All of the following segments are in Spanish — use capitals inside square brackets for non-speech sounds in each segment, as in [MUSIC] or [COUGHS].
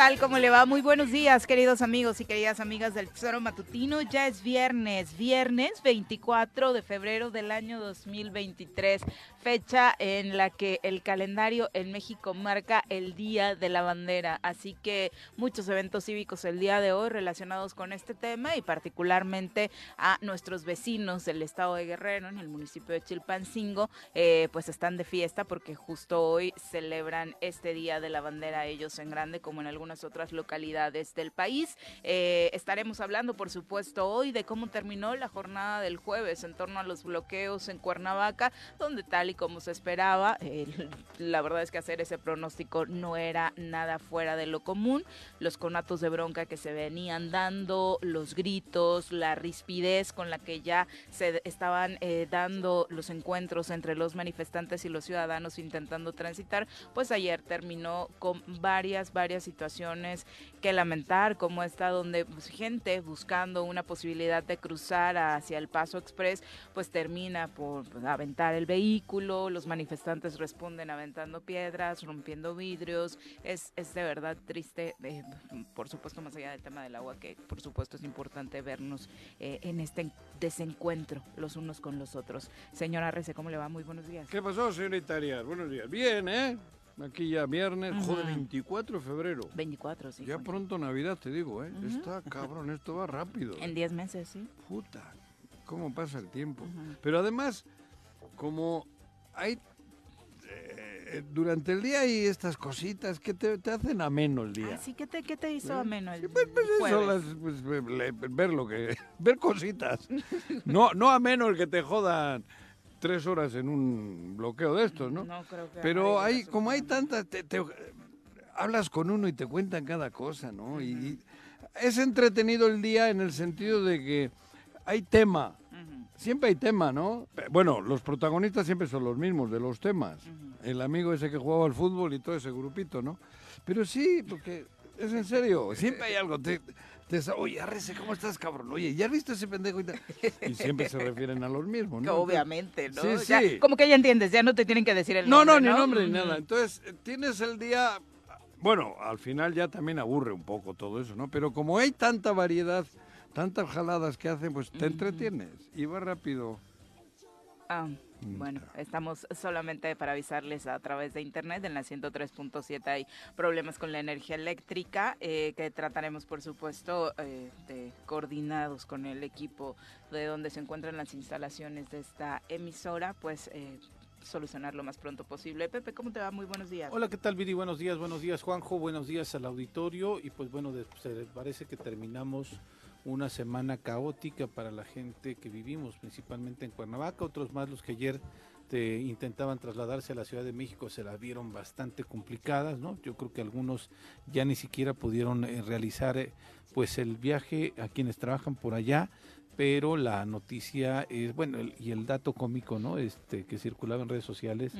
Tal? ¿Cómo le va? Muy buenos días, queridos amigos y queridas amigas del Tesoro Matutino. Ya es viernes, viernes 24 de febrero del año 2023, fecha en la que el calendario en México marca el Día de la Bandera. Así que muchos eventos cívicos el día de hoy relacionados con este tema y particularmente a nuestros vecinos del estado de Guerrero, en el municipio de Chilpancingo, eh, pues están de fiesta porque justo hoy celebran este Día de la Bandera ellos en grande como en algunas otras localidades del país. Eh, estaremos hablando, por supuesto, hoy de cómo terminó la jornada del jueves en torno a los bloqueos en Cuernavaca, donde tal y como se esperaba, la verdad es que hacer ese pronóstico no era nada fuera de lo común. Los conatos de bronca que se venían dando, los gritos, la rispidez con la que ya se estaban eh, dando los encuentros entre los manifestantes y los ciudadanos intentando transitar, pues ayer terminó con varias, varias situaciones que lamentar, como está donde pues, gente buscando una posibilidad de cruzar hacia el Paso Express, pues termina por pues, aventar el vehículo, los manifestantes responden aventando piedras, rompiendo vidrios, es, es de verdad triste, eh, por supuesto más allá del tema del agua, que por supuesto es importante vernos eh, en este desencuentro los unos con los otros. Señora Rece, ¿cómo le va? Muy buenos días. ¿Qué pasó, señorita Arias? Buenos días. Bien, ¿eh? Aquí ya viernes, joder, 24 de febrero. 24, sí. Ya pronto Navidad, te digo, ¿eh? Está cabrón, esto va rápido. En 10 meses, sí. Puta, cómo pasa el tiempo. Pero además, como hay... Eh, durante el día hay estas cositas que te, te hacen ameno el día. Así que te, ¿qué te hizo ameno el sí, pues, pues eso, las, pues, ver lo que... [LAUGHS] ver cositas. no, no ameno el que te jodan tres horas en un bloqueo de estos, ¿no? No creo que Pero hay, como hay tantas, te, hablas con uno y te cuentan cada cosa, ¿no? y, es entretenido el día en el sentido de que hay tema. Siempre hay tema, ¿no? Bueno, los protagonistas siempre son los mismos de los temas. El amigo ese que jugaba al fútbol y todo ese grupito, ¿no? Pero sí, porque es en serio, [LAUGHS] siempre hay algo. Te, oye, Arrece, ¿cómo estás, cabrón? Oye, ¿ya has visto ese pendejo? Y, siempre se refieren a los mismos, ¿no? [LAUGHS] Obviamente, ¿no? Sí, sí. como que ya entiendes, ya no te tienen que decir el nombre, No, no, ni nombre ni nada. Entonces, eh, tienes el día... Bueno, al final ya también aburre un poco todo eso, ¿no? Pero como hay tanta variedad, tantas jaladas que hacen, pues te entretienes y va rápido. Ah. Bueno, estamos solamente para avisarles a través de internet. En la 103.7 hay problemas con la energía eléctrica eh, que trataremos, por supuesto, eh, de coordinados con el equipo de donde se encuentran las instalaciones de esta emisora, pues eh, solucionar lo más pronto posible. Pepe, ¿cómo te va? Muy buenos días. Hola, ¿qué tal, Viri? Buenos días, buenos días, Juanjo. Buenos días al auditorio. Y pues bueno, se parece que terminamos una semana caótica para la gente que vivimos, principalmente en Cuernavaca, otros más los que ayer te intentaban trasladarse a la Ciudad de México se las vieron bastante complicadas, ¿no? Yo creo que algunos ya ni siquiera pudieron eh, realizar eh, pues el viaje a quienes trabajan por allá pero la noticia es, bueno, y el dato cómico, ¿no? Este, que circulaba en redes sociales,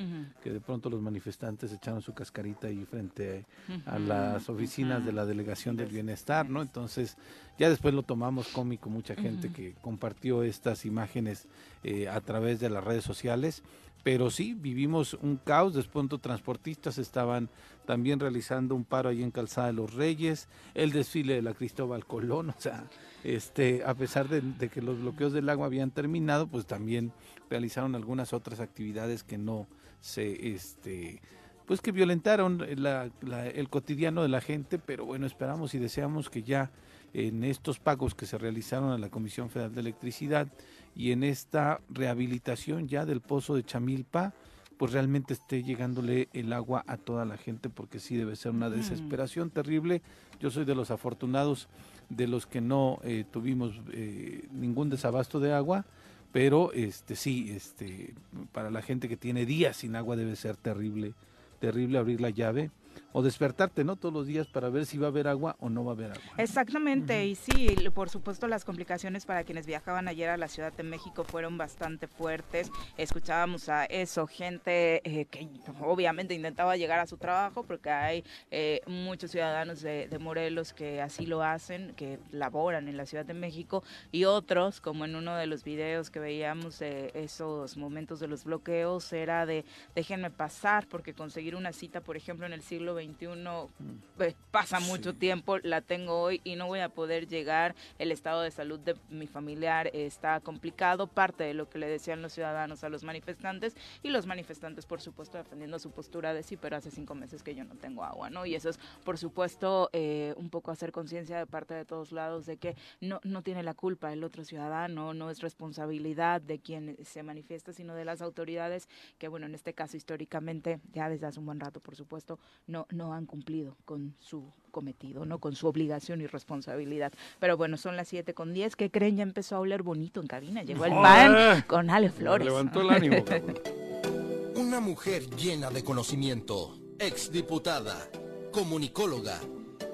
que de pronto los manifestantes echaron su cascarita ahí frente a las oficinas de la Delegación del Bienestar, ¿no? Entonces, ya después lo tomamos cómico, mucha gente que compartió estas imágenes eh, a través de las redes sociales, pero sí, vivimos un caos, después transportistas estaban también realizando un paro ahí en Calzada de los Reyes, el desfile de la Cristóbal Colón, o sea, este, a pesar de, que los bloqueos del agua habían terminado, pues también realizaron algunas otras actividades que no se, este, pues que violentaron el cotidiano de la gente, pero bueno, esperamos y deseamos que ya en estos pagos que se realizaron a la Comisión Federal de Electricidad y en esta rehabilitación ya del pozo de Chamilpa, pues realmente esté llegándole el agua a toda la gente, porque sí debe ser una desesperación terrible. Yo soy de los afortunados de los que no eh, tuvimos eh, ningún desabasto de agua, pero este sí, este para la gente que tiene días sin agua debe ser terrible, terrible abrir la llave o despertarte, ¿no? Todos los días para ver si va a haber agua o no va a haber agua. Exactamente, y sí, por supuesto las complicaciones para quienes viajaban ayer a la Ciudad de México fueron bastante fuertes. Escuchábamos a eso, gente eh, que obviamente intentaba llegar a su trabajo, porque hay eh, muchos ciudadanos de, Morelos que así lo hacen, que laboran en la Ciudad de México, y otros, como en uno de los videos que veíamos de esos momentos de los bloqueos, era de déjenme pasar, porque conseguir una cita, por ejemplo, en el siglo 21 pues, pasa mucho tiempo, la tengo hoy y no voy a poder llegar, el estado de salud de mi familiar está complicado, parte de lo que le decían los ciudadanos a los manifestantes y los manifestantes por supuesto defendiendo su postura de sí, pero hace cinco meses que yo no tengo agua, ¿no? Y eso es por supuesto eh, un poco hacer conciencia de parte de todos lados de que no, no tiene la culpa el otro ciudadano, no es responsabilidad de quien se manifiesta, sino de las autoridades que bueno, en este caso históricamente, ya desde hace un buen rato por supuesto, no, no han cumplido con su cometido, ¿no? Con su obligación y responsabilidad. Pero bueno, son las 7 con 10. ¿Qué creen? Ya empezó a oler bonito en cabina. Llegó el pan con Ale Flores. levantó el ánimo, [LAUGHS] Una mujer llena de conocimiento, exdiputada, comunicóloga,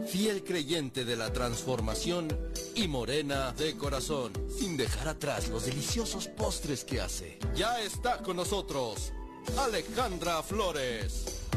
fiel creyente de la transformación y morena de corazón, sin dejar atrás los deliciosos postres que hace. Ya está con nosotros Alejandra Flores.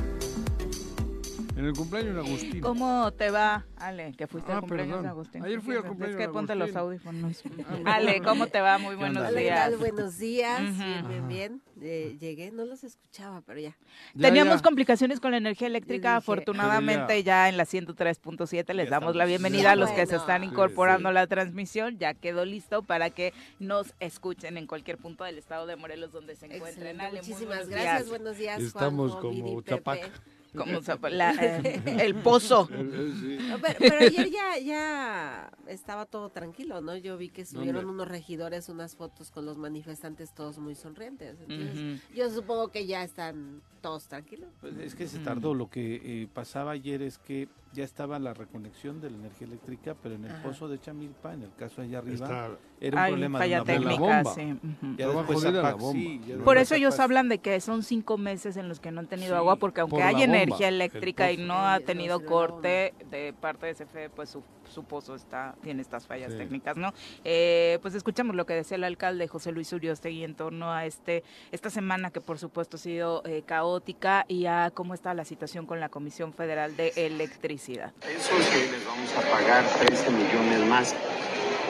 En el cumpleaños de Agustín. ¿Cómo te va, Ale? Que fuiste al ah, cumpleaños de Agustín. Ayer fui al cumpleaños Es que ponte los audífonos. [LAUGHS] Ah, Ale, ¿cómo te va? Muy buenos días. Buenos días, bien, bien, bien. Eh, llegué, no los escuchaba, pero ya. Teníamos complicaciones con la energía eléctrica, afortunadamente ya. en la 103.7 les damos la bienvenida a los que se están incorporando a la transmisión. Ya quedó listo para que nos escuchen en cualquier punto del estado de Morelos donde se encuentren. Ale, muchísimas gracias, buenos días. Estamos como Chapac como eh, el pozo. [LAUGHS] pero, ayer ya, ya estaba todo tranquilo, ¿no? Yo vi que subieron unos regidores unas fotos con los manifestantes todos muy sonrientes. Entonces, yo supongo que ya están todos tranquilos. Pues es que se tardó. Lo que eh, pasaba ayer es que ya estaba la reconexión de la energía eléctrica, pero en el pozo de Chamilpa, en el caso allá arriba, era un problema falla de técnica, sí. Por eso ellos hablan de que son cinco meses en los que no han tenido agua, porque aunque hay energía eléctrica y no ha tenido corte de parte de CFE, pues su, su pozo está tiene estas fallas técnicas, ¿no? Eh, pues escuchamos lo que decía el alcalde José Luis Uriostegui en torno a este esta semana que por supuesto ha sido eh, caótica y a cómo está la situación con la Comisión Federal de Electricidad. Eso que les vamos a pagar 13 millones más.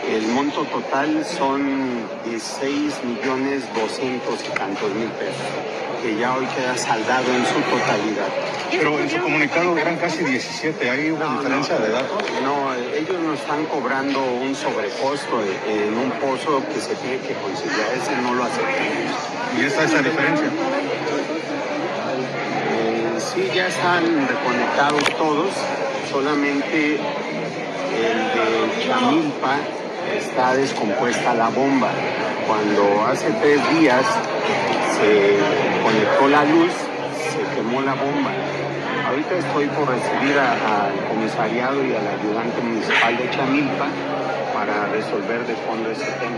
El monto total son 16 millones 200 y tantos mil pesos, que ya hoy queda saldado en su totalidad. Pero en su comunicado eran casi 17, ¿hay una diferencia de datos? No, ellos nos están cobrando un sobrecosto en un pozo que se tiene que conciliar, ese no lo aceptamos. ¿Y esta es la diferencia? sí ya están reconectados todos, solamente el de Chamilpa está descompuesta la bomba. Cuando hace tres días se conectó la luz, se quemó la bomba. Ahorita estoy por recibir al comisariado y al ayudante municipal de Chamilpa para resolver de fondo ese tema.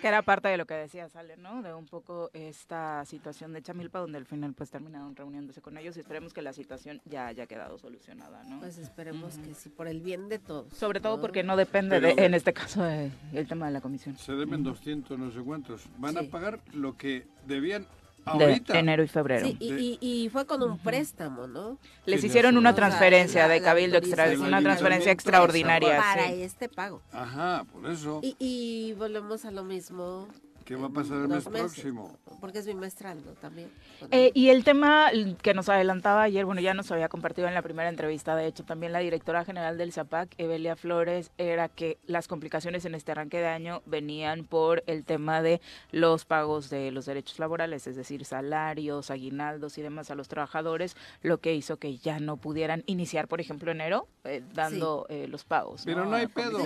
Que era parte de lo que decía Sale, ¿no? De un poco esta situación de Chamilpa, donde al final pues terminaron reuniéndose con ellos y esperemos que la situación ya haya quedado solucionada, ¿no? Pues esperemos que sí, por el bien de todos. Sobre todo ¿no? porque no depende, Pero- de, en este caso, de- el tema de la comisión. Se deben 200 no sé cuántos. Van Sí. a pagar lo que debían De ahorita. enero y febrero. Sí, y, y- y fue con un préstamo, ¿no? Les Sí, hicieron una O sea, transferencia la- de cabildo extra, una transferencia extraordinaria. Para sí. este pago. Ajá, por eso. Y, y volvemos a lo mismo. ¿Qué va a pasar el mes meses, próximo? Porque es bimestral, ¿no? También. Eh, y el tema que nos adelantaba ayer, bueno, ya nos había compartido en la primera entrevista, de hecho, también la directora general del ZAPAC, Evelia Flores, era que las complicaciones en este arranque de año venían por el tema de los pagos de los derechos laborales, es decir, salarios, aguinaldos y demás a los trabajadores, lo que hizo que ya no pudieran iniciar, por ejemplo, enero, eh, dando eh, los pagos. Pero no hay pedo.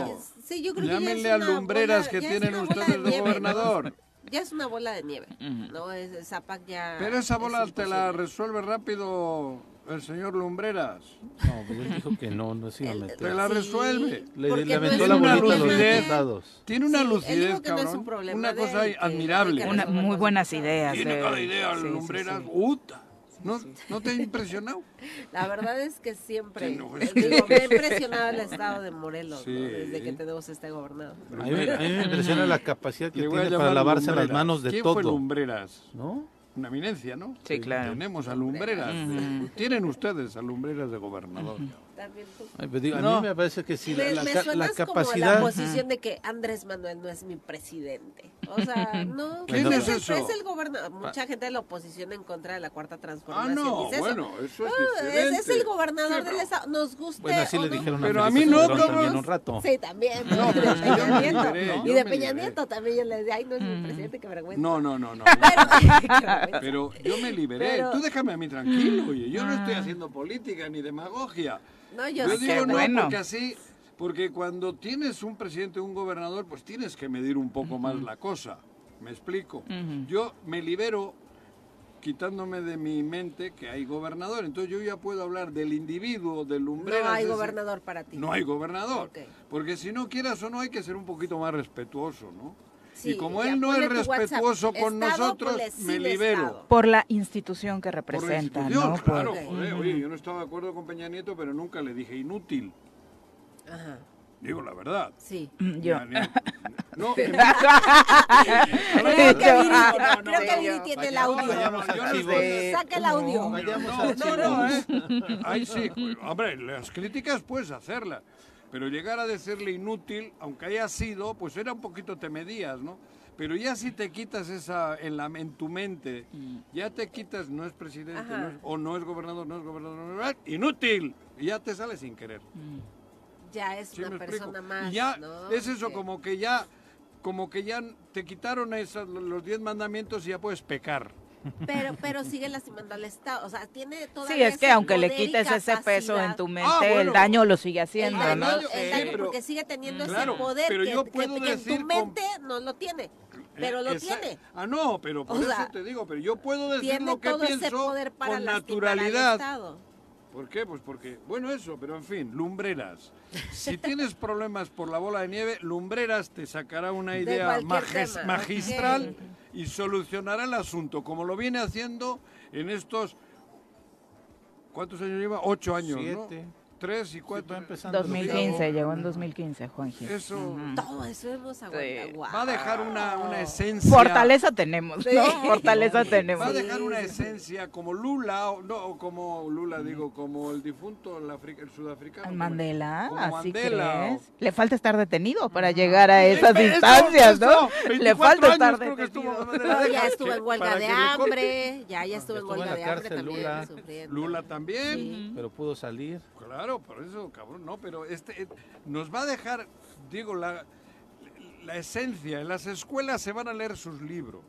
Sí, yo creo que ya Llámenle a lumbreras que tienen ustedes de nieve, ¿no? gobernador. Ya es una bola de nieve. ¿no? Es, Zapac ya... Pero esa bola es te la resuelve rápido el señor Lumbreras. No, pues él dijo que no, no se iba a meter. Te la Sí, resuelve. Le, le no aventó es la una bolita a los lucidez. diputados. Tiene una Sí, lucidez, no es cabrón. un problema una cosa admirable. Una, muy buenas ideas. Tiene cada idea el sí, sí, Lumbreras. sí. ¿No, ¿No te ha impresionado? [LAUGHS] La verdad es que siempre, [LAUGHS] Sí, no, es digo, me ha impresionado el [LAUGHS] estado de Morelos, Sí. ¿no? desde que tenemos este gobernador. A mí, me- a mí me impresiona la capacidad que tiene para lavarse las manos de ¿Quién todo. fue Lumbreras? ¿No? Una eminencia, ¿no? Sí, claro. Tenemos a Lumbreras. Tienen ustedes a Lumbreras de gobernador. También tú. Ay, pues digo, A No. mí me parece que sí, la, me, la me suenas la como la capacidad... posición de que Andrés Manuel no es mi presidente. O sea, [LAUGHS] no. ¿Quién pues es el- eso? Es el gobernador. Mucha gente de la oposición en contra de la cuarta Ah, transformación. no, dice eso. bueno, eso es Ah, es, diferente. es el gobernador Sí, del estado. Nos guste Bueno, así le no. dijeron Pero a mí no, también un rato. Sí, también. No, de es Peña me Nieto. liberé, Y de Peña. Nieto también yo le decía, ay, no es mi presidente, qué vergüenza. No, no, no, no. [LAUGHS] Pero, yo me liberé. Tú déjame a mí tranquilo, oye. Yo no estoy haciendo política ni demagogia. No, yo, digo no, bueno. porque así, porque cuando tienes un presidente un gobernador, pues tienes que medir un poco más la cosa. ¿Me explico? Yo me libero quitándome de mi mente que hay gobernador. Entonces yo ya puedo hablar del individuo, del lumbrero. No hay gobernador para ti. No hay gobernador. Porque si no quieras o no, hay que ser un poquito más respetuoso, ¿no? Sí, y como él no es WhatsApp. respetuoso con Estado, nosotros, me libero. Estado. Por la institución que Por la representa, institución, ¿no? claro, Por- joder, oye, yo no estaba de acuerdo con Peña Nieto, pero nunca le dije inútil. Ajá, Digo la verdad. sí. Mm, Yo. [LAUGHS] No, Creo que. Viri, tiene el audio. Saca el audio. No, no, no, ¿eh? Ahí sí, hombre, las críticas puedes hacerlas, pero llegar a decirle inútil, aunque haya sido, pues era un poquito te medías, ¿no? Pero ya si te quitas esa en, la, en tu mente, ya te quitas, no es presidente, no es- o no es gobernador, no es gobernador, no es- inútil, y ya te sale sin querer. Ya es ¿Sí me una explico? persona más. Y ya ¿no? es eso, como que ya, como que ya te quitaron esas- los diez mandamientos y ya puedes pecar. Pero, pero sigue lastimando al Estado. O sea, tiene Sí, todavía es que aunque le quites ese peso en tu mente, Ah, el bueno. daño lo sigue El haciendo, daño, ¿no? el daño, eh, porque sigue teniendo Claro, ese poder pero que, yo que- puedo que en decir tu con- mente no lo tiene. Pero lo esa- tiene. Ah, no, pero por O eso sea, te digo, pero yo puedo decir lo que todo ese pienso poder para con naturalidad. ¿Por qué? Pues porque, bueno, eso, pero en fin, lumbreras. Si [LAUGHS] tienes problemas por la bola de nieve, lumbreras te sacará una De idea tema, magistral y solucionará el asunto, como lo viene haciendo en estos... ¿Cuántos años lleva? Ocho años, Siete. ¿no? Tres y Sí, va cuatro. empezando los 2015, llegó en 2015, Juanji. Eso Ujú. Todo eso hemos aguantado. Sí. va a dejar una, una esencia... Fortaleza tenemos, Sí. ¿no? Fortaleza tenemos. Va a dejar Sí, una sí. esencia como Lula, o, no, o como Lula digo, como el difunto, el, el sudafricano. Mandela, como así Mandela, crees. o- Le falta estar detenido para llegar a esas Eso, instancias, eso, ¿no? 24 Le falta estar detenido. No, ya estuvo en huelga de hambre. Ya, ya estuvo en huelga de hambre también. Lula. también. Sí. Pero pudo salir. Claro, por eso, cabrón, no, pero este eh, nos va a dejar, digo, la, la esencia. En las escuelas se van a leer sus libros.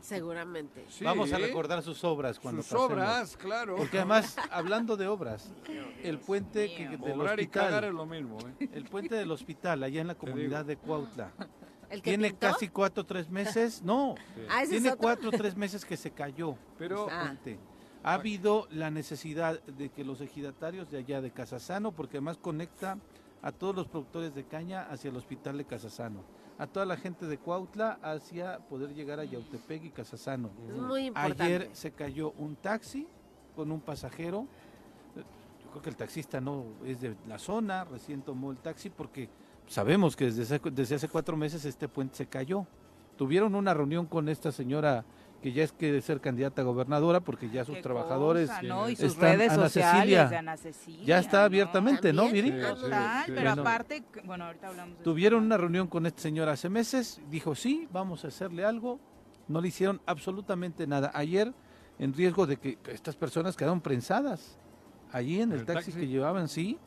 Seguramente. Sí, Vamos a recordar sus obras cuando sus pasemos. obras, claro. Porque además, hablando de obras, [LAUGHS] el puente que, del Obrar y cagar es hospital, lo mismo. ¿eh? el puente del hospital allá en la [LAUGHS] comunidad de Cuautla, [LAUGHS] ¿El que tiene pintó? casi cuatro o tres meses, no, Ah, tiene cuatro o tres meses que se cayó. Pero- Ah. puente. Ha habido la necesidad de que los ejidatarios de allá de Casasano, porque además conecta a todos los productores de caña hacia el hospital de Casasano. a toda la gente de Cuautla hacia poder llegar a Yautepec y Casasano. Es muy importante. Ayer se cayó un taxi con un pasajero. Yo creo que el taxista no es de la zona, recién tomó el taxi porque sabemos que desde hace, desde hace cuatro meses este puente se cayó. Tuvieron una reunión con esta señora que ya es que ser candidata a gobernadora porque ya sus Qué trabajadores cosa, ¿no? Y sus están redes Ana sociales Cecilia. de Ana Cecilia, ya está abiertamente, ¿no. Viri? Sí, Total, sí, pero Bueno. aparte, bueno, ahorita hablamos de Tuvieron eso. una reunión con este señor hace meses, dijo sí, vamos a hacerle algo, no le hicieron absolutamente nada. Ayer, en riesgo de que estas personas quedaron prensadas, allí en el, ¿El taxi, taxi? que llevaban, sí,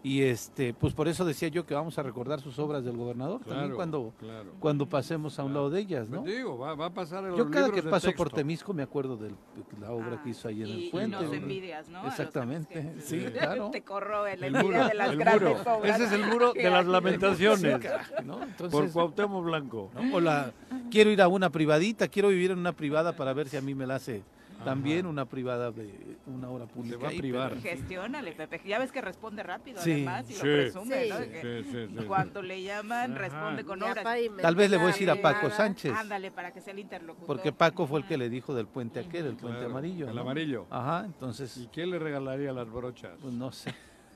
y este, pues por eso decía yo que vamos a recordar sus obras del gobernador, también cuando, claro. cuando pasemos a un lado de ellas, Pues ¿no? digo, va, va a pasar en Yo los cada que paso por. Temisco me acuerdo de la obra Ah, que hizo ahí en y- el puente. Y nos ¿no? envidias, ¿no? Exactamente, que- sí, [LAUGHS] claro. Te corro en la El envidia muro, de las el grandes muro. obras. Ese es el muro de las [LAUGHS] lamentaciones. ¿no? Por Entonces, Cuauhtémoc Blanco. ¿no? O la, quiero ir a una privadita, quiero vivir en una privada para ver si a mí me la hace también una privada de una hora pública. va a privar. Gestiónale, Pepe. Ya ves que responde rápido, Sí, además, y sí, lo presume, sí. ¿no? Que Sí, sí, sí. Cuando le llaman, Ajá. responde con pavimentada Tal vez le voy a decir a Paco. Sánchez, Ándale, para que sea el interlocutor. porque Paco fue el que le dijo del puente aquel, el puente Claro, amarillo. El ¿no? amarillo. Ajá, entonces, ¿Y qué le regalaría las brochas? pues no sé.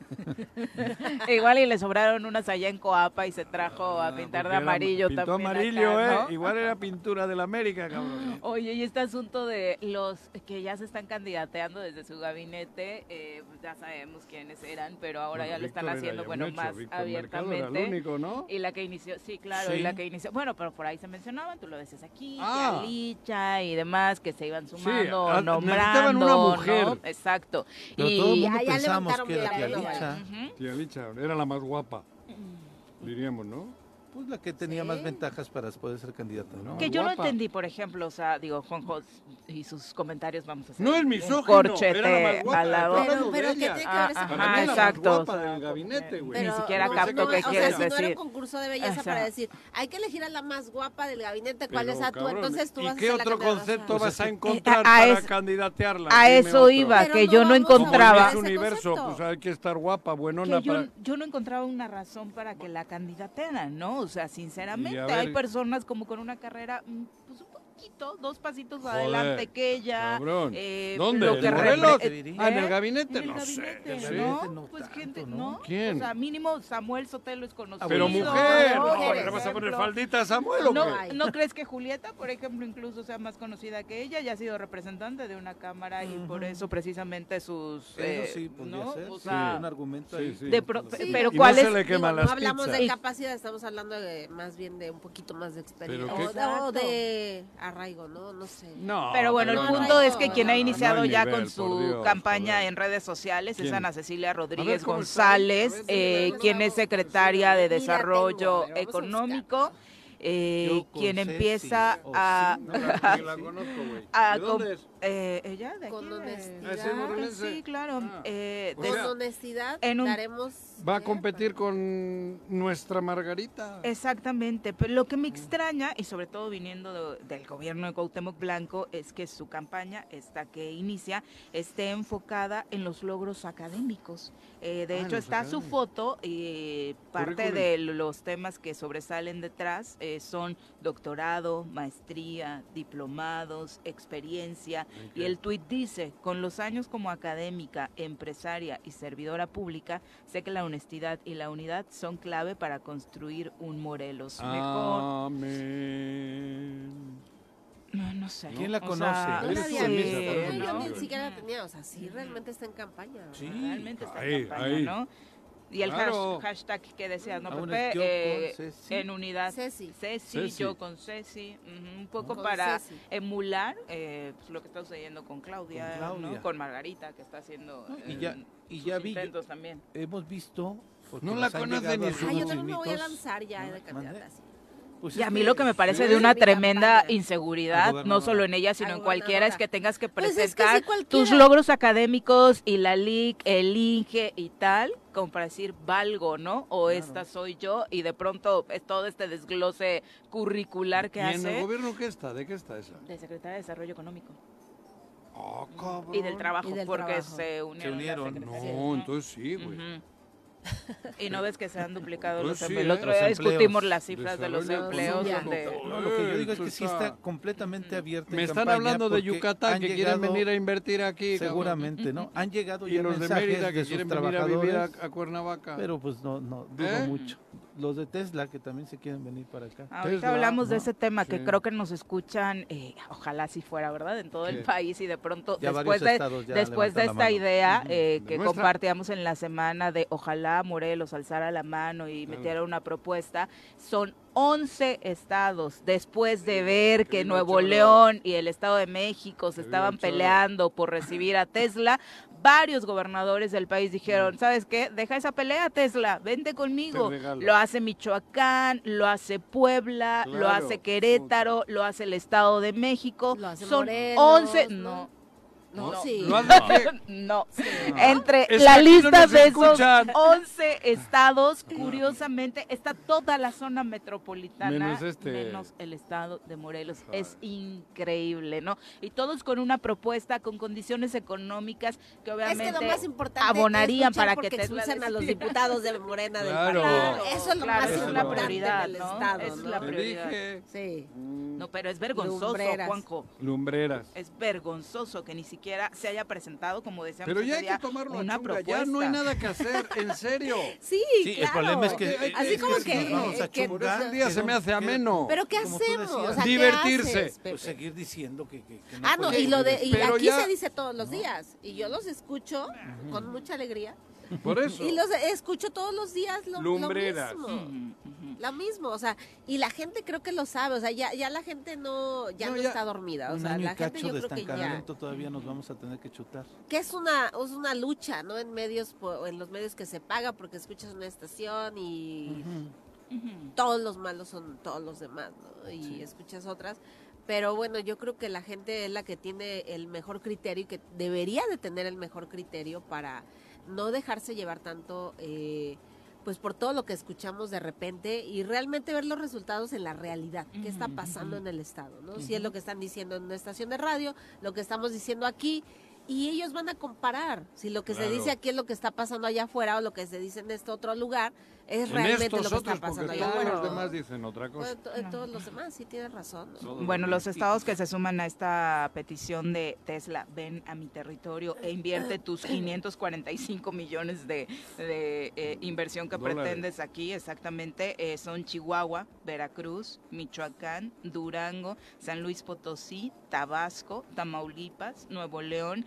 [LAUGHS] Igual y le sobraron unas allá en Coapa y se trajo a Ah, pintar de amarillo pintó también. amarillo, acá, ¿eh? ¿no? Igual era [LAUGHS] pintura de la América, cabrón. Oye, y este asunto de los que ya se están candidateando desde su gabinete, eh, pues ya sabemos quiénes eran, pero ahora Bueno, ya lo están Víctor haciendo, ya bueno, hecho, más Víctor Mercado era abiertamente. el único, ¿no? Y la que inició, sí, claro, y Sí. la que inició, bueno, pero por ahí se mencionaban, tú lo decías aquí, Ah. Licha y demás, que se iban sumando, ah, nombrando, necesitaban una mujer. ¿no? Exacto. Pero y todo el Ya- mundo ya pensamos levantaron que era tía Licha, Ujú. Tía Licha, era la más guapa, diríamos, ¿no? Pues la que tenía Sí. más ventajas para poder ser candidata, ¿no? Que yo no guapa. entendí, por ejemplo, o sea, digo, Juanjo y sus comentarios vamos a hacer. No es un misógino, corchete era la más guapa. al lado. Estoy Pero, pero ¿qué ella. tiene que ver Ah, con Para ajá, la es la más exacto. guapa del gabinete, güey. Ni Pero siquiera no, capto no, qué o sea, quieres si no era decir. un concurso de belleza O sea, para decir, hay que elegir a la más guapa del gabinete, ¿cuál Pero, es a tú? cabrón, Entonces tú ¿Y vas a qué ser la otro candidata. concepto Pues vas es a que- encontrar Eh, a para es- candidatearla? A eso iba, que no yo no a encontraba. ese Miss Universo, pues hay que estar guapa, buenona que yo no encontraba una razón para que la candidatearan, ¿no? O sea, sinceramente, hay personas como con una carrera, mm, un poquito, dos pasitos Joder, adelante que ella. cabrón. eh, ¿Dónde? lo ¿En que Morelos? Ah, ¿en el gabinete? En el No sé, gabinete, no sé. ¿no? Gabinete no Pues tanto, gente, ¿no? ¿no? ¿Quién? O sea, mínimo Samuel Sotelo es conocido. Pero mujer, ¿no? no, Por ¿le vas a poner faldita a Samuel o ¿No, qué? ¿No crees que Julieta, por ejemplo, incluso sea más conocida que ella? Ya ha sido representante de una cámara y por eso precisamente sus... eh, Eso sí, podría ¿no? ser. O sí, un argumento Sí, ahí. sí. de pro- Sí. pero Y ¿cuál no es? se le queman Digo, las no hablamos pizzas. de capacidad, estamos hablando de más bien de un poquito más de experiencia. Pero O, qué- de, o de arraigo, ¿no? No sé. No, Pero bueno, el punto no, es que quien ha iniciado ya nivel, con su Dios, campaña en redes sociales es. Ana Cecilia ver, Rodríguez. González, ver, eh, quien es secretaria de Desarrollo Económico, eh, quien empieza a... sí, No la, ni la [LAUGHS] conozco, güey. a Eh, ella de Con aquí, de- honestidad. ¿Ah? Sí, claro. Ah. eh, de- Con honestidad en un- daremos... Va a competir con nuestra Margarita. Exactamente, pero lo que me extraña, y sobre todo viniendo de- del gobierno de Cuauhtémoc Blanco, es que su campaña, esta que inicia, esté enfocada en los logros académicos. Eh, de Ah, hecho, está su foto y parte Currículum. de los temas que sobresalen detrás eh, son doctorado, maestría, diplomados, experiencia. Y el tuit dice, con los años como académica, empresaria y servidora pública, sé que la honestidad y la unidad son clave para construir un Morelos mejor. Amén. No, no sé. ¿Quién la O conoce? sea, no, también, yo ni siquiera la tenía, o sea, sí, realmente está en campaña. Sí. Realmente está Ahí, en campaña, ahí. ¿no? Y el Claro. hash- hashtag que decías, ¿no, Ah, Pepe? Eh, Ceci. en unidad. Ceci. Ceci, Ceci. yo con Ceci. un poco Con para Ceci. emular eh, pues, lo que está sucediendo con Claudia, Con Claudia. ¿no? Con Margarita, que está haciendo No, y eh, ya- y sus ya vi- intentos también. Hemos visto... No la han conoce llegado ni Ay, yo también me voy a lanzar ya de candidata. Sí. Pues Y a mí que- lo que me parece sí. de una tremenda inseguridad, no solo en ella, sino en cualquiera, es que tengas que Pues es que presentar tus logros académicos y la LIC, el INGE y tal, como para decir valgo, ¿no? O esta soy yo, y de pronto es todo este desglose curricular que ¿Y en el hace gobierno qué está? ¿De qué está esa? de Secretaria de Desarrollo Económico Oh, cabrón. y del Trabajo, Y del porque trabajo. se unieron. unieron. las secretarías, No, entonces sí, güey. Y no ves que se han duplicado Pues los sí, empleos. El otro día discutimos las cifras de los empleos donde No, lo que yo digo es que sí está- completamente abierta. en Me están hablando de Yucatán que quieren llegado- venir a invertir aquí. Seguramente, ¿no? Han llegado Y ya los de Mérida de que sus quieren venir a vivir a Cuernavaca. pero pues no, no, dudo ¿Eh? mucho. Los de Tesla que también se quieren venir para acá. Ahorita Tesla, hablamos de ¿no? ese tema que Sí. creo que nos escuchan, eh, ojalá si fuera, ¿verdad? En todo el país y de pronto, Ya después de, después de esta idea eh, que compartíamos en la semana de ojalá Morelos alzara la mano y Claro. metiera una propuesta, son 11 estados después de ver que Nuevo. León y el Estado de México se estaban peleando por recibir a Tesla, [LAUGHS] varios gobernadores del país dijeron, ¿sabes qué? Deja esa pelea, Tesla, vente conmigo. Lo hace Michoacán, lo hace Puebla, lo hace Querétaro, lo hace el Estado de México. Lo hace Son Morelos, 11, ¿no? no. No, No, sí. lo hace que- No, [LAUGHS] entre Es la no lista de esos escuchan. 11 estados, curiosamente, está toda la zona metropolitana, Menos este. menos el estado de Morelos. Ay. Es increíble, ¿no? Y todos con una propuesta, con condiciones económicas que Es obviamente que lo más importante abonarían es para que Tesla expulsen a los diputados de Morena Claro. del partido. Eso es lo Claro, más es la importante prioridad, del ¿no? Estado, Es ¿no? la Te prioridad. dije. Sí. No, pero es vergonzoso, Lumbreras. Juanjo. Lumbreras. Es vergonzoso que ni siquiera se haya presentado, como decíamos Pero ya hay que tomarlo a una chunga, propuesta. ya no hay nada que hacer, en [LAUGHS] serio. Sí, Sí, el claro. problema es que Hay que- hay Así que- como es que, vamos a que- chungar, El día se me hace ameno. Pero ¿qué hacemos? decías. O sea, ¿qué Divertirse. haces, Pepe? Pues seguir diciendo que, que, que Ah, no, y lo de y Pero aquí ya- se dice todos los días y yo los escucho con mucha alegría Por eso. y los escucho todos los días lo, mismo. Lo mismo, o sea, y la gente creo que lo sabe, o sea, ya, ya la gente no, ya no, No, ya- está dormida, o sea, la gente yo de creo que ya, estancamiento todavía nos vamos a tener que chutar. que es una, es una lucha, ¿no? En medios, po- en los medios que se paga porque escuchas una estación y todos los malos son todos los demás, ¿no? Y escuchas otras. Pero bueno, yo creo que la gente es la que tiene el mejor criterio y que debería de tener el mejor criterio para no dejarse llevar tanto, eh, pues por todo lo que escuchamos de repente y realmente ver los resultados en la realidad, qué está pasando en el estado, ¿no? Si es lo que están diciendo en una estación de radio, lo que estamos diciendo aquí. Y ellos van a comparar si lo que Claro. se dice aquí es lo que está pasando allá afuera o lo que se dice en este otro lugar es En realmente estos lo que está otros, pasando allá todos afuera. los ¿no? demás dicen otra Bueno, cosa. to- en todos los demás, sí tienes razón. ¿no? Todos Bueno, los estados que se suman a esta petición de Tesla, ven a mi territorio e invierte tus [COUGHS] 545 millones de, de, eh, inversión que Dólares. pretendes aquí, exactamente, eh, son Chihuahua, Veracruz, Michoacán, Durango, San Luis Potosí, Tabasco, Tamaulipas, Nuevo León,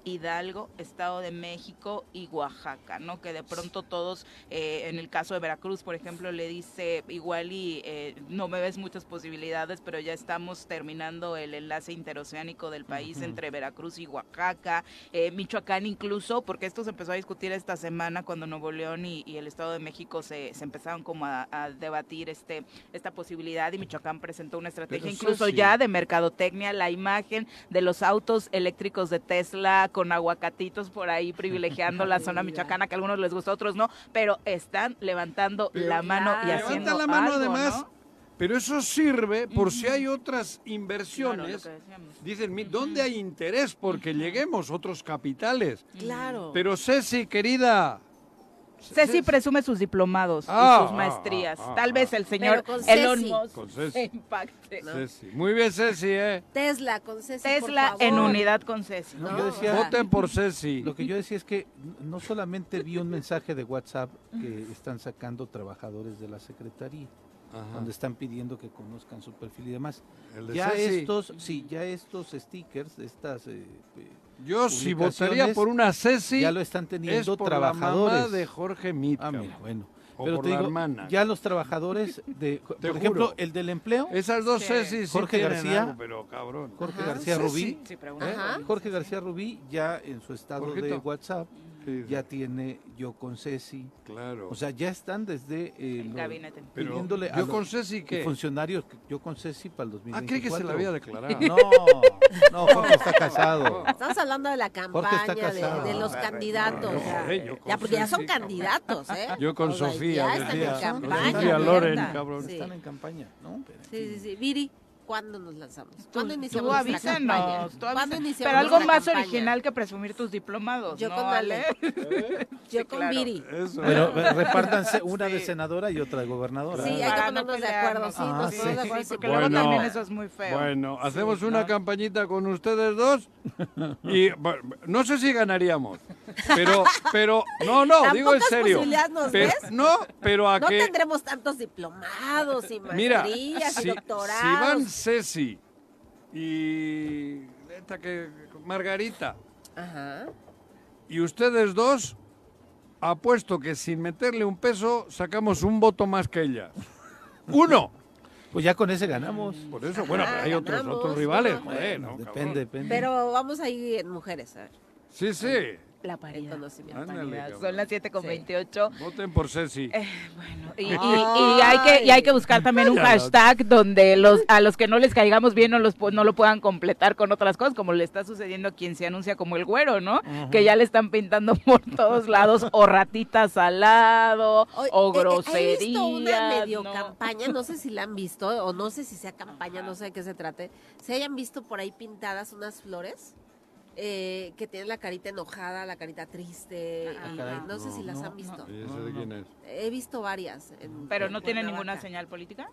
Hidalgo, Estado de México y Oaxaca, ¿no? Que de pronto todos, eh, en el caso de Veracruz, por ejemplo, le dice igual y eh, no me ves muchas posibilidades, pero ya estamos terminando el enlace interoceánico del país entre Veracruz y Oaxaca, eh, Michoacán incluso, porque esto se empezó a discutir esta semana cuando Nuevo León y, y el Estado de México se, se empezaron como a, a debatir este esta posibilidad y Michoacán presentó una estrategia Pero incluso ya de mercadotecnia, la imagen de los autos eléctricos de Tesla con aguacatitos por ahí privilegiando la zona [LAUGHS] michoacana, que a algunos les gusta, a otros no, pero están levantando Pero la mano y haciendo Levanta la mano algo, además, ¿no? pero eso sirve por si hay otras Claro, inversiones. decíamos. Dicen, "Mi- ¿dónde hay interés? Porque lleguemos otros capitales. Claro. Pero Ceci, querida. Ceci presume sus diplomados Ah, y sus ah, maestrías. ah, Tal ah. vez el señor con Elon. Musk Con Ceci. se impacte. Ceci. Muy bien, Ceci, ¿eh? Tesla con Ceci, por Tesla en unidad con Ceci. No, No, yo decía, Voten por Ceci. Lo que yo decía es que no solamente vi un mensaje de WhatsApp que están sacando trabajadores de la Secretaría, Ajá. donde están pidiendo que conozcan su perfil y demás. El de Ya Ceci. estos, sí, ya estos stickers, estas, eh, eh, Yo si votaría por una Ceci, ya lo están es teniendo por la mamá trabajadores. de Jorge Mit. Ah, mira, bueno. O Pero por te la digo, hermana. ya los trabajadores de, [LAUGHS] por Te ejemplo, juro. el del empleo, Esas dos Sí. Ceci sí Jorge García. algo, pero cabrón. Jorge Ajá. García. Rubí, Sí. Ajá. Jorge García Rubí ya en su estado de Jorgito. WhatsApp Sí, ya tiene yo con Ceci, claro. o sea, ya están desde eh, El los- gabinete. pero pidiéndole a yo los- con Ceci que... funcionarios yo con Ceci para el Ah, 2024. cree que se la había declarado. [LAUGHS] No, no, Jorge está casado. Estamos hablando de la campaña, de, de los No, candidatos. no, eh, yo ya, porque ya son candidatos, ¿eh? Yo con O sea, Sofía, Ya están decía, en con campaña. Sofía Loren, cabrón. Sí. Están en campaña, ¿no? Pero, Sí, sí, sí. Viri, ¿Cuándo nos lanzamos? Tú, ¿Cuándo tú iniciamos campaña? avísanos, tú ¿Cuándo avísanos. iniciamos Pero algo más campaña? original que presumir tus diplomados, Yo ¿no, con Ale. Ale? [LAUGHS] Yo Sí, con claro. Viri. Eso. Pero eh, [LAUGHS] repártanse una de Sí. senadora y otra de gobernadora. Sí, hay que no ponernos de acuerdo, pelearnos. sí, Ah, nos sí. ponemos de acuerdo. Porque pero- luego Bueno. también eso es muy feo. Bueno, hacemos Sí, una ¿no? campañita con ustedes dos y [LAUGHS] bueno, no sé si ganaríamos, pero, pero, no, no, digo en serio. nos Pero- ves. no, pero a No que, tendremos tantos diplomados y mira, maestrías si, y si doctorados. van Ceci y esta que Margarita Ajá. y ustedes dos, apuesto que sin meterle un peso sacamos un voto más que ella. [LAUGHS] Uno. Pues ya con ese ganamos. Por eso, bueno, pero hay otros, ganamos, otros rivales, ¿no? joder, ¿no? depende, cabrón? depende. Pero vamos ahí en mujeres, a ver, Sí, sí. La el paridad. conocimiento. Ándale, paridad. Son las 7 con Sí. 28. Voten por Ceci. Eh, bueno, y, y- Ay. y hay que, y hay que buscar también un hashtag donde los a los que no les caigamos bien no, los, no lo puedan completar con otras cosas, como le está sucediendo a quien se anuncia como el güero, ¿no? Que ya le están pintando por todos lados, o ratitas al lado, Oye, o eh, eh, groserías. He visto una medio ¿no? campaña, no sé si la han visto, o no sé si sea campaña, no sé de qué se trate. Se hayan visto por ahí pintadas unas flores eh, que tienen la carita enojada, la carita triste. Ah, y caray, no, sé si las no, han visto. ¿Y ese de quién es? He visto varias. en- Pero en no tiene ninguna señal política.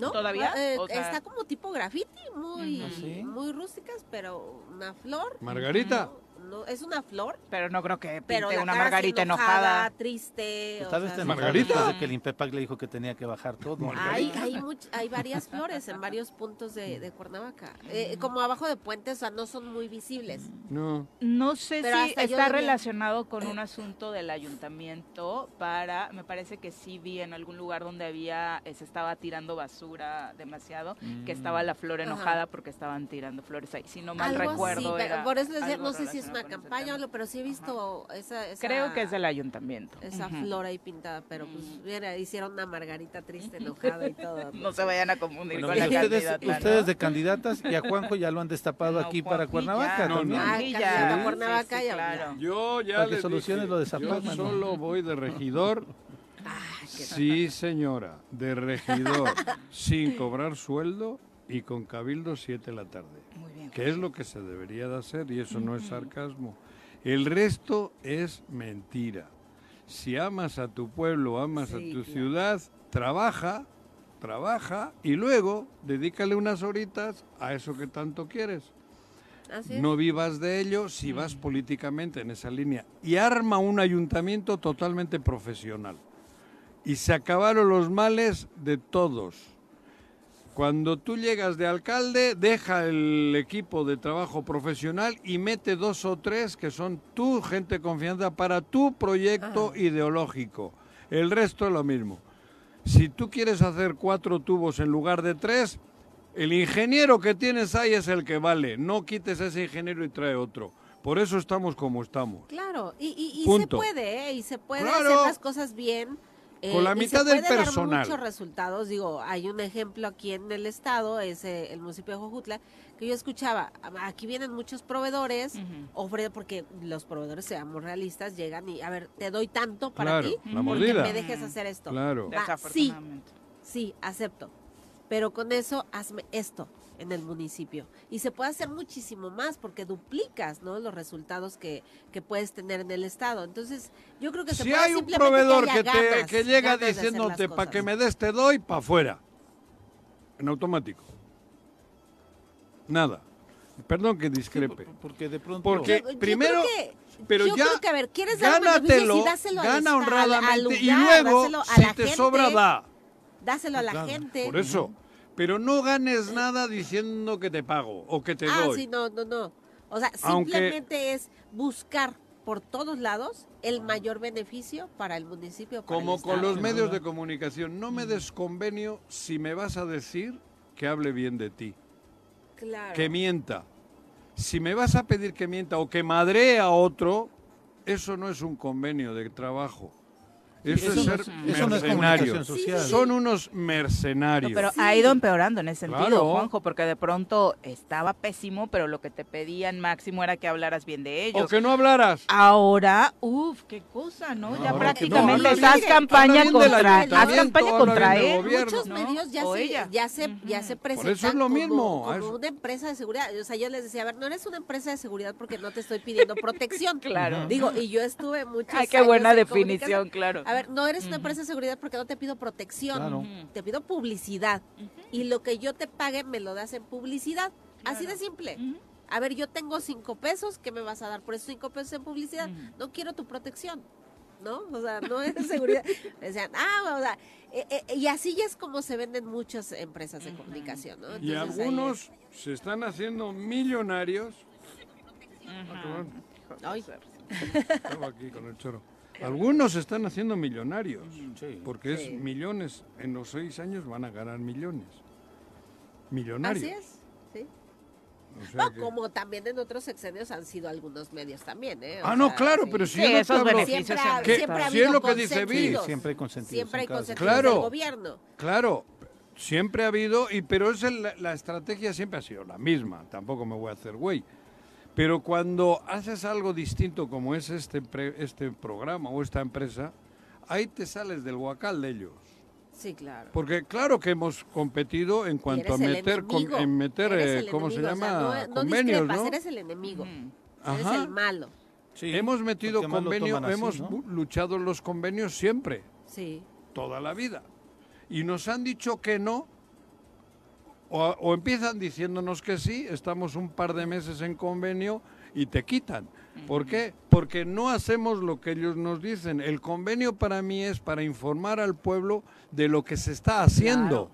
¿No? ¿Todavía? Eh, O sea- Está como tipo graffiti, muy. ¿Ah, sí? muy rústicas, pero una flor. Margarita. No, es una flor, Pero no creo que pero pinte la una cara así margarita enojada, enojada. triste. Pues o sea. Margarita. Margarita. de que el INPEPAC le dijo que tenía que bajar todo. Hay, hay, much- hay varias flores en varios puntos de, de Cuernavaca. Eh, como abajo de puentes, o sea, no son muy visibles. No. No sé Pero si está relacionado con un asunto del ayuntamiento para, me parece que sí vi en algún lugar donde había, eh, se estaba tirando basura demasiado, que estaba la flor Ajá. enojada porque estaban tirando flores ahí. Si no mal Algo recuerdo pero era por eso les decía, no sé si es una campaña o pero sí he visto esa, esa- Creo que es del ayuntamiento. esa Ujú. flor ahí pintada, pero pues mira, hicieron una margarita triste, enojada y todo. [LAUGHS] No se vayan a confundir Bueno, con la y ustedes, candidata, ¿no? ustedes de candidatas y a Juanjo ya lo han destapado No, aquí para Cuernavaca. No, también. no. Ah, Juanji candidata ya. a Cuernavaca Sí, sí, ya. claro. Yo ya Para que les soluciones dije, lo de Yo solo voy de regidor. Ay, Sí, señora, de regidor, sin cobrar sueldo y con cabildo 7 de la tarde. Muy bien. Que es lo que se debería de hacer y eso no es sarcasmo. El resto es mentira. Si amas a tu pueblo, amas Sí, a tu claro. ciudad, trabaja, trabaja y luego dedícale unas horitas a eso que tanto quieres. Así. No vivas de ello si vas políticamente en esa línea. Y arma un ayuntamiento totalmente profesional. Y se acabaron los males de todos. Cuando tú llegas de alcalde, deja el equipo de trabajo profesional y mete dos o tres que son tu gente de confianza para tu proyecto ideológico. El resto es lo mismo. Si tú quieres hacer cuatro tubos en lugar de tres, el ingeniero que tienes ahí es el que vale. No quites a ese ingeniero y trae otro. Por eso estamos como estamos. Claro, y, y, y se puede, ¿eh? y se puede Claro. hacer las cosas bien. Eh, Con la y mitad se del puede dar personal. muchos resultados. Digo, hay un ejemplo aquí en el estado, es eh, el municipio de Jojutla, que yo escuchaba, a- aquí vienen muchos proveedores, Ujú. ofre- porque los proveedores, seamos realistas, llegan y, a ver, te doy tanto para Claro, ti, la porque mordida. me dejes hacer esto. Claro. Va, sí, sí, acepto. Pero con eso hazme esto en el municipio. Y se puede hacer muchísimo más porque duplicas ¿no? los resultados que, que puedes tener en el Estado. Entonces, yo creo que se Si puede hay un proveedor que, te, ganas, que llega diciéndote para que me des te doy, para afuera. En automático. Nada. Perdón que discrepe. Porque de pronto... Porque Yo- yo primero, creo que- pero yo ya creo que, a ver, quieres gánatelo, y dáselo gana esta- al- al honradamente y luego, dáselo a si la te gente, sobra, da. Dáselo a la Claro, gente. Por eso. Pero no ganes nada diciendo que te pago o que te ah, doy. sí, no, no, no. O sea, Aunque- simplemente es buscar por todos lados el mayor beneficio para el municipio. para Como el con los medios de comunicación, no me des convenio si me vas a decir que hable bien de ti, Claro. que mienta. Si me vas a pedir que mienta o que madree a otro, eso no es un convenio de trabajo. Eso, Eso es no ser eso no es mercenarios. comunicación social. Son unos mercenarios. No, pero ha ido empeorando en ese sentido, Claro. Juanjo, porque de pronto estaba pésimo, pero lo que te pedían máximo era que hablaras bien de ellos. o que no hablaras. Ahora, uff, qué cosa, ¿no? ya ahora prácticamente estás campaña contra, haz campaña contra él. gobierno. Muchos ¿no? medios ya se, ya se, ya se presentan eso es lo como, mismo, como una empresa de seguridad. O sea, yo les decía, a ver, no eres una empresa de seguridad porque no te estoy pidiendo [LAUGHS] protección. Claro. Digo, y yo estuve muchos Ay, qué años buena en definición, claro. A ver, no eres una empresa de seguridad porque no te pido protección, Claro. te pido publicidad. Y lo que yo te pague me lo das en publicidad. Así de simple. A ver, yo tengo cinco pesos, ¿qué me vas a dar por esos cinco pesos en publicidad? No quiero tu protección, ¿no? O sea, no es seguridad. [LAUGHS] Decían, ah, o sea, eh, eh, y así ya es como se venden muchas empresas de comunicación, ¿no? Y Entonces, algunos se están haciendo millonarios. Ah, ay, estaba aquí con el choro. Algunos están haciendo millonarios. Sí. Porque Sí. es millones. En los seis años van a ganar millones. Millonarios. así es, sí. O sea No, que- como también en otros sexenios han sido algunos medios también, ¿eh? O Ah, no, sea, claro, sí. pero si Sí, yo no te esos hablo- beneficios Siempre ha, siempre siempre ha Si es lo que dice consentidos. siempre hay consentidos Siempre hay en cada consentidos Claro. del gobierno. Claro, siempre ha habido, y pero es el- la, estrategia siempre ha sido la misma, tampoco me voy a hacer güey. Pero cuando haces algo distinto como es este, pre- este programa o esta empresa, ahí te sales del huacal de ellos. Sí, claro. Porque claro que hemos competido en cuanto a meter, en meter eh, ¿cómo se enemigo, o sea, llama? no- no, Convenios, discrepas, ¿no? eres el enemigo, eres Ajá. el malo. Sí, Hemos metido porque además lo convenio, toman así, hemos ¿no? luchado en los convenios siempre. Sí. toda la vida. Y nos han dicho que no, o, o empiezan diciéndonos que sí, estamos un par de meses en convenio y te quitan. ¿Por qué? Porque no hacemos lo que ellos nos dicen. El convenio para mí es para informar al pueblo de lo que se está haciendo,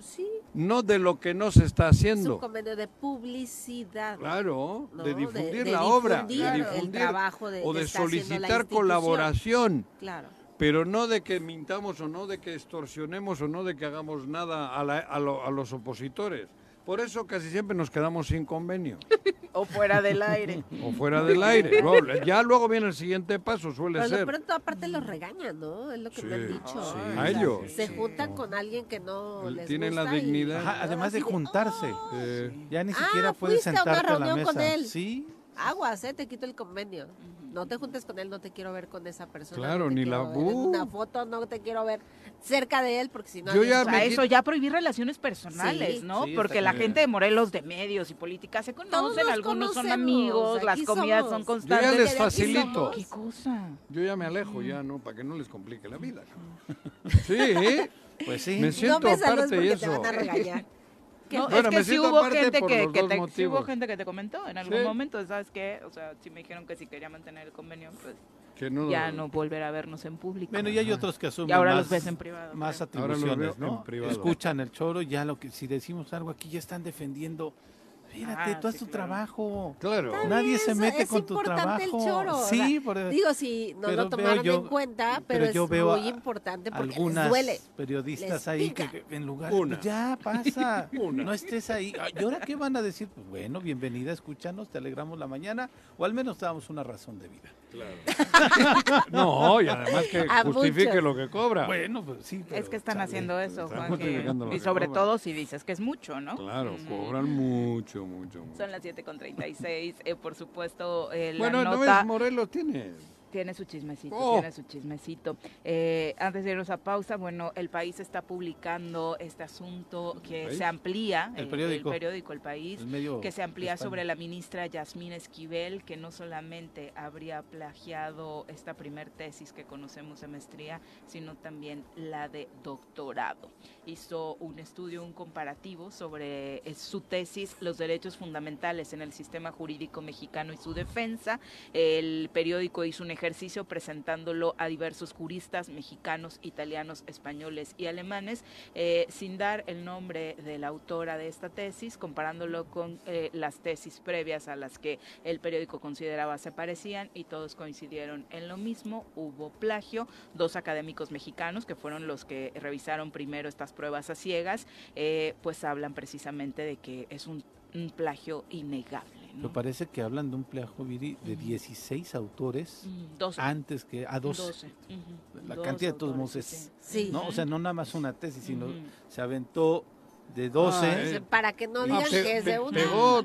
Sí, no de lo que no se está es un haciendo. convenio de publicidad. Claro, ¿no? de difundir de la obra, difundir de el difundir trabajo de, o de haciendo solicitar colaboración. Claro. Pero no de que mintamos o no de que extorsionemos o no de que hagamos nada a, la- a lo- a los opositores. Por eso casi siempre nos quedamos sin convenio [LAUGHS] O fuera del aire. o fuera del aire. [LAUGHS] Ya luego viene el siguiente paso, suele Pero de ser. pronto aparte los regañan, ¿no? Es lo que me han Sí, dicho. sí. O A ellos. Se juntan con alguien que no les Tienen la y- dignidad. Ajá, además de juntarse. Eh, Ya ni Ah, siquiera puedes fuiste a una sentarte a la reunión con mesa. él. Sí, Aguas, ¿eh? Te quito el convenio. No te juntes con él, no te quiero ver con esa persona. Claro, no ni la- ver en ¡Uh! una foto, no te quiero ver cerca de él porque si no... Yo ya O bye. sea, me eso ya prohibir relaciones personales, Sí. ¿no? Sí, Porque la bien. gente de Morelos de medios y política se conocen, nos algunos son amigos, las comidas somos. son Yo ya constantes. les facilito. somos. ¿Qué cosa? yo ya me alejo, ya no, para que no les complique la vida. cabrón. Sí, pues sí. me No siento me aparte porque te eso. van a regañar. No, es que sí hubo gente que, te, sí hubo gente que te comentó en algún Sí. momento, ¿sabes qué? O sea, si me dijeron que si quería mantener el convenio, pues Que no- ya no volver a vernos en público. Bueno, y hay otros que asumen Y ahora más, los ves en privado, más creo. Ahora los atribuciones, en ¿no? privado. Escuchan el choro, ya lo que si decimos algo aquí ya están defendiendo. Fíjate, Ah, tú haz sí, tu claro. trabajo. Claro. Nadie se mete es con tu importante el trabajo. choro, Sí, por Digo, si no pero lo tomaron yo- en cuenta, pero pero, yo es veo muy importante porque algunas les duele. periodistas les ahí que, que en lugar Una. pues ya pasa, [LAUGHS] Una. no estés ahí. ¿Y ahora qué van a decir? Pues bueno, bienvenida, escúchanos, te alegramos la mañana o al menos te damos una razón de vida. [LAUGHS] No, y además que [LAUGHS] A justifique muchos. lo que cobra. Bueno, pues sí. Es pero, que están chale. haciendo eso, están Juan, y sobre cobran. todo si dices que es mucho, ¿no? Claro, Mm. cobran mucho, mucho, mucho. Son las 7.36, eh, por supuesto, eh, la Bueno, ¿no nota... ves? Morelos tiene. Tiene su chismecito, Oh. tiene su chismecito. Eh, antes de irnos a pausa, bueno, el país está publicando este asunto que se amplía, El eh, periódico. el periódico El País, El que se amplía sobre la ministra Yasmín Esquivel, que no solamente habría plagiado esta primer tesis que conocemos de maestría, sino también la de doctorado. Hizo un estudio, un comparativo sobre eh, su tesis, los derechos fundamentales en el sistema jurídico mexicano y su defensa. El periódico hizo un ejercicio presentándolo a diversos juristas mexicanos, italianos, españoles y alemanes, eh, sin dar el nombre de la autora de esta tesis, comparándolo con eh, las tesis previas a las que el periódico consideraba se parecían y todos coincidieron en lo mismo. Hubo plagio. Dos académicos mexicanos, que fueron los que revisaron primero estas pruebas a ciegas, eh, pues hablan precisamente de que es un, un plagio innegable. Me parece que hablan de un plagio, Viri, de 16 autores Mm, 12. antes que a 12. 12. Ujú. La Dos cantidad de todos autores, modos es, sí. ¿no? O sea, no nada más una tesis, sino Ujú. se aventó de 12. Ah, eh. Para que no Ah, digan pe- que es de una. Pegó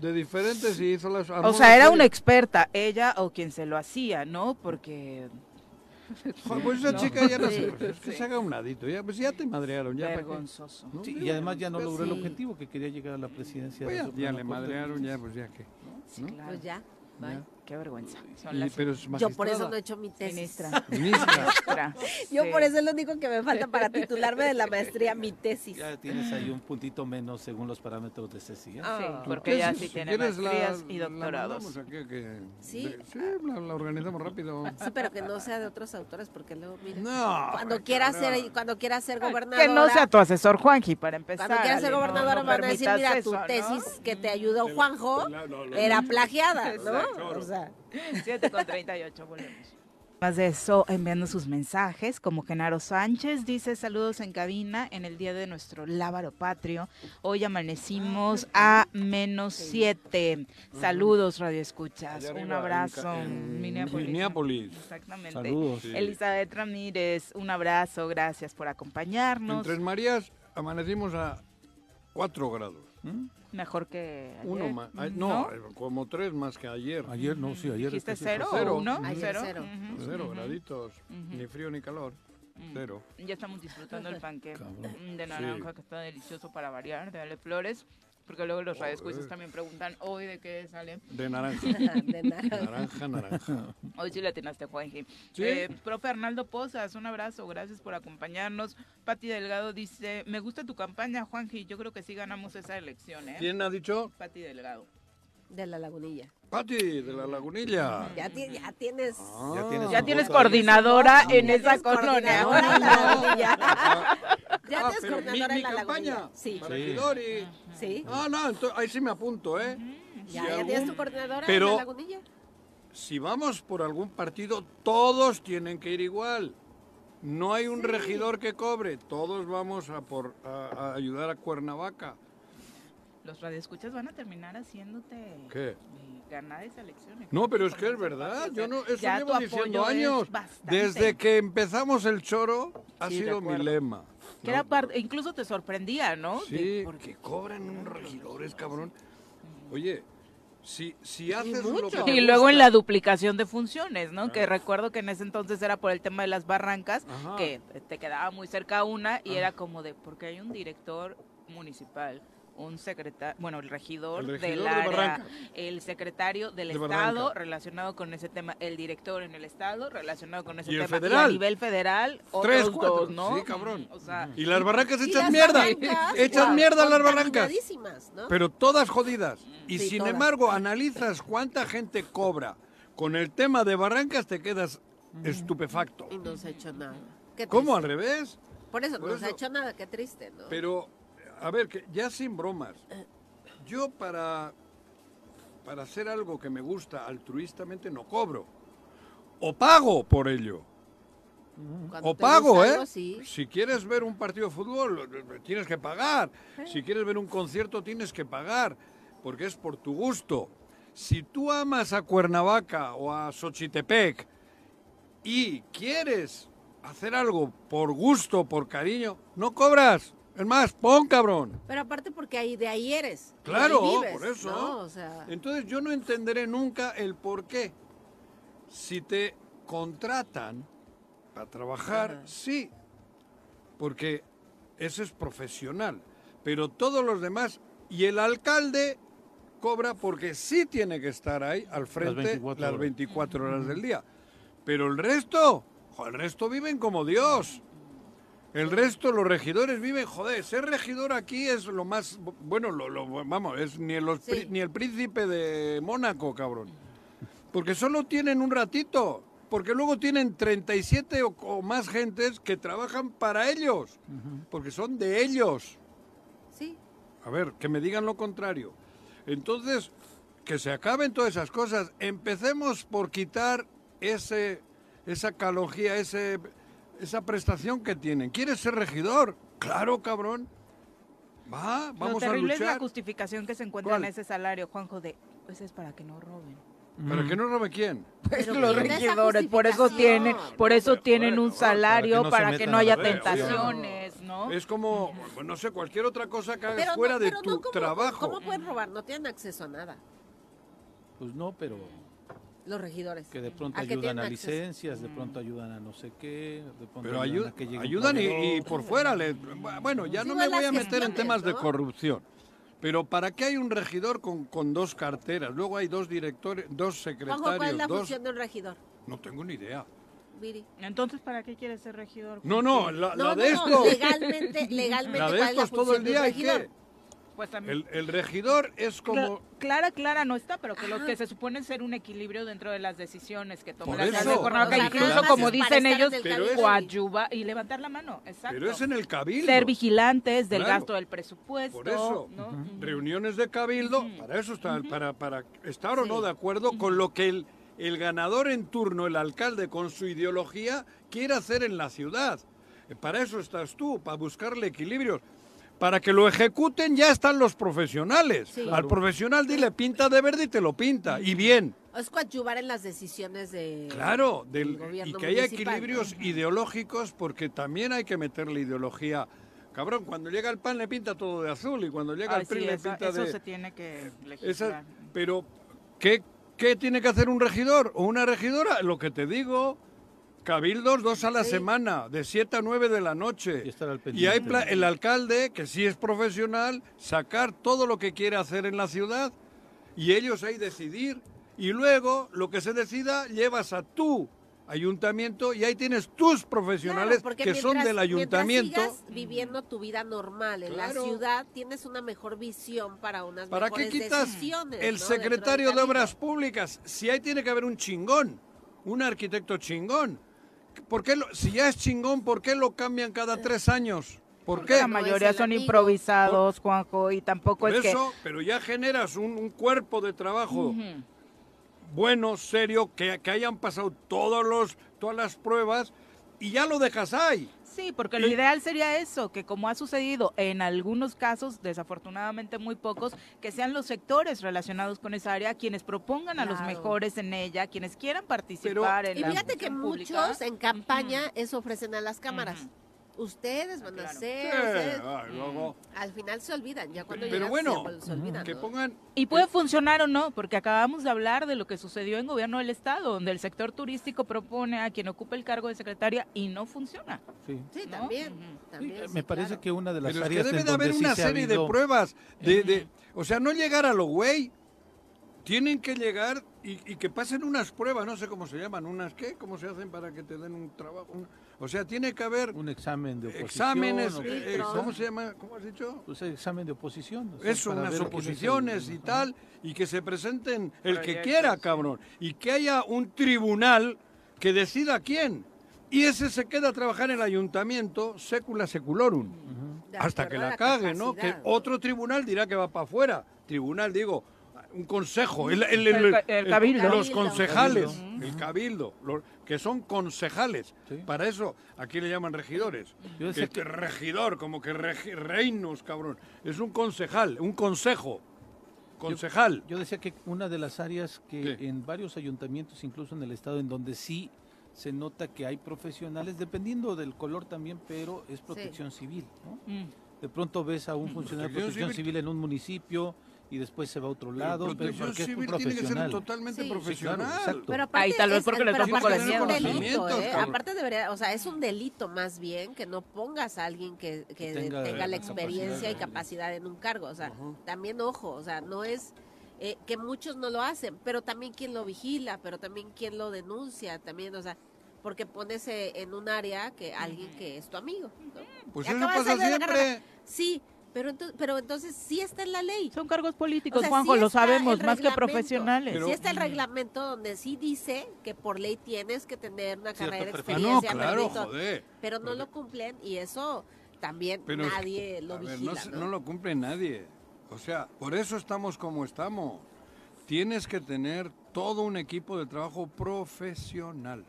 de diferentes y hizo las... O sea, era una experta, ella o quien se lo hacía, ¿no? Porque Pues esa [LAUGHS] No. chica ya no Sí, pues es que sí. se haga un ladito, ya, pues ya te madrearon, ya. vergonzoso. Sí, y además ya no pues logró el sí. objetivo que quería llegar a la presidencia. Pues de ya, la ya le madrearon, ya, pues ya que. Sí, ¿no? claro. Pues ya. bye. Ya. Qué vergüenza. Son Y- las pero es Yo por eso no he hecho mi tesis. ministra. [LAUGHS] Ministra. Yo Sí. por eso es lo único que me falta para titularme de la maestría, mi tesis. Ya tienes ahí un puntito menos según los parámetros de Ceci. ¿eh? Ah. Sí, porque Tesis, sí tiene la- maestrías y doctorados. mandamos aquí, que- ¿Sí? de- sí, la, la organizamos rápido. Sí, pero que no sea de otros autores, porque luego, mira, No. cuando quiera ser, cuando quiera ser gobernadora, Que no sea tu asesor, Juanji, para empezar. cuando quiera ser Ale, no- gobernadora no van a decir, mira, eso, tu ¿no? tesis que te ayudó Juanjo era plagiada, ¿no? O sea, 7 [LAUGHS] con 38, volvemos. Más de eso, enviando sus mensajes, como Genaro Sánchez dice saludos en cabina en el día de nuestro lábaro patrio. Hoy amanecimos a menos 7. Saludos, Radio Escuchas. Un abrazo. en en Minneapolis. Minneapolis. Exactamente. Saludos. Sí. Elizabeth Ramírez, un abrazo. Gracias por En acompañarnos. Tres Marías amanecimos a 4 grados. Mejor que ayer. Uno más. no, eh, como tres más que ayer. Ayer, no, sí, ayer. ¿Dijiste cero, cero. o uno? Ayer ¿Cero? cero. Ujú, Cero graditos. Ni frío ni calor. Mm. Cero. Ya estamos disfrutando el panque de naranja que está delicioso para variar, de Ale Flores. Porque luego los radioescuchas también preguntan hoy de qué sale. De naranja. [LAUGHS] de nada. naranja, naranja. Hoy sí le atinaste, Juanji. ¿Sí? Eh, profe Arnaldo Pozas, un abrazo, gracias por acompañarnos. Pati Delgado dice, me gusta tu campaña, Juanji, yo creo que sí ganamos esa elección, ¿eh? ¿Quién ha dicho? Pati Delgado. De la lagunilla. Pati, de la lagunilla. Ya, ti- ya tienes. Ah. Ya tienes Ya tienes coordinadora Ya en tienes esa colonia. coordinadora en la lagunilla. Ya ah, tienes pero mi, coordinadora mi en la campaña. lagunilla. Sí, Para Sí. Ah, no, entonces, ahí sí me apunto, ¿eh? Ya, Si ya algún- tienes tu coordinadora Pero- en la lagunilla. Si vamos por algún partido, todos tienen que ir igual. No hay un regidor que cobre, todos vamos a, por, a, a ayudar a Cuernavaca. Los radioescuchas van a terminar haciéndote ¿Qué? Ganar esa elección. No, pero es que es verdad, yo no, eso ya llevo diciendo años. bastante. Desde que empezamos el choro ha Sí, sido mi lema. Que era ¿no? parte- incluso te sorprendía, ¿no? Sí, De- porque cobran unos regidores, cabrón. Oye, si, si haces lo mucho. que te Y luego en la duplicación de funciones, ¿no? Que recuerdo que en ese entonces era por el tema de las barrancas, Ajá. que te quedaba muy cerca una y era como de, porque hay un director municipal, un secretario, bueno, el regidor, El del de área, el secretario del De Estado relacionado con ese tema, el director en el Estado relacionado con ese Y el tema. federal. a nivel federal, Tres, otros cuatro. dos, ¿no? Sí, cabrón. O sea, Y las barrancas Y echan mierda. [LAUGHS] Echan mierda las barrancas. Pero todas jodidas. Y Sí, sin todas. embargo, analizas cuánta gente cobra. Con el tema de barrancas te quedas estupefacto. Y no se ha hecho nada. ¿Cómo al revés? Por eso, Por no se ha hecho nada, qué triste, ¿no? Pero, a ver, que ya sin bromas. Yo para, para hacer algo que me gusta altruistamente no cobro. O pago por ello. Cuando O pago, ¿eh? algo, sí. Si quieres ver un partido de fútbol, eh, tienes que pagar. Si quieres ver un concierto, tienes que pagar. Porque es por tu gusto. Si tú amas a Cuernavaca o a Xochitepec y quieres hacer algo por gusto, por cariño, no cobras. Es más, pon cabrón. Pero aparte porque ahí de ahí eres. Claro, ahí vives, por eso. ¿no? O sea, Entonces yo no entenderé nunca el por qué. Si te contratan para trabajar, Ajá. sí, porque eso es profesional. Pero todos los demás, y el alcalde cobra porque sí tiene que estar ahí al frente 24 las horas. 24 horas del día. Pero el resto, el resto viven como Dios. El resto, los regidores viven, joder, ser regidor aquí es lo más, bueno, lo, lo- vamos, es ni, los Sí. pri- ni el príncipe de Mónaco, cabrón. Porque solo tienen un ratito, porque luego tienen 37 o, o más gentes que trabajan para ellos, porque son de ellos. sí. A ver, que me digan lo contrario. Entonces, que se acaben todas esas cosas. Empecemos por quitar ese, esa calogía, ese, esa prestación que tienen. ¿Quieres ser regidor? Claro, cabrón. Va, Lo vamos a terrible es la justificación que se encuentra ¿Cuál? en ese salario, Juanjo, de, pues es para que no roben. ¿Para que no robe quién? Pues Pero los esa regidores, por eso justificación. tienen, por eso tienen un salario no se para que metan no a haya tentaciones, ¿no? Es como, no sé, cualquier otra cosa que hagas Pero no- fuera de pero tu no, ¿cómo- trabajo. ¿Cómo pueden robar? No tienen acceso a nada. Pues no, pero Los regidores. que de pronto ¿A qué ayudan a acceso? licencias, de pronto ayudan a no sé qué, de pronto Pero ayudan a que y, por fuera. le- bueno, ya Sí, no me voy a meter en temas de corrupción. Pero ¿para qué hay un regidor con, con dos carteras? Luego hay dos directores, dos secretarios, ¿cuál es la dos... función de un regidor? No tengo ni idea. Entonces, ¿para qué quieres ser regidor? No, no, la, No, la no, de no, esto... legalmente, legalmente, La de ¿cuál es la estos todo el día hay que... Pues también. El, el regidor es como... Cla- Clara, clara no está, pero que los que se suponen ser un equilibrio dentro de las decisiones que toma la alcalde eso. de Cuernavaca, O sea, incluso como dicen ellos, el coadyuva y levantar la mano, exacto. Pero es en el cabildo. Ser vigilantes del Claro. gasto del presupuesto. Por eso, ¿no? reuniones de cabildo, para eso está, para, para estar o no de acuerdo con lo que el, el ganador en turno, el alcalde, con su ideología, quiere hacer en la ciudad. Para eso estás tú, para buscarle equilibrios. Para que lo ejecuten ya están los profesionales. Sí. Al profesional dile pinta de verde y te lo pinta. Y bien. Es coadyuvar en las decisiones de... Claro, del del, gobierno y que haya equilibrios ¿no? ideológicos porque también hay que meterle ideología. Cabrón, cuando llega el PAN le pinta todo de azul y cuando llega Ay, el PRI sí, le eso, pinta eso de... se tiene que Esa- legislar. pero, ¿qué, ¿qué tiene que hacer un regidor o una regidora? Lo que te digo, cabildos dos a la Sí. semana, de 7 a 9 de la noche. Y estar al Y hay pla- el alcalde, que sí es profesional, sacar todo lo que quiere hacer en la ciudad y ellos ahí decidir. Y luego, lo que se decida, llevas a tu ayuntamiento y ahí tienes tus profesionales Claro, que son mientras- del ayuntamiento. Mientras sigas viviendo tu vida normal en Claro. la ciudad, tienes una mejor visión para unas ¿Para qué mejores quitas decisiones, el ¿no? secretario de del Obras. Públicas? Si ahí tiene que haber un chingón, un arquitecto chingón. ¿Por qué lo- si ya es chingón, ¿por qué lo cambian cada tres años? ¿Por qué? La mayoría son amigo. improvisados, Juanjo, y tampoco Por es eso, pero ya generas un, un cuerpo de trabajo. Ujú. bueno, serio, que, que hayan pasado todos los, todas las pruebas y ya lo dejas ahí. Sí, porque lo Y- ideal sería eso, que como ha sucedido en algunos casos, desafortunadamente muy pocos, que sean los sectores relacionados con esa área quienes propongan a los mejores en ella, quienes quieran participar en Y la fíjate que muchos en campaña eso ofrecen a las cámaras. Ustedes van a Claro. hacer, Sí, ustedes- ay, luego- al final se olvidan, ya cuando Pero llegan bueno, se, se olvidan. que ¿no? pongan Y puede funcionar o no, porque acabamos de hablar de lo que sucedió en gobierno del Estado, donde el sector turístico propone a quien ocupe el cargo de secretaria y no funciona. Sí. Sí, ¿no? también. Ujú. también, sí, Me parece claro. que una de las Pero es que debe en de haber donde sí una se serie de pruebas. De, de- o sea, no llegar a lo güey. Tienen que llegar y, y que pasen unas pruebas, no sé cómo se llaman, unas qué, cómo se hacen para que te den un trabajo. Un- o sea, tiene que haber un examen de oposición. exámenes, o- eh, eh, ¿cómo se llama? ¿Cómo has dicho? Pues el examen de oposición. o sea, Eso, unas el- oposiciones y tal, y que se presenten el que quiera, cabrón. Y que haya un tribunal que decida quién. Y ese se queda a trabajar en el ayuntamiento, secula seculorum. Hasta que a la cague, ¿no? Que otro tribunal dirá que va para afuera. Tribunal, digo, un consejo. El, el- El el- ca- el cabildo. Los concejales, Cabildo. el cabildo, los- que son concejales. Sí. Para eso, aquí le llaman regidores. Yo Que este que- regidor, como que regi- reinos, cabrón. Es un concejal, un consejo. Concejal. Yo decía que una de las áreas que ¿Qué? en varios ayuntamientos, incluso en el estado, en donde sí se nota que hay profesionales, dependiendo del color también, pero es protección civil. ¿no? Mm. De pronto ves a un funcionario de Protección protección civil- civil en un municipio y después se va a otro Pero lado, pero protección es un civil tiene que ser profesional. totalmente Sí. profesional. Sí, claro, exacto. Pero aparte Ahí tal vez es- porque les da pero un poco de es un miedo. delito, ¿eh? Aparte debería, o sea, es un delito más bien que no pongas a alguien que, que Que tenga, tenga la experiencia capacidad y capacidad en un cargo. O sea, también ojo, o sea, no es eh, que muchos no lo hacen, pero también quien lo vigila, pero también quien lo denuncia, también, o sea, porque pones eh, en un área que alguien que es tu amigo. ¿no? Pues eso pasa siempre. Sí, pero, ento- pero entonces sí está en la ley. Son cargos políticos, O sea, Juanjo, sí lo sabemos, más que profesionales. Pero- sí está el reglamento donde sí dice que por ley tienes que tener una carrera de. Ah, no, claro, joder. pero no lo cumplen y eso también Pero nadie lo a ver, vigila. no, se- ¿no? no lo cumple nadie. O sea, por eso estamos como estamos. Tienes que tener todo un equipo de trabajo profesional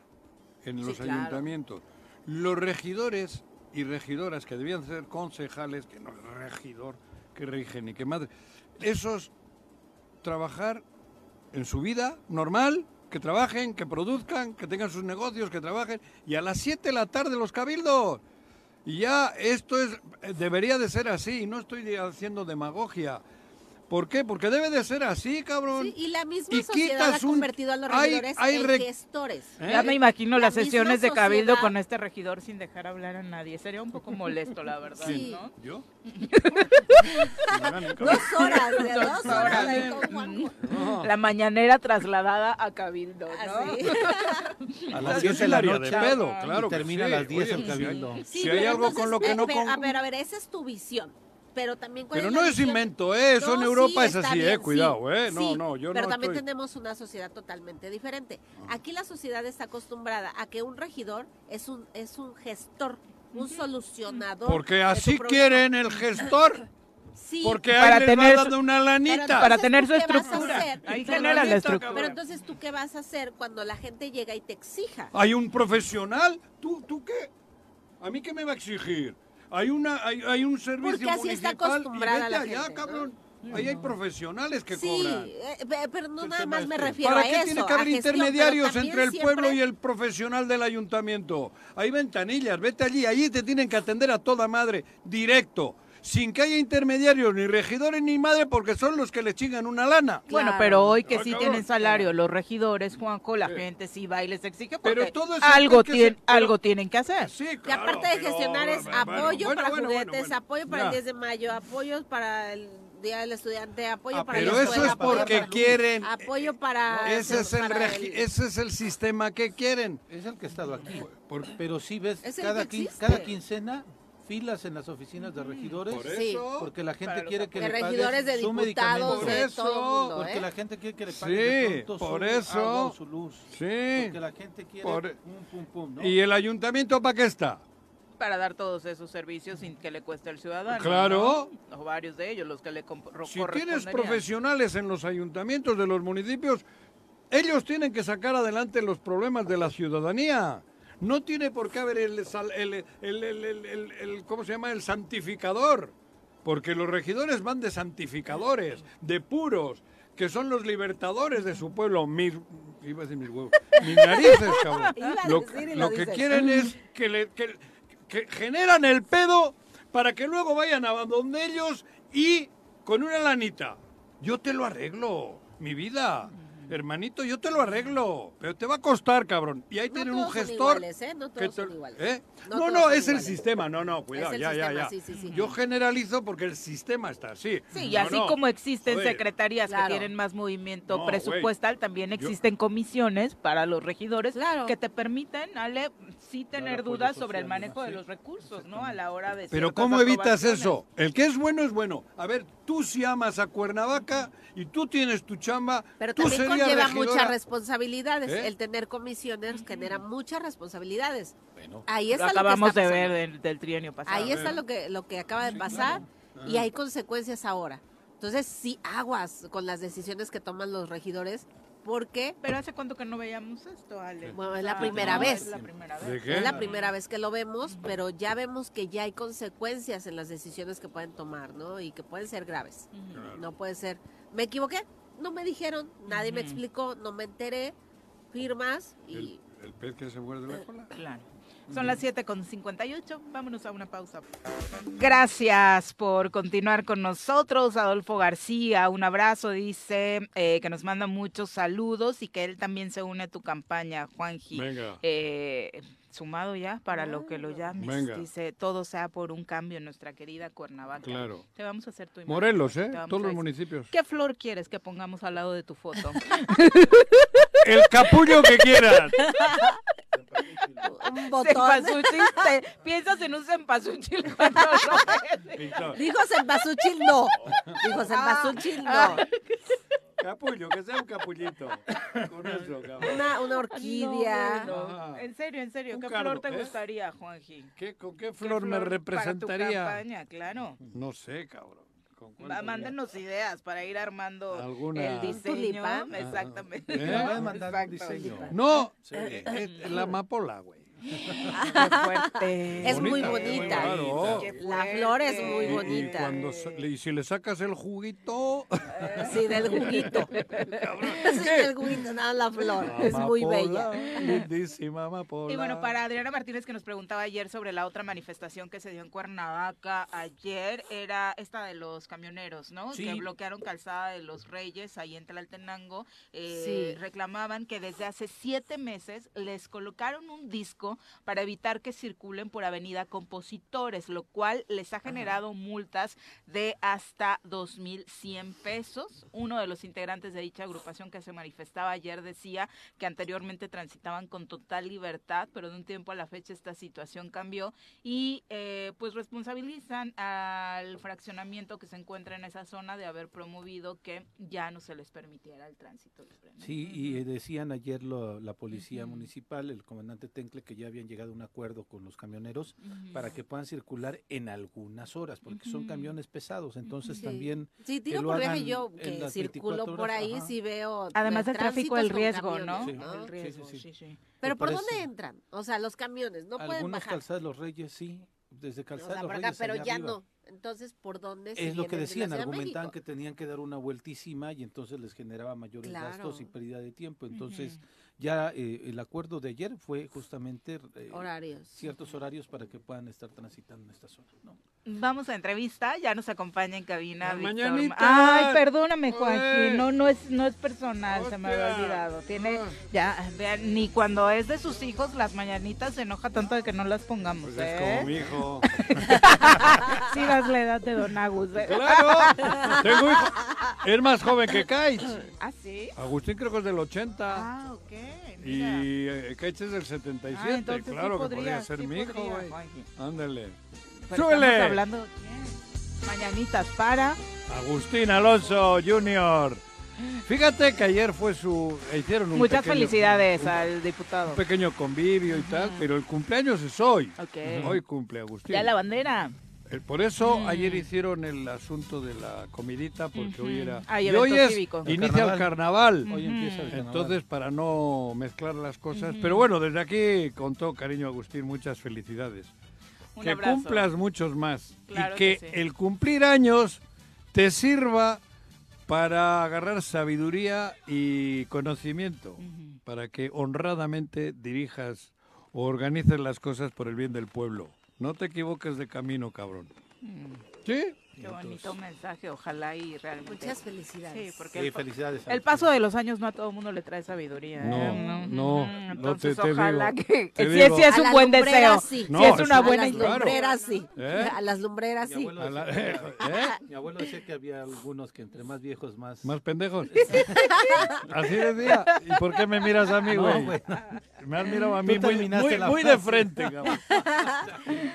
en Sí, los claro. ayuntamientos. Los regidores y regidoras que debían ser concejales, que no es regidor, que rigen y que madre. Esos trabajar en su vida normal, que trabajen, que produzcan, que tengan sus negocios, que trabajen, y a las 7 de la tarde los cabildos. Y ya esto es debería de ser así, no estoy haciendo demagogia. ¿Por qué? Porque debe de ser así, cabrón. Sí, y la misma Y sociedad ha un- convertido a los hay- regidores hay en re- gestores. ¿Eh? Ya me imagino La las sesiones de cabildo con este regidor sin dejar hablar a nadie. Sería un poco molesto, la verdad, Sí. ¿no? ¿Yo? [LAUGHS] Dos horas, de Dos dos horas. Juanjo. No. La mañanera trasladada a cabildo, ¿no? Así. [LAUGHS] A las Yo 10 sí de la noche de pedo, y claro termina sí. a las 10 Oye, el sí. cabildo. Sí, Si hay algo entonces, con lo que no a ver, a ver, esa es tu visión. Pero también cuál Pero es no es invento, ¿eh? Eso en Europa sí, es así, bien, ¿eh? Cuidado, ¿eh? No, sí, no, yo Pero no también estoy... tenemos una sociedad totalmente diferente. Aquí la sociedad está acostumbrada a que un regidor es un es un gestor, un solucionador. Porque así quieren el gestor. [COUGHS] Sí, Porque Para ahí les tener va dando una lanita. Pero Para entonces, tener ¿tú su qué vas a estructura. hacer? Ahí genera la estructura. Pero entonces, ¿tú qué vas a hacer cuando la gente llega y te exija? Hay un profesional. ¿Tú, ¿Tú qué? ¿A mí qué me va a exigir? Hay, una, hay, hay un servicio Porque así está municipal acostumbrada y vete la allá, gente, ¿no? cabrón. Ahí hay profesionales que sí, cobran. eh, pe- pero no El nada más me refiero ¿Para a qué eso. tiene que haber gestión, intermediarios entre el siempre- pueblo y el profesional del ayuntamiento? Hay ventanillas, vete allí, allí te tienen que atender a toda madre, directo, sin que haya intermediarios, ni regidores ni madre, porque son los que le chingan una lana. Bueno, Claro. pero hoy que sí cabrón. tienen salario los regidores, Juanjo, la Sí. gente sí va y les exige Pero porque todo eso algo, tiene que tien- ser- pero- algo tienen que hacer. Sí, Y claro, aparte de pero- gestionar es bueno, apoyo bueno, para bueno, juguetes, bueno, bueno. apoyo para el Ya. 10 de mayo, apoyos para el Día del Estudiante, apoyo Ah, para Pero la eso escuela, es apoyo porque para- quieren. Apoyo para... Ese es, el para el- ese es el sistema que quieren. Es el que ha estado aquí. Por- Pero sí ves, cada, cada quincena filas en las oficinas de regidores. Por Sí. eso. Porque la gente quiere que de le pagues regidores, de su diputados, de todo Porque la gente quiere que le Sí, pronto por su eso. agua o su luz. Sí. Porque la gente quiere Por- pum, pum, pum, ¿no? ¿Y el ayuntamiento para qué está? Para dar todos esos servicios sin que le cueste al ciudadano. Claro. ¿no? O varios de ellos, los que le Si tienes profesionales en los ayuntamientos de los municipios, ellos tienen que sacar adelante los problemas de la ciudadanía. No tiene por qué haber el, el, el- el- el- ¿cómo se llama? El santificador. Porque los regidores van de santificadores, de puros, que son los libertadores de su pueblo. Mis, iba a decir mis huevos, mis narices, [LAUGHS] cabrón. Lo, que quieren es que, le, que, que generan el pedo para que luego vayan a donde ellos y con una lanita. Yo te lo arreglo, mi vida. Hermanito, yo te lo arreglo, pero te va a costar, cabrón. Y ahí No tienen un gestor. iguales, ¿eh? No que todos te- son iguales. ¿eh? No No, todos no, son es el iguales. sistema. No, no, cuidado, ya, ya, ya. sí, sí, sí. Yo generalizo porque el sistema está así. Sí, y así no. como existen Joder. secretarías Claro. que tienen más movimiento No, presupuestal, también Yo- existen comisiones para los regidores Claro. que te permiten, Ale, sí tener dudas sobre el manejo de los recursos, ¿no? A la hora de Pero ¿cómo evitas eso? El que es bueno es bueno. A ver, tú si amas a Cuernavaca y tú tienes tu chamba, Pero tú también regidora. muchas responsabilidades. ¿Eh? El tener comisiones genera muchas responsabilidades. Bueno, Ahí Lo está lo, acabamos que de está ver pasando. del, del trienio pasado. Ahí está lo que, lo que acaba de pasar y hay consecuencias ahora. Entonces, sí, aguas con las decisiones que toman los regidores, porque Pero ¿hace cuánto que no veíamos esto, Ale? Bueno, es la primera no, vez. Es la primera ¿De vez. qué? es la primera vez que lo vemos, pero ya vemos que ya hay consecuencias en las decisiones que pueden tomar, ¿no? Y que pueden ser graves. No puede ser, me equivoqué, no me dijeron, nadie me explicó, no me enteré, firmas y... El, el pez que se muerde la cola. Claro. Son las 7 con 58. Vámonos a una pausa. Gracias por continuar con nosotros. Adolfo García, un abrazo. Dice eh, que nos manda muchos saludos y que él también se une a tu campaña, Juanji. Venga. Eh, sumado ya para lo que lo llames. Venga. Dice, todo sea por un cambio en nuestra querida Cuernavaca. Claro. Te vamos a hacer tu imagen. Morelos, ¿eh? Todos los municipios. ¿Qué flor quieres que pongamos al lado de tu foto? [LAUGHS] El capullo que quieran. [LAUGHS] Un [LAUGHS] botón. Piensas en un cempasúchil [LAUGHS] cuando lo ves. Víctor, Dijo Cempasúchil no. Dijo Cempasúchil no. Capullo, que sea un capullito. Con eso. Una, una orquídea. No, bueno. Ajá. En serio, en serio, Un ¿qué cardo, flor te ¿eh? gustaría, Juanji? ¿Qué, ¿Con qué ¿Qué flor me para tu representaría? campaña, claro. No sé, cabrón. Mándenos ideas para ir armando Alguna- el diseño. Exactamente. ¿Eh? Me voy a mandar un Exacto. diseño. No, Sí. eh, eh, la amapola, güey. Qué fuerte. Es muy Bonita, bonita. claro. Qué La flor es muy Y- Y, bonita. cuando sa- le- y si le sacas el juguito, [LAUGHS] Sí, del juguito. [LAUGHS] Sí, del juguito, nada, la flor. Es muy bella. Lindísima amapola. Y bueno, para Adriana Martínez que nos preguntaba ayer sobre la otra manifestación que se dio en Cuernavaca ayer, era esta de los camioneros, ¿no? Sí. Que bloquearon Calzada de los Reyes ahí en Tlaltenango. Eh, Sí. Reclamaban que desde hace siete meses les colocaron un disco para evitar que circulen por Avenida Compositores, lo cual les ha generado multas de hasta 2.100 pesos. Uno de los integrantes de dicha agrupación que se manifestaba ayer decía que anteriormente transitaban con total libertad, pero de un tiempo a la fecha esta situación cambió y eh, pues responsabilizan al fraccionamiento que se encuentra en esa zona de haber promovido que ya no se les permitiera el tránsito libre. ¿no? Sí, y decían ayer lo- la policía municipal, el comandante Tencle, que ya habían llegado a un acuerdo con los camioneros para que puedan circular en algunas horas, porque son camiones pesados. Entonces Sí. también Sí, que digo lo por yo que circulo 24 por ahí, ajá. sí veo. Además del tráfico, el riesgo, ¿no? camiones, Sí. ¿no? El riesgo, sí, sí. sí, sí. Pero ¿por dónde entran? O sea, los camiones no pueden algunas bajar. calzadas los Reyes sí, desde O calzadas sea, de los por acá, Reyes pero allá ya arriba. no. Entonces, ¿por dónde se Es lo que decían, argumentaban que tenían que dar una vueltísima y entonces les generaba mayores gastos y pérdida de tiempo. Entonces, ya eh, el acuerdo de ayer fue justamente eh, Horarios. ciertos horarios para que puedan estar transitando en esta zona. ¿no? Vamos a entrevista, ya nos acompaña en cabina. Víctor Ay, perdóname, Joaquín, no, no es, no es personal, se me había olvidado. Tiene, Ah. ya, vean, ni cuando es de sus hijos, las mañanitas se enoja tanto de que no las pongamos, Pues es ¿eh? como mi hijo. [LAUGHS] Sí, das la edad de Don Agus. ¿eh? ¡Claro! Tengo hijo. Es más joven que Kaitz. ¿Ah, sí? Agustín creo que es del 80. Ah, ok. y mira. eh, Kaitz es del 77. Ah, sí claro que podría, ser sí mi hijo, güey. Ándale. Pero ¡Súbele! estamos hablando ¿quién? Mañanitas para. Agustín Alonso Jr. Fíjate que ayer fue su. Hicieron un Muchas pequeño- felicidades un- al diputado. Un pequeño convivio y tal, pero el cumpleaños es hoy. Ok. Hoy cumple Agustín. Ya la bandera. Eh, Por eso Mm. ayer hicieron el asunto de la comidita, porque hoy Ujú. era... Hay y hoy es, cívico. El inicia el carnaval. Hoy empieza el carnaval. Entonces, para no mezclar las cosas. Pero bueno, desde aquí, con todo cariño, Agustín, muchas felicidades. Un que abrazo. cumplas muchos más. Claro y que, que sí. el cumplir años te sirva para agarrar sabiduría y conocimiento. Para que honradamente dirijas o organices las cosas por el bien del pueblo. No te equivoques de camino, cabrón. Mm, ¿Sí? Qué bonito mensaje, ojalá y realmente. Muchas felicidades. Sí, porque Sí, el, felicidades. el paso de los años no a todo el mundo le trae sabiduría. ¿eh? No, no, no Entonces, te- te ojalá digo, que. te sí, sí es A un las buen deseo. sí. No, sí es es- una buena a las intención. lumbreras sí. ¿Eh? A las lumbreras Mi sí. abuelo A la- decía- ¿Eh? [LAUGHS] Mi abuelo decía que había algunos que entre más viejos más... ¿Más pendejos? [LAUGHS] Así decía. ¿Y por qué me miras a mí, No, güey? güey. me has mirado a mí muy, muy, la muy de frente, cabrón.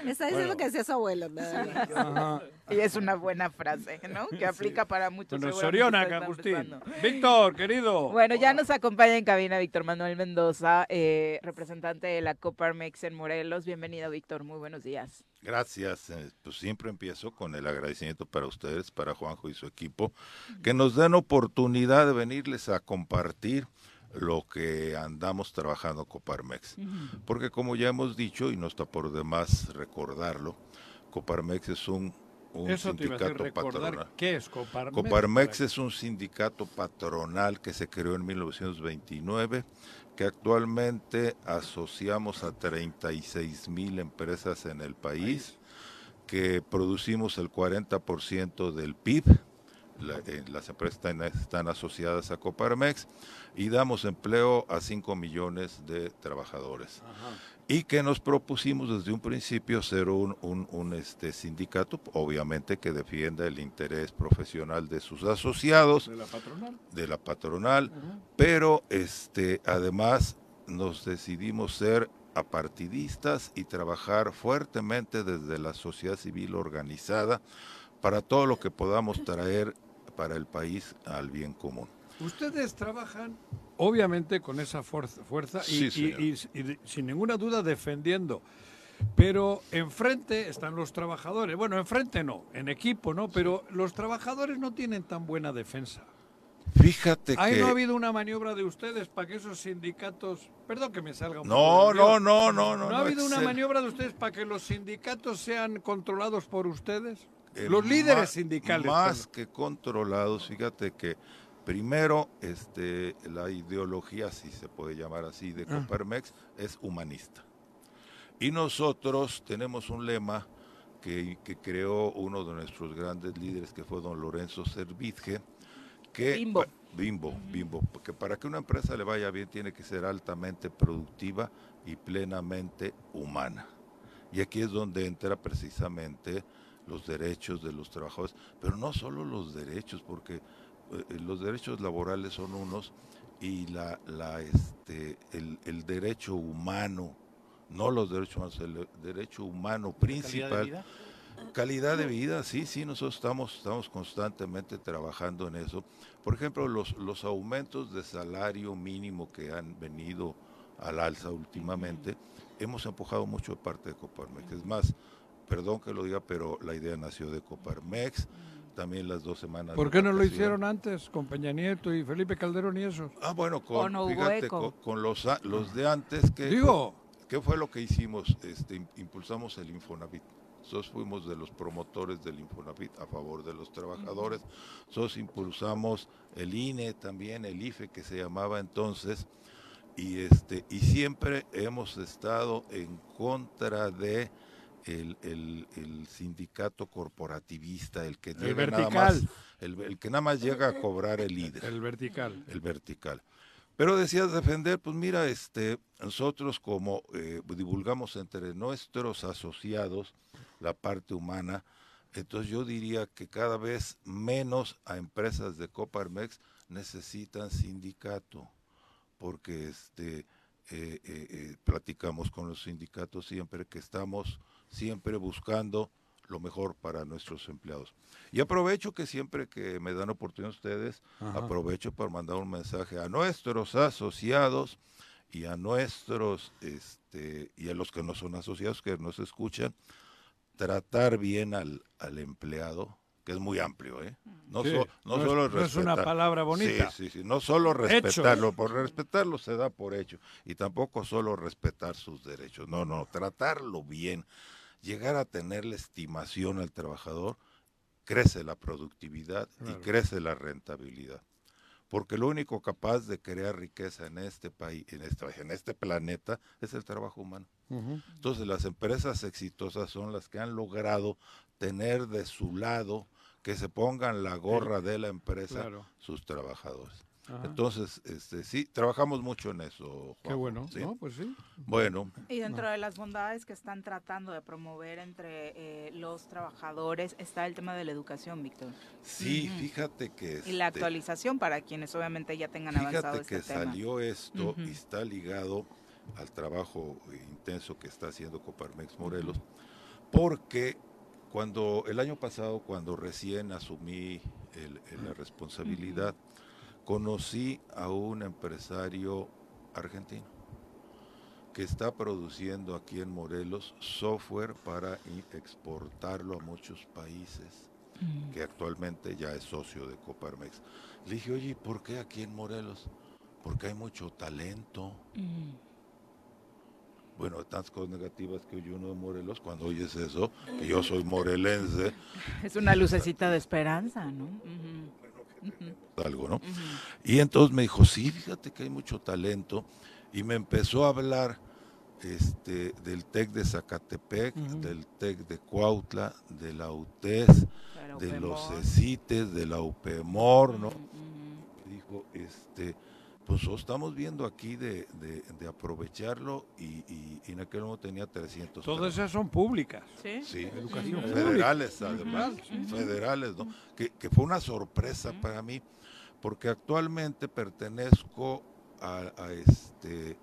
Está diciendo que decía su abuelo, nada más. Ajá. Y es una buena frase, ¿no? Que [LAUGHS] aplica para muchos. Bueno, Soriona, Agustín. Víctor, querido. Bueno, ya nos acompaña en cabina Víctor Manuel Mendoza, eh, representante de la Coparmex en Morelos. Bienvenido, Víctor. Muy buenos días. Gracias. eh, Pues siempre empiezo con el agradecimiento para ustedes, para Juanjo y su equipo, que nos den oportunidad de venirles a compartir lo que andamos trabajando Coparmex. Porque como ya hemos dicho, y no está por demás recordarlo, Coparmex es un, un Eso te iba a hacer sindicato patronal. ¿Qué es Coparmex? Coparmex es un sindicato patronal que se creó en 1929, que actualmente asociamos a 36 mil empresas en el país, que producimos el 40% del PIB. La- eh, las empresas están, están asociadas a Coparmex y damos empleo a 5 millones de trabajadores y que nos propusimos desde un principio ser un, un- un, este sindicato, obviamente que defienda el interés profesional de sus asociados, ¿De la patronal? de la patronal, pero este además nos decidimos ser apartidistas y trabajar fuertemente desde la sociedad civil organizada para todo lo que podamos traer para el país al bien común. Ustedes trabajan, obviamente, con esa fuerza, fuerza y, Sí, y- y- y sin ninguna duda defendiendo. Pero enfrente están los trabajadores. Bueno, enfrente no, en equipo no, pero los trabajadores no tienen tan buena defensa. Fíjate Ahí que... no ha habido una maniobra de ustedes para que esos sindicatos... Perdón que me salga un No, poco no, guion. no, no, no, ¿No ha no, habido una maniobra de ustedes para que los sindicatos sean controlados por ustedes? Eh, los líderes más- sindicales. Más que controlados, fíjate que primero este, la ideología, si se puede llamar así, de Ah. Coparmex es humanista. Y nosotros tenemos un lema que, que creó uno de nuestros grandes líderes, que fue don Lorenzo Servitje, que Bimbo. Bimbo, Bimbo, porque para que una empresa le vaya bien tiene que ser altamente productiva y plenamente humana. Y aquí es donde entra precisamente los derechos de los trabajadores, pero no solo los derechos, porque los derechos laborales son unos y la, la, este, el, el derecho humano, no los derechos humanos, el derecho humano principal. vida? Calidad de vida, sí, sí, nosotros estamos, estamos constantemente trabajando en eso. Por ejemplo, los, los aumentos de salario mínimo que han venido al alza últimamente, hemos empujado mucho de parte de Coparmex. Es más, perdón que lo diga, pero la idea nació de Coparmex, también las dos semanas. ¿Por qué no lo hicieron antes con Peña Nieto y Felipe Calderón y esos? Ah, bueno, ¿O con, fíjate, con, con los, a- los de antes que... Digo, ¿Qué fue lo que hicimos? Este, im- impulsamos el Infonavit. Nosotros fuimos de los promotores del Infonavit a favor de los trabajadores. Nosotros impulsamos el INE también, el IFE que se llamaba entonces. Y, este, y siempre hemos estado en contra de el, el- el sindicato corporativista, el que El llega nada más, el, el que nada más llega a cobrar el líder el vertical. el vertical. Pero decías defender, pues mira, este, nosotros como eh, divulgamos entre nuestros asociados la parte humana, entonces yo diría que cada vez menos a empresas de Coparmex necesitan sindicato, porque este, eh, eh, platicamos con los sindicatos siempre que estamos siempre buscando lo mejor para nuestros empleados. Y aprovecho que siempre que me dan oportunidad ustedes, Ajá. aprovecho para mandar un mensaje a nuestros asociados y a nuestros, este, y a los que no son asociados, que nos escuchan, tratar bien al, al empleado, que es muy amplio, ¿eh? No, Sí, so- no no es- solo no es una palabra bonita. Sí, sí, sí, no solo Hechos. respetarlo, por respetarlo se da por hecho, y tampoco solo respetar sus derechos, no, no, tratarlo bien, llegar a tenerle estimación al trabajador, crece la productividad Claro. y crece la rentabilidad. Porque lo único capaz de crear riqueza en este país, en este, en este planeta, es el trabajo humano. Entonces las empresas exitosas son las que han logrado tener de su lado, que se pongan la gorra de la empresa Claro. sus trabajadores. Ajá. Entonces, este, sí, trabajamos mucho en eso. Qué Juanjo, bueno, ¿sí? ¿no? Pues sí. Bueno, Y dentro de las bondades que están tratando de promover entre eh, los trabajadores está el tema de la educación, Víctor. sí, Ujú. fíjate que... Y la este, actualización para quienes obviamente ya tengan avanzado Fíjate este que tema. salió esto Ujú. y está ligado al trabajo intenso que está haciendo Coparmex Morelos, porque cuando el año pasado, cuando recién asumí el- el- la responsabilidad, conocí a un empresario argentino que está produciendo aquí en Morelos software para exportarlo a muchos países que actualmente ya es socio de Coparmex. Le dije, oye, ¿y ¿por qué aquí en Morelos? Porque hay mucho talento. Bueno, tantas cosas negativas que oye uno de Morelos, cuando oyes eso, que yo soy morelense, [LAUGHS] Es una lucecita de esperanza, ¿no? Algo, ¿no? Y entonces me dijo, sí, fíjate que hay mucho talento. Y me empezó a hablar este, del TEC de Zacatepec, del TEC de Cuautla, de la UTES, de los. CECITES, de la UPEMOR, dijo, este, pues lo estamos viendo aquí de, de- de aprovecharlo y, y- y en aquel momento tenía 300. Todas esas son públicas. ¿Sí? Sí, Educación federales además, federales, ¿no? Que, que fue una sorpresa para mí, porque actualmente pertenezco a, a este,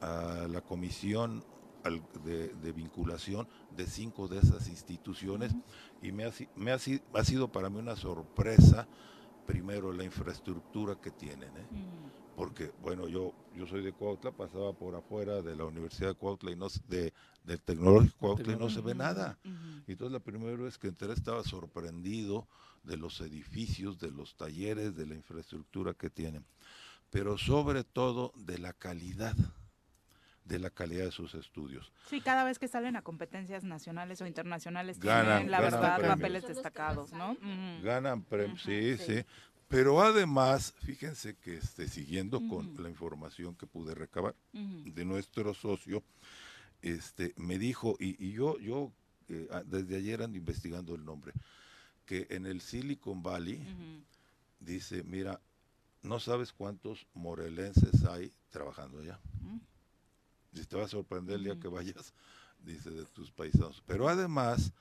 a la comisión al- de, de vinculación de cinco de esas instituciones y me ha, si- me ha, ha sido para mí una sorpresa primero la infraestructura que tienen, ¿eh? Porque bueno, yo yo soy de Cuautla, pasaba por afuera de la Universidad de Cuautla y no de del Tecnológico Cuautla y no se ve nada. Y entonces la primera vez que entré estaba sorprendido de los edificios, de los talleres, de la infraestructura que tienen, pero sobre todo de la calidad de la calidad de sus estudios. Sí, cada vez que salen a competencias nacionales o internacionales tienen, la verdad, papeles destacados, ¿no? Ganan premios, sí, sí, Pero además, fíjense que este, siguiendo con la información que pude recabar de nuestro socio, este, me dijo, y, yo, yo eh, desde ayer ando investigando el nombre, que en el Silicon Valley, dice, mira, no sabes cuántos morelenses hay trabajando allá. Y te va a sorprender el día que vayas, dice, de tus paisanos. Pero además,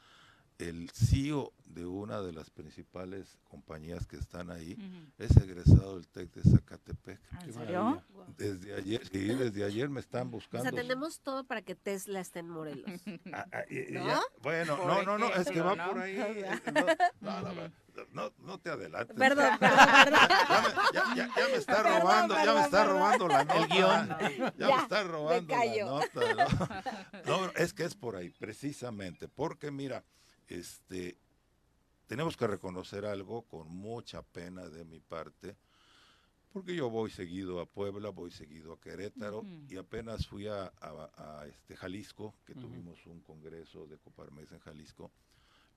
el CEO de una de las principales compañías que están ahí es egresado del TEC de Zacatepec. ¿En serio? Desde ayer, sí, desde ayer me están buscando. O sea, tenemos todo para que Tesla esté en Morelos. [LAUGHS] Ah, ah, ¿No? bueno, no, no, no, es que va por ahí. No, no, no, no, te adelantes. Perdón, [LAUGHS] perdón, perdón. Ya, ya, ya, me está robando, ya me está robando la nota. El guion. Ya, me está robando la nota. ¿no? [LAUGHS] no, es que es por ahí, precisamente, porque mira, este, tenemos que reconocer algo con mucha pena de mi parte, porque yo voy seguido a Puebla, voy seguido a Querétaro y apenas fui a, este Jalisco, que tuvimos un congreso de Coparmex en Jalisco,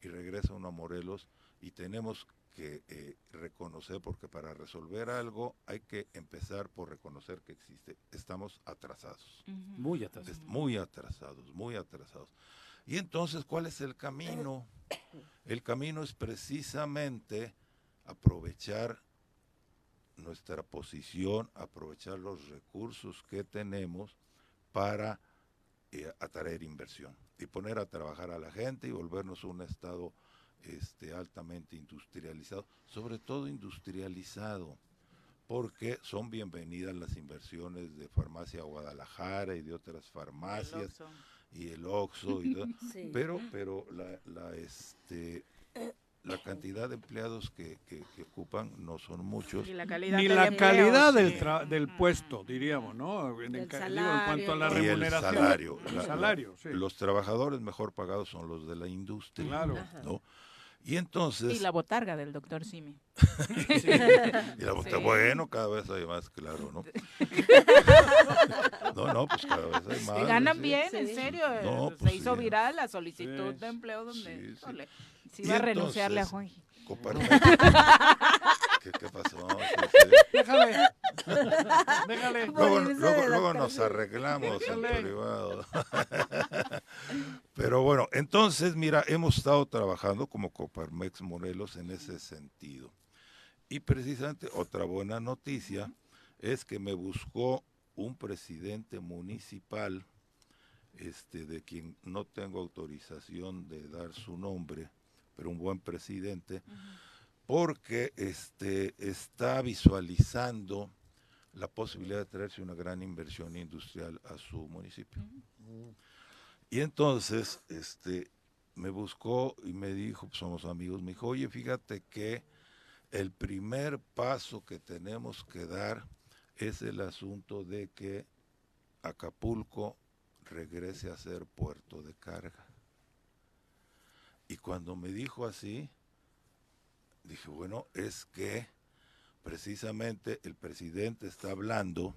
y regreso uno a Morelos y tenemos que eh, reconocer, porque para resolver algo hay que empezar por reconocer que existe. Estamos atrasados. Muy atrasados. Muy atrasados, muy atrasados. Y entonces, ¿cuál es el camino? El camino es precisamente aprovechar nuestra posición, aprovechar los recursos que tenemos para eh, atraer inversión y poner a trabajar a la gente y volvernos un estado este, altamente industrializado, sobre todo industrializado, porque son bienvenidas las inversiones de Farmacia Guadalajara y de otras farmacias y el Oxxo y [LAUGHS] pero pero la, la este la cantidad de empleados que, que, ocupan no son muchos. Ni la calidad, Ni del, la calidad del, del, puesto, diríamos, ¿no? En, en cuanto a la remuneración. Y el salario. El salario sí. Los trabajadores mejor pagados son los de la industria. Claro. ¿no? Y entonces... Y la botarga del doctor Simi. [LAUGHS] Y la botarga, bueno, cada vez hay más, claro, ¿no? no, no, pues cada vez hay más. Y ganan bien, en serio. Se pues hizo viral la solicitud de empleo donde se iba a renunciarle a Juan. [LAUGHS] ¿Qué, ¿Qué, pasó? [LAUGHS] Déjale. Déjale. Luego, luego, luego nos arreglamos en privado. [LAUGHS] Pero bueno, entonces, mira, hemos estado trabajando como Coparmex Morelos en ese sentido. Y precisamente otra buena noticia es que me buscó un presidente municipal, este, de quien no tengo autorización de dar su nombre, pero un buen presidente, porque este, está visualizando la posibilidad de traerse una gran inversión industrial a su municipio. Y entonces este, me buscó y me dijo, pues, somos amigos, me dijo, oye, fíjate que el primer paso que tenemos que dar es el asunto de que Acapulco regrese a ser puerto de carga. Y cuando me dijo así, dije, bueno, es que precisamente el presidente está hablando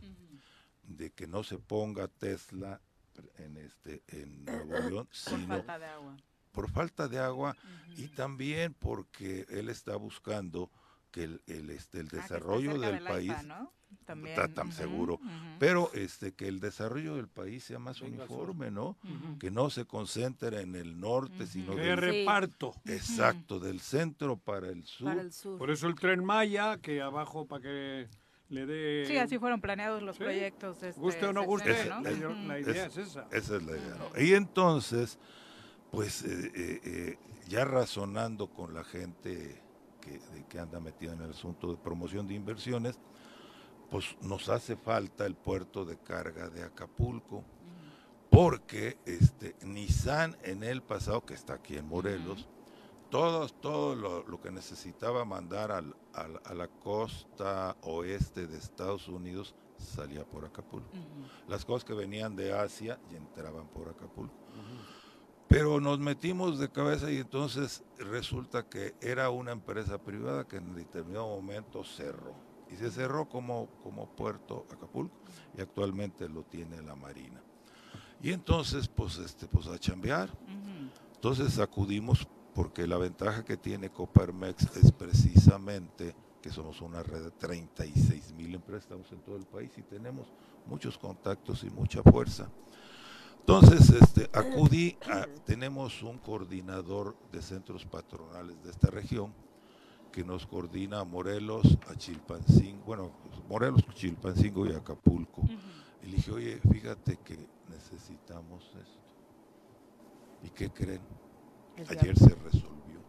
de que no se ponga Tesla en este en Nuevo León, sino por falta de agua, por falta de agua y también porque él está buscando que el, el este el ah, desarrollo del país está tan seguro, pero este que el desarrollo del país sea más uniforme, ¿no? Que no se concentre en el norte, sino que reparto. Exacto, del centro para el, para el, sur. Por eso el tren Maya que abajo para que le dé Sí, así fueron planeados los proyectos este, guste o no guste, ¿no? La, idea es, esa. Esa es la idea, ¿no? Y entonces pues eh, eh, eh, ya razonando con la gente que, que anda metida en el asunto de promoción de inversiones, pues nos hace falta el puerto de carga de Acapulco, porque este, Nissan en el pasado, que está aquí en Morelos, todo, todo lo, lo que necesitaba mandar al, al- a la costa oeste de Estados Unidos salía por Acapulco. Las cosas que venían de Asia y entraban por Acapulco. Pero nos metimos de cabeza y entonces resulta que era una empresa privada que en determinado momento cerró. Y se cerró como, como puerto Acapulco y actualmente lo tiene la Marina. Y entonces, pues, este, pues a chambear. Entonces acudimos porque la ventaja que tiene Coparmex es precisamente que somos una red de 36 mil empresas, estamos en todo el país y tenemos muchos contactos y mucha fuerza. Entonces, este, acudí, a- tenemos un coordinador de centros patronales de esta región que nos coordina a Morelos, a Chilpancingo, bueno, Morelos, Chilpancingo y Acapulco. Y le dije, oye, fíjate que necesitamos esto. ¿Y qué creen? Es Ayer se resolvió.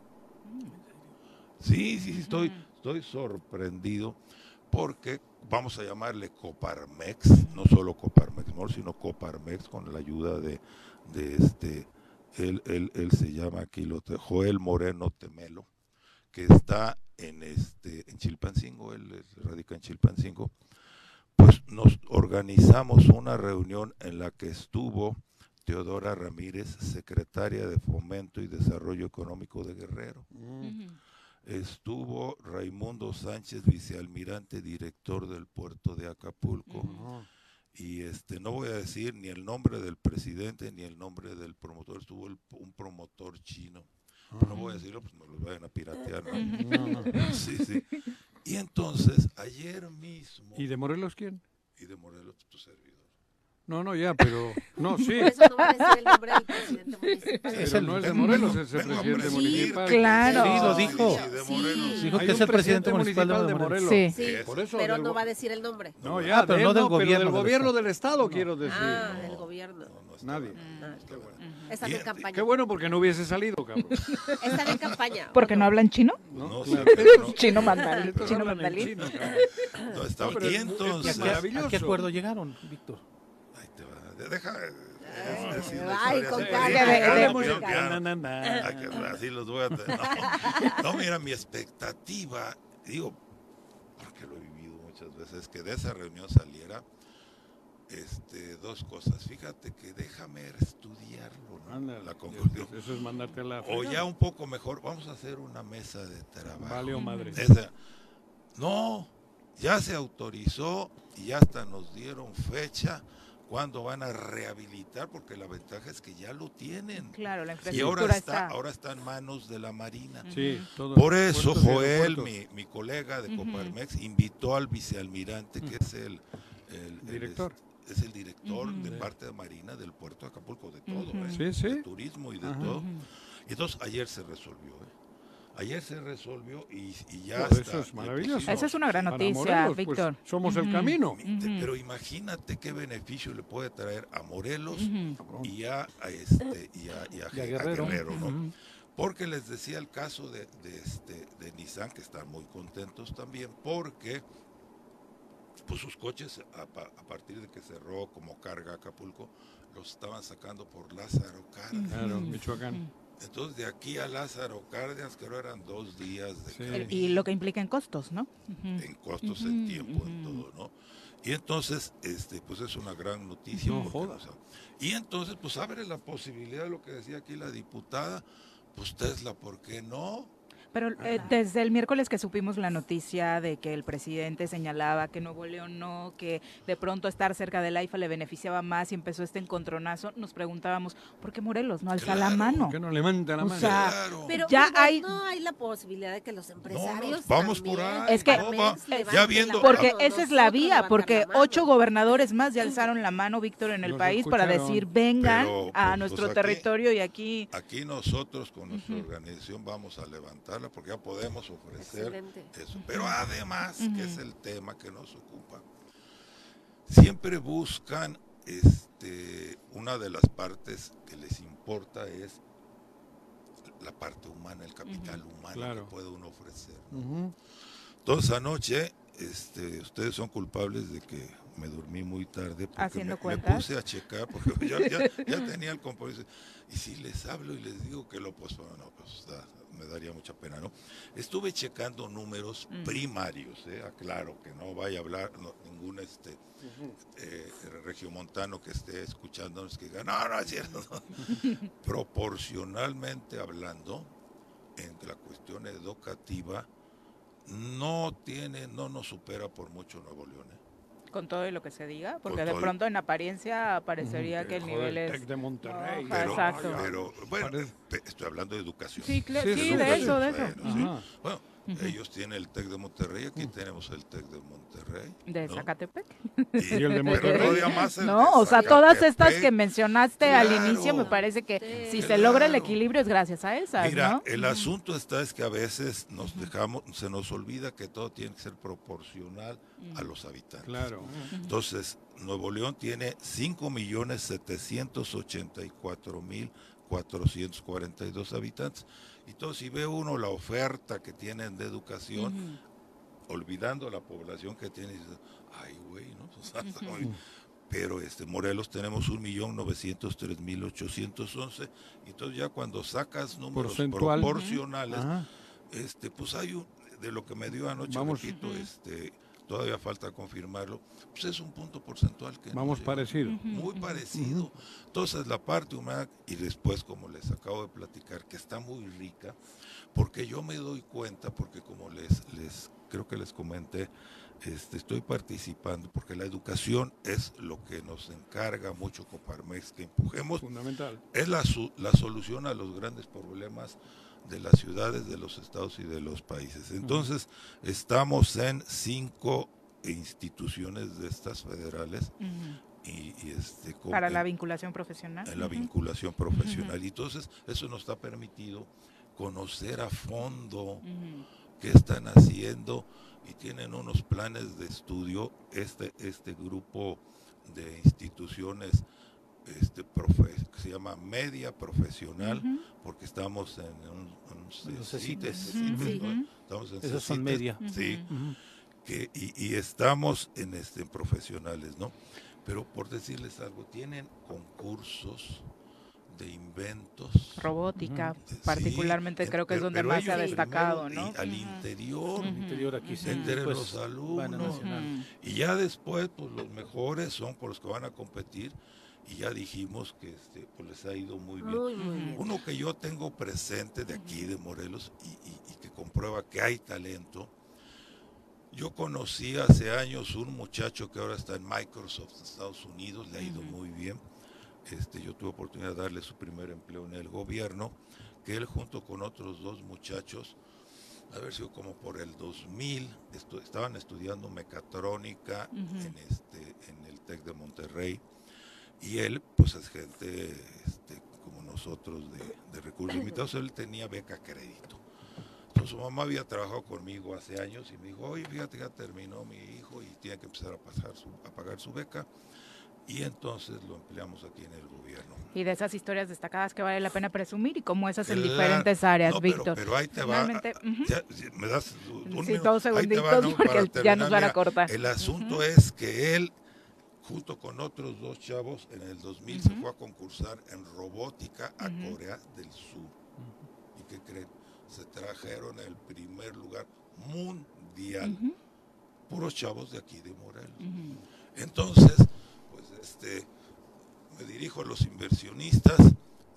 Sí, sí, sí, estoy, estoy sorprendido porque vamos a llamarle Coparmex, no solo Coparmex, Mall, sino Coparmex con la ayuda de, de este, él, él, él se llama aquí, lo Joel Moreno Temelo, que está en este en Chilpancingo, él radica en Chilpancingo, pues nos organizamos una reunión en la que estuvo Teodora Ramírez, secretaria de Fomento y Desarrollo Económico de Guerrero. Estuvo Raimundo Sánchez, vicealmirante, director del puerto de Acapulco. Y este no voy a decir ni el nombre del presidente ni el nombre del promotor, estuvo el- un promotor chino. Pero no voy a decirlo, pues no los vayan a piratear. ¿no? No, no. [LAUGHS] Sí, sí. Y entonces, ayer mismo. ¿Y de Morelos quién? Y de Morelos, tu servidor. No, no, ya, pero. No, sí. Por eso no va a decir el nombre del presidente [LAUGHS] municipal. Pero no es de Morelos, es el presidente municipal. que- claro. Sí, lo dijo. Sí, de Morelos. Dijo que es el presidente municipal de Morelos. Sí. Sí. Por eso pero del no va a decir el nombre. No, ya, Ah, pero de no del no, pero gobierno del del gobierno Estado. del Estado, quiero decir. Ah, No, del gobierno. No, no Nadie. bueno. Ah, Está bueno. Están en campaña. Qué bueno porque no hubiese salido, cabrón. [LAUGHS] Están en campaña. ¿Porque no hablan chino? No, No, sí, no- Chino mandalí. Estos Chino hablan en mandalí. chino, cabrón. no está- No, pero y es- esto es ¿Y a entonces. qué- maravilloso. ¿A qué acuerdo llegaron, Víctor? Deja. la Ay, con así, los voy a tener. No, no, mira, mi expectativa, digo, porque lo he vivido muchas veces, que de esa reunión saliera este, dos cosas. Fíjate que déjame estudiarlo, ¿no? Ándale, la conclusión. Eso, es mandarte a la. O ya un poco mejor, vamos a hacer una mesa de trabajo. Vale o madre. Esa- no, ya se autorizó y hasta nos dieron fecha cuando van a rehabilitar, porque la ventaja es que ya lo tienen. Claro, la Y ahora infraestructura está, está. ahora está en manos de la Marina. Sí, todo. Por eso Joel, mi, mi colega de Ujú. Coparmex, invitó al vicealmirante, que es el, el- el- Director. es el director de parte de Marina del puerto de Acapulco, de todo. ¿eh? Sí, sí. de turismo y de Ajá. todo. Y entonces ayer se resolvió, ¿eh? Ayer se resolvió y, y ya Pues está. eso es maravilloso. Esa es una gran noticia, Morelos, pues, Víctor. somos el camino. Pero imagínate qué beneficio le puede traer a Morelos y a, a este y a, y a- Y a a Guerrero. Guerrero, ¿no? Ujú. Porque les decía el caso de, de este de Nissan que están muy contentos también porque pues sus coches a partir de que cerró como carga Acapulco los estaban sacando por Lázaro Cárdenas. Claro, Michoacán. Entonces de aquí a Lázaro Cárdenas creo eran dos días de Sí. camino Y lo que implica en costos, ¿no? En costos, en tiempo, en todo, ¿no? Y entonces, este, pues es una gran noticia. No jodas. y entonces, pues abre la posibilidad de lo que decía aquí la diputada, pues Tesla, ¿por qué no? Pero eh, desde el miércoles que supimos la noticia de que el presidente señalaba que Nuevo León no, que de pronto estar cerca del AIFA le beneficiaba más y empezó este encontronazo, nos preguntábamos, ¿por qué Morelos no alza la mano? ¿Por qué no levanta la O mano? sea, Claro. Pero Ya hay- no hay la posibilidad de que los empresarios vamos por ahí, Es que- no, va- Coparmex, ya viendo- Porque esa es la vía, levantar porque la ocho gobernadores más ya alzaron la mano, Víctor, en el país para decir, vengan Pero, a pues, nuestro aquí- territorio y aquí... Aquí nosotros con nuestra organización vamos a porque ya podemos ofrecer Excelente. eso. Pero además, que es el tema que nos ocupa, siempre buscan, este, una de las partes que les importa es la parte humana, el capital humano Claro. que puede uno ofrecer. Ujú. Entonces anoche, este, ustedes son culpables de que me dormí muy tarde porque ¿Haciendo me, me puse a checar porque ya, ya- ya tenía el compromiso. Y si les hablo y les digo que lo posponen, no, pues está- me daría mucha pena, ¿no? Estuve checando números primarios, ¿eh? aclaro que no vaya a hablar ningún este eh, regiomontano que esté escuchándonos que diga, no, no es cierto. [LAUGHS] Proporcionalmente hablando, en la cuestión educativa, no tiene, no nos supera por mucho Nuevo León. ¿eh? Con todo lo que se diga, porque de pronto en apariencia parecería que el nivel es... de Monterrey. pero, exacto. pero, bueno, estoy hablando de educación. Sí, de eso, de eso. Bueno, ellos tienen el TEC de Monterrey, aquí tenemos el TEC de Monterrey. ¿De Zacatepec? Y, el de Monterrey. no, o sea, todas estas que mencionaste al inicio, me parece que si se logra el equilibrio es gracias a esas, Mira, el asunto está es que a veces nos dejamos, se nos olvida que todo tiene que ser proporcional a los habitantes. Claro. Entonces, Nuevo León tiene 5.784.442 habitantes. Y entonces, si ve uno la oferta que tienen de educación, olvidando la población que tiene, ay, güey, ¿no? [LAUGHS] pero este Morelos tenemos 1.903.811 y entonces ya cuando sacas números proporcionales, este pues hay un, de lo que me dio anoche Vamos. este todavía falta confirmarlo, pues es un punto porcentual que vamos parecido. Muy parecido. Entonces la parte humana y después como les acabo de platicar que está muy rica, porque yo me doy cuenta porque como les les creo que les comenté este, estoy participando porque la educación es lo que nos encarga mucho Coparmex que empujemos. Fundamental. Es la, la solución a los grandes problemas de las ciudades, de los estados y de los países. Entonces, estamos en cinco instituciones de estas federales. y, este, Para la vinculación profesional. En la vinculación profesional. Y entonces, eso nos ha permitido conocer a fondo qué están haciendo y tienen unos planes de estudio este, este grupo de instituciones este profe, que se llama media profesional porque estamos en un, un CITES, estamos en Esas son media. sí que, y, y, estamos en este en profesionales no pero por decirles algo tienen concursos de inventos. Robótica particularmente creo que es donde más se ha destacado no al interior al interior aquí entre pues, los alumnos. y ya después pues los mejores son por los que van a competir y ya dijimos que este, pues les ha ido muy bien. Uno que yo tengo presente de aquí, de Morelos, y, que comprueba que hay talento. Yo conocí hace años un muchacho que ahora está en Microsoft, Estados Unidos, le ha ido muy bien. Este, yo tuve oportunidad de darle su primer empleo en el gobierno, que él junto con otros dos muchachos, a ver si como por el 2000, estaban estudiando mecatrónica en, este, en el TEC de Monterrey y él, pues es gente este, como nosotros de, recursos [COUGHS] limitados, él tenía beca crédito. Entonces su mamá había trabajado conmigo hace años y me dijo, oye, fíjate, ya terminó mi hijo y tiene que empezar a, pasar su, a pagar su beca. Y entonces lo empleamos aquí en el gobierno. Y de esas historias destacadas que vale la pena presumir y como esas en diferentes áreas, Víctor. Pero, ahí te va. me das un sí, dos segunditos [LAUGHS] porque ya nos van a cortar. El asunto es que él junto con otros dos chavos, en el 2000 se fue a concursar en robótica a Corea del Sur. ¿Y qué creen? Se trajeron el primer lugar mundial. Puros chavos de aquí de Morelos. Entonces, pues este, me dirijo a los inversionistas.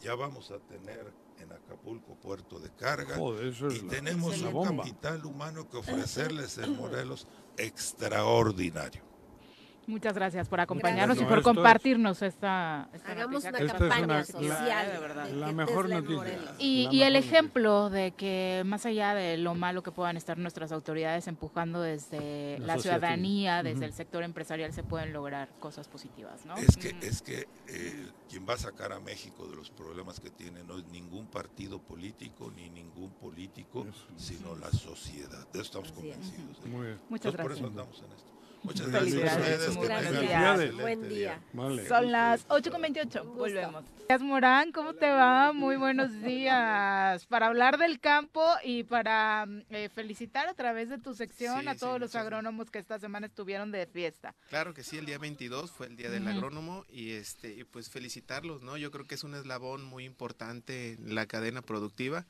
Ya vamos a tener en Acapulco puerto de carga y tenemos un capital humano que ofrecerles en Morelos [CLEARS THROAT] extraordinario. Muchas gracias por acompañarnos y por compartirnos esta, Hagamos una campaña social. de verdad. La mejor noticia. Y, el ejemplo de que más allá de lo malo que puedan estar nuestras autoridades empujando desde la, ciudadanía, desde el sector empresarial, se pueden lograr cosas positivas, ¿no? Es que, es que eh, quien va a sacar a México de los problemas que tiene no es ningún partido político ni ningún político, sino la sociedad. De eso estamos convencidos. ¿eh? Muchas gracias. Por eso andamos en esto. Muchas gracias. gracias. Buen día. Son las 8.28. Volvemos. Gracias, Morán. ¿Cómo te va? Muy buenos días. Para hablar del campo y para eh, felicitar a través de tu sección a todos los agrónomos que esta semana estuvieron de fiesta. Claro que sí, el día 22 fue el día del agrónomo y este pues felicitarlos, ¿no? Yo creo que es un eslabón muy importante en la cadena productiva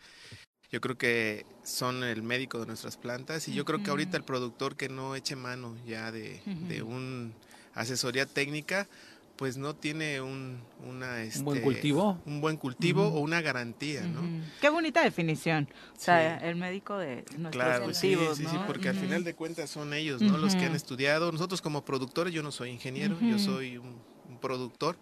Yo creo que son el médico de nuestras plantas y yo creo que ahorita el productor que no eche mano ya de, de un asesoría técnica, pues no tiene un, una, ¿Un buen este, cultivo? Un buen cultivo o una garantía, ¿no? Qué bonita definición. O sea, el médico de nuestros Claro, sí, cultivos, sí, ¿no? sí, porque al final de cuentas son ellos, ¿no? Los que han estudiado. Nosotros como productores, yo no soy ingeniero, yo soy un, un productor,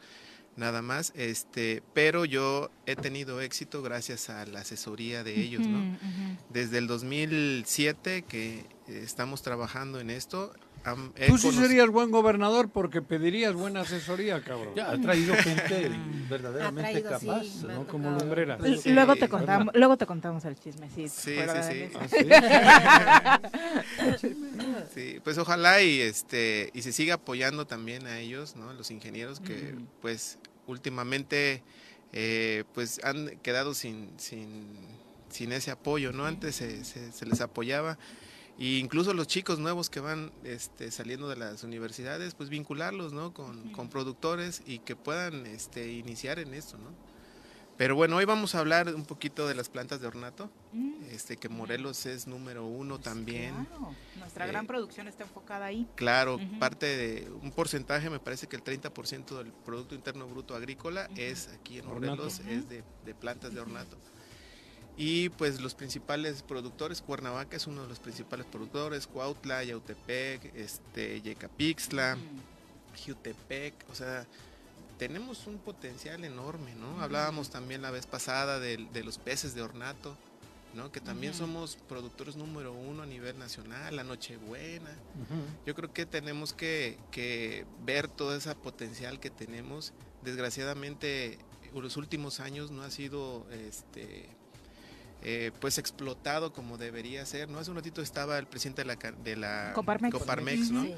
nada más, este, pero yo he tenido éxito gracias a la asesoría de ellos, ¿no? Ujú, ujú. Desde el 2007 que estamos trabajando en esto. Am- Tú sí serías buen gobernador porque pedirías buena asesoría, cabrón. Ya, ha traído gente verdaderamente traído, capaz, sí, ¿no? Como tocado. lumbreras. L- Sí, luego te ¿verdad? contamos, luego te contamos el chismecito. Sí, sí, sí. mesa. [LAUGHS] Sí, pues ojalá y este y se siga apoyando también a ellos, ¿no? Los ingenieros que pues últimamente eh, pues han quedado sin, sin, sin ese apoyo, ¿no? Antes se, se- se les apoyaba e incluso los chicos nuevos que van este, saliendo de las universidades, pues vincularlos, ¿no? Con, con productores y que puedan este, iniciar en esto, ¿no? Pero bueno, hoy vamos a hablar un poquito de las plantas de ornato, Mm, este, que Morelos es número uno también. claro. Nuestra Eh, gran producción está enfocada ahí. Claro, parte de un porcentaje, me parece que el 30% del Producto Interno Bruto Agrícola es aquí en. Morelos, es de, de plantas de ornato. Y pues los principales productores, Cuernavaca es uno de los principales productores, Cuautla, Yautepec, este, Yecapixtla, Jutepec, o sea, tenemos un potencial enorme, ¿no? Hablábamos también la vez pasada de, de los peces de ornato, ¿no? Que también somos productores número uno a nivel nacional, la Nochebuena. Yo creo que tenemos que, que ver todo ese potencial que tenemos. Desgraciadamente, en los últimos años no ha sido este, eh, pues explotado como debería ser. ¿no? Hace un ratito estaba el presidente de la, de la Coparmex. ¿no? Sí.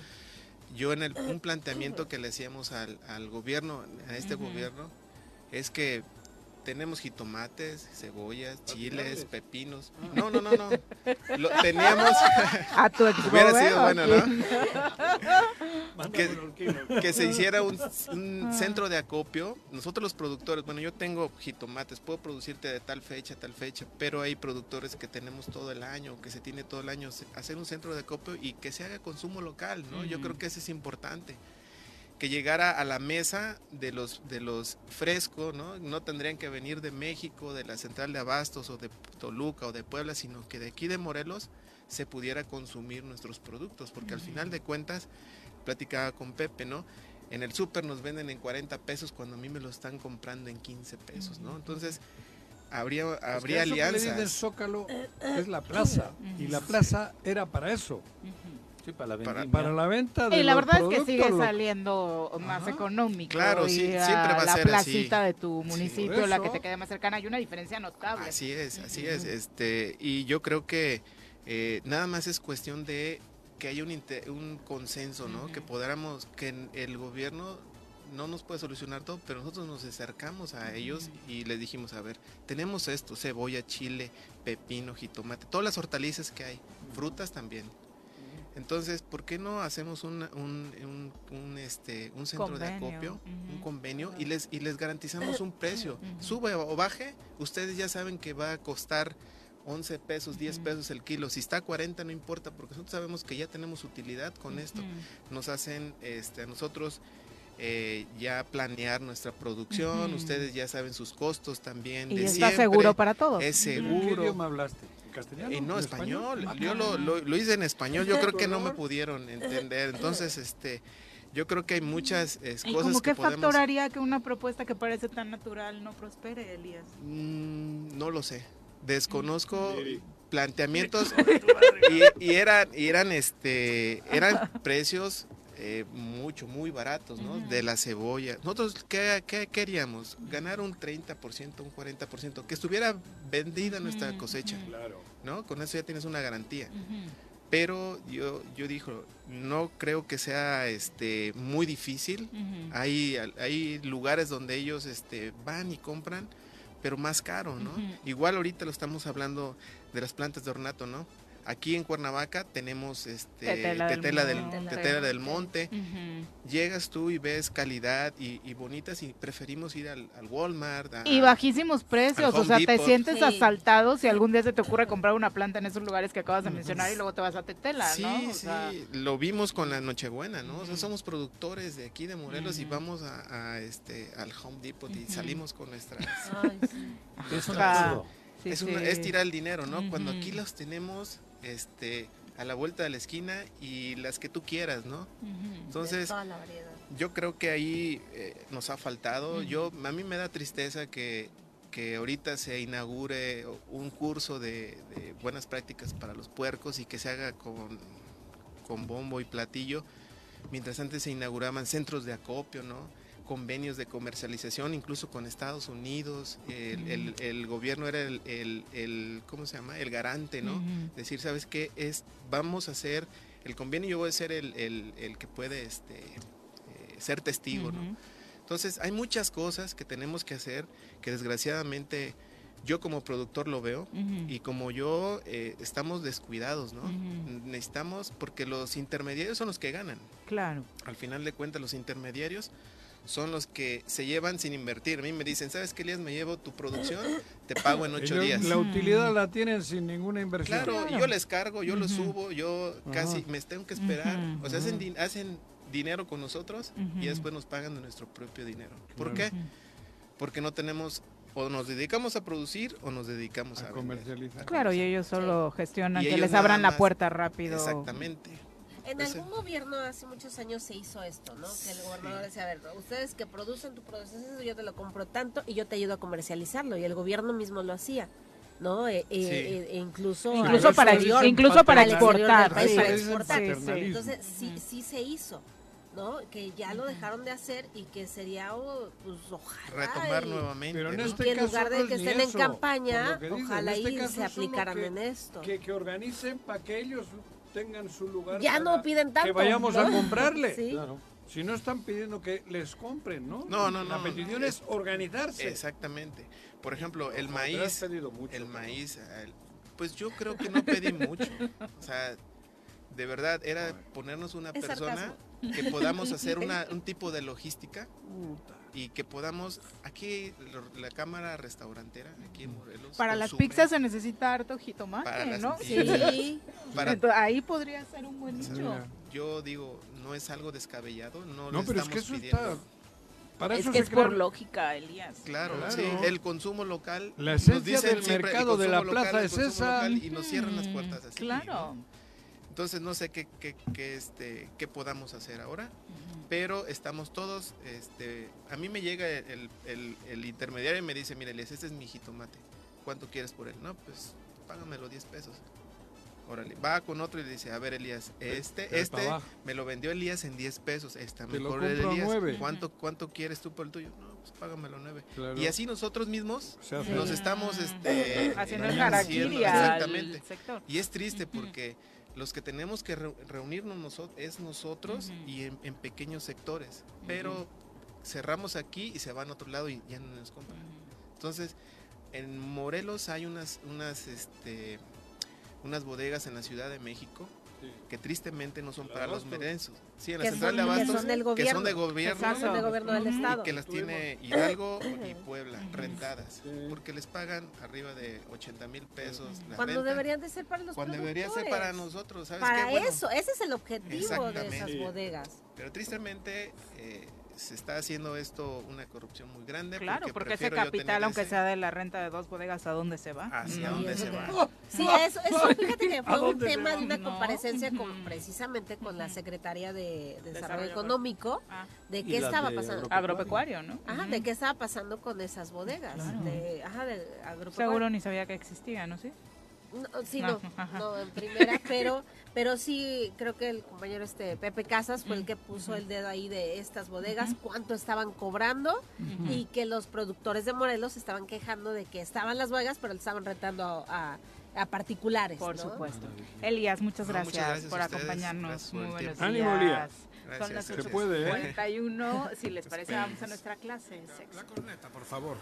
Yo en el, un planteamiento que le hacíamos al, al gobierno, a este gobierno, es que tenemos jitomates, cebollas, chiles, pepinos. No, no, no, no. Lo, teníamos... [LAUGHS] A tu [LAUGHS] Hubiera sido bueno, ¿no? [LAUGHS] Que, se hiciera un, un centro de acopio. Nosotros los productores, bueno, yo tengo jitomates, puedo producirte de tal fecha, tal fecha, pero hay productores que tenemos todo el año, que se tiene todo el año, hacer un centro de acopio y que se haga consumo local, ¿no? Yo creo que eso es importante. Que llegara a la mesa de los, de los frescos, ¿no? No tendrían que venir de México, de la central de Abastos o de Toluca o de Puebla, sino que de aquí de Morelos se pudiera consumir nuestros productos, porque al final de cuentas, platicaba con Pepe, ¿no? En el súper nos venden en 40 pesos cuando a mí me lo están comprando en 15 pesos, ¿no? Entonces, habría, Es que habría eso que le dicen alianzas. Zócalo es la plaza. Y la plaza era para eso. Sí, para la Para- vendimia. Para la venta de Y la verdad es que sigue lo- saliendo más Ajá. económico. Claro, ir sí, siempre va a la ser así. placita de tu municipio, la que eso. te quede más cercana, hay una diferencia notable. Así es, así es. Este, y yo creo que eh, nada más es cuestión de que haya un, un consenso, ¿no? Que podamos, que el gobierno no nos puede solucionar todo, pero nosotros nos acercamos a ellos y les dijimos, a ver, tenemos esto, cebolla, chile, pepino, jitomate, todas las hortalizas que hay, frutas también. Entonces, ¿por qué no hacemos una- un, un, un, este, un centro de acopio, un convenio, y les, y les garantizamos un precio? Sube o baje, ustedes ya saben que va a costar 11 pesos, 10 Ujú. pesos el kilo. Si está a 40 no importa, porque nosotros sabemos que ya tenemos utilidad con esto. Nos hacen este, a nosotros eh, ya planear nuestra producción, ustedes ya saben sus costos también. Y de está siempre. seguro para todos. Es ¿En qué seguro. idioma hablaste? ¿En castellano? Eh, no, ¿En español. Ah, Yo lo, lo- lo hice en español. Yo creo que no me pudieron entender. [LAUGHS] Entonces, este, yo creo que hay muchas eh, ¿Y cosas como que qué podemos. factor haría que una propuesta que parece tan natural no prospere, Elías? Mm, no lo sé. Desconozco planteamientos [LAUGHS] y, y eran, y eran, este, eran precios eh, mucho, muy baratos, ¿no? De la cebolla. Nosotros, ¿qué, qué queríamos? Ganar un 30%, un 40%, que estuviera vendida nuestra Ujú, cosecha. Claro. ¿no? Con eso ya tienes una garantía. Pero yo, yo dijo, no creo que sea este, muy difícil. Hay, hay lugares donde ellos este, van y compran, pero más caro, ¿no? Igual ahorita lo estamos hablando de las plantas de ornato, ¿no? Aquí en Cuernavaca tenemos este Tetela del Tetela del, Monte. Tetela del Monte. Llegas tú y ves calidad y, y bonitas y preferimos ir al, al Walmart. a- Y bajísimos precios, o sea, te sientes Sí. asaltado si algún día se te ocurre comprar una planta en esos lugares que acabas de mencionar y luego te vas a Tetela, Sí, ¿no? O sí, sea, lo vimos con la Nochebuena, ¿no? O sea, somos productores de aquí de Morelos y vamos a, a, este al Home Depot y salimos con nuestras Ay, sí. Es un absurdo. sí, es, sí. una- es tirar el dinero, ¿no? Cuando aquí los tenemos este a la vuelta de la esquina y las que tú quieras, ¿no? Entonces, toda la variedad. yo creo que ahí eh, nos ha faltado. Yo a mí me da tristeza que que ahorita se inaugure un curso de, de buenas prácticas para los puercos y que se haga con, con bombo y platillo, mientras antes se inauguraban centros de acopio, ¿no? Convenios de comercialización, incluso con Estados Unidos, el, el- el gobierno era el, el- ¿cómo se llama? El garante, ¿no? Decir, ¿sabes qué? Es, vamos a hacer el convenio, yo voy a ser el, que puede este, eh, ser testigo, ¿no? Entonces, hay muchas cosas que tenemos que hacer que desgraciadamente yo como productor lo veo y como yo eh, estamos descuidados, ¿no? Ujú. Necesitamos, porque los intermediarios son los que ganan. Claro. Al final de cuentas, los intermediarios son los que se llevan sin invertir. A mí me dicen, ¿sabes qué, Elías? Me llevo tu producción, te pago en ocho Ellos días. La utilidad la tienen sin ninguna inversión. Claro, yo les cargo, yo lo Ujú. subo, yo casi Ajá. me tengo que esperar. O sea, hacen, din- hacen dinero con nosotros y después nos pagan de nuestro propio dinero. ¿Por qué? Porque no tenemos, o nos dedicamos a producir o nos dedicamos a, A vender. comercializar. Claro, y ellos solo gestionan Y que les abran la puerta rápido. Exactamente. En Ese- algún gobierno hace muchos años se hizo esto, ¿no? Que el gobernador decía, a ver, ustedes que producen tu producción, yo te lo compro tanto y yo te ayudo a comercializarlo. Y el gobierno mismo lo hacía, ¿no? Eh, eh, Sí. eh, incluso Incluso al para, exterior, incluso para exportar. país, sí, para exportar. sí. Entonces sí, sí se hizo, ¿no? Que ya lo dejaron de hacer y que sería, oh, pues ojalá. Retomar y- nuevamente. Pero en ¿no? este que en lugar de no es que estén en campaña, que ojalá este y se aplicaran que- en esto. Que, que organicen para que ellos tengan su lugar. Ya no piden tanto. Que vayamos ¿no? a comprarle. [LAUGHS] Sí. Claro. Si no están pidiendo que les compren, ¿no? No, no, La no. petición es organizarse. Exactamente. Por ejemplo, el pero has maíz, pedido mucho, el ¿no? maíz, el- pues yo creo que no pedí [LAUGHS] mucho. O sea, de verdad era ponernos una Es persona sarcasmo. que podamos hacer [LAUGHS] una, un tipo de logística Puta. Y que podamos aquí la cámara restaurantera aquí en Morelos Para las consume pizzas se necesita harto jitomate, Para las ¿no? pizzas. Sí. [LAUGHS] para- Entonces, ahí podría ser un buen nicho. yo digo no es algo descabellado no, No, le pero es que estamos eso pidiendo. está. Para Es eso que es por lógica, Elías. Claro, Claro. sí, el consumo local. La nos esencia dicen del siempre, el mercado de la local, plaza el es esa. local, y nos cierran las puertas así. Claro. ¿no? Entonces no sé qué, qué, qué, este, qué podamos hacer ahora, pero estamos todos, este, a mí me llega el, el- el intermediario y me dice, mira Elías, este es mi jitomate, ¿cuánto quieres por él? No, pues págamelo 10 pesos. Órale, va con otro y le dice, a ver Elías, este, Te- te este me lo vendió Elías en 10 pesos, está Te lo mejor el Elías, nueve. ¿cuánto, ¿cuánto quieres tú por el tuyo? No, pues págamelo 9. Claro. Y así nosotros mismos hace. nos estamos este, Haciendo el haciendo- exactamente. sector. Y es triste porque los que tenemos que reu- reunirnos nosotros es nosotros y en, en pequeños sectores. Pero cerramos aquí y se van a otro lado y ya no nos compran. Entonces, en Morelos hay unas, unas, este, unas bodegas en la Ciudad de México que tristemente no son para los merensos. Sí, en la Que central son- de que Abastos, son del que gobierno. son de gobierno, Exacto. Son de gobierno del Ujú. estado. y que las tiene Hidalgo [COUGHS] y Puebla rentadas, porque les pagan arriba de 80 mil pesos. la Cuando renta, deberían de ser para los cuando debería ser para nosotros, ¿sabes Para qué? Bueno, eso, ese es el objetivo de esas bodegas. Pero tristemente eh, se está haciendo esto una corrupción muy grande. Claro, porque ese capital, aunque ese- sea de la renta de dos bodegas, ¿a dónde se va? ¿Hacia No. dónde eso se va? Sí, eso, eso [LAUGHS] fíjate que ¿A fue un dónde tema de una No. comparecencia con Ujú. precisamente con la Secretaría de Desarrollo Desarrollo Económico Ah, de qué estaba de pasando. agropecuario, ¿no? Ajá, de qué estaba pasando con esas bodegas. Claro. De, ajá, de agropecuario. Seguro ni sabía que existía, ¿no? ¿Sí? No, sí, No, no, en primera, pero, [LAUGHS] pero sí creo que el compañero este Pepe Casas fue el que puso el dedo ahí de estas bodegas, cuánto estaban cobrando y que los productores de Morelos estaban quejando de que estaban las bodegas, pero le estaban retando a, a particulares. Por ¿no? supuesto. Elías, muchas No, gracias, muchas gracias por acompañarnos. Gracias por Muy buenos días. Ánimo, Elías. Son las gracias. Se puede, ¿eh? 41. Si les parece, vamos a nuestra clase. La corneta, por favor.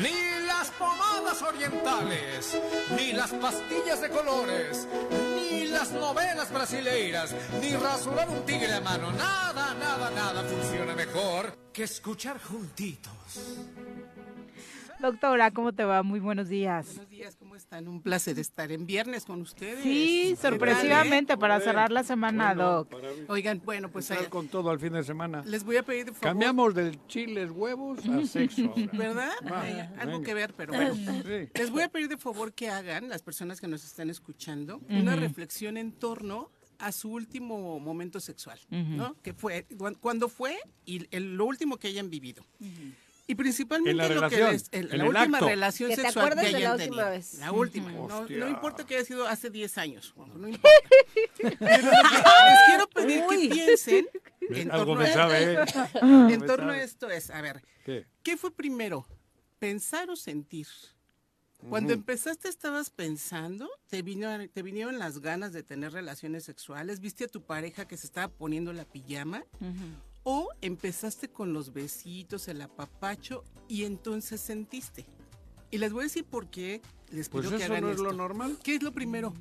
Ni las pomadas orientales, ni las pastillas de colores, ni las novelas brasileiras, ni rasurar un tigre a mano. Nada, nada, nada funciona mejor que escuchar juntitos. Doctora, ¿cómo te va? Muy buenos días. Buenos días, ¿cómo están? Un placer estar en viernes con ustedes. Sí, sorpresivamente para cerrar la semana, Doc. Oigan, bueno, pues Estar con todo al fin de semana. les voy a pedir de favor. Cambiamos del chiles huevos a sexo. ahora. [LAUGHS] ¿Verdad? Va, algo que ver, pero bueno. Sí. Les voy a pedir de favor que hagan, las personas que nos están escuchando, una reflexión en torno a su último momento sexual, Ujú. ¿no? Que fue, cuan- cuando fue y el- lo último que hayan vibido. Y principalmente En la lo que relación, les, en en la el última acto. relación Que te sexual acuerdes que de la última tenido. vez. La última. No, no importa que haya sido hace 10 años, no [LAUGHS] importa. Pero que les quiero pedir que piensen [LAUGHS] en Algo torno, me a, sabe, ¿eh? en Me torno a [LAUGHS] esto es, a ver, ¿Qué? ¿qué fue primero? ¿Pensar o sentir? Cuando Ujú. empezaste estabas pensando, te, vino, te vinieron las ganas de tener relaciones sexuales, viste a tu pareja que se estaba poniendo la pijama o empezaste con los besitos, el apapacho y entonces sentiste. Y les voy a decir por qué les pido Pues que eso hagan no es lo normal. ¿Qué es lo primero?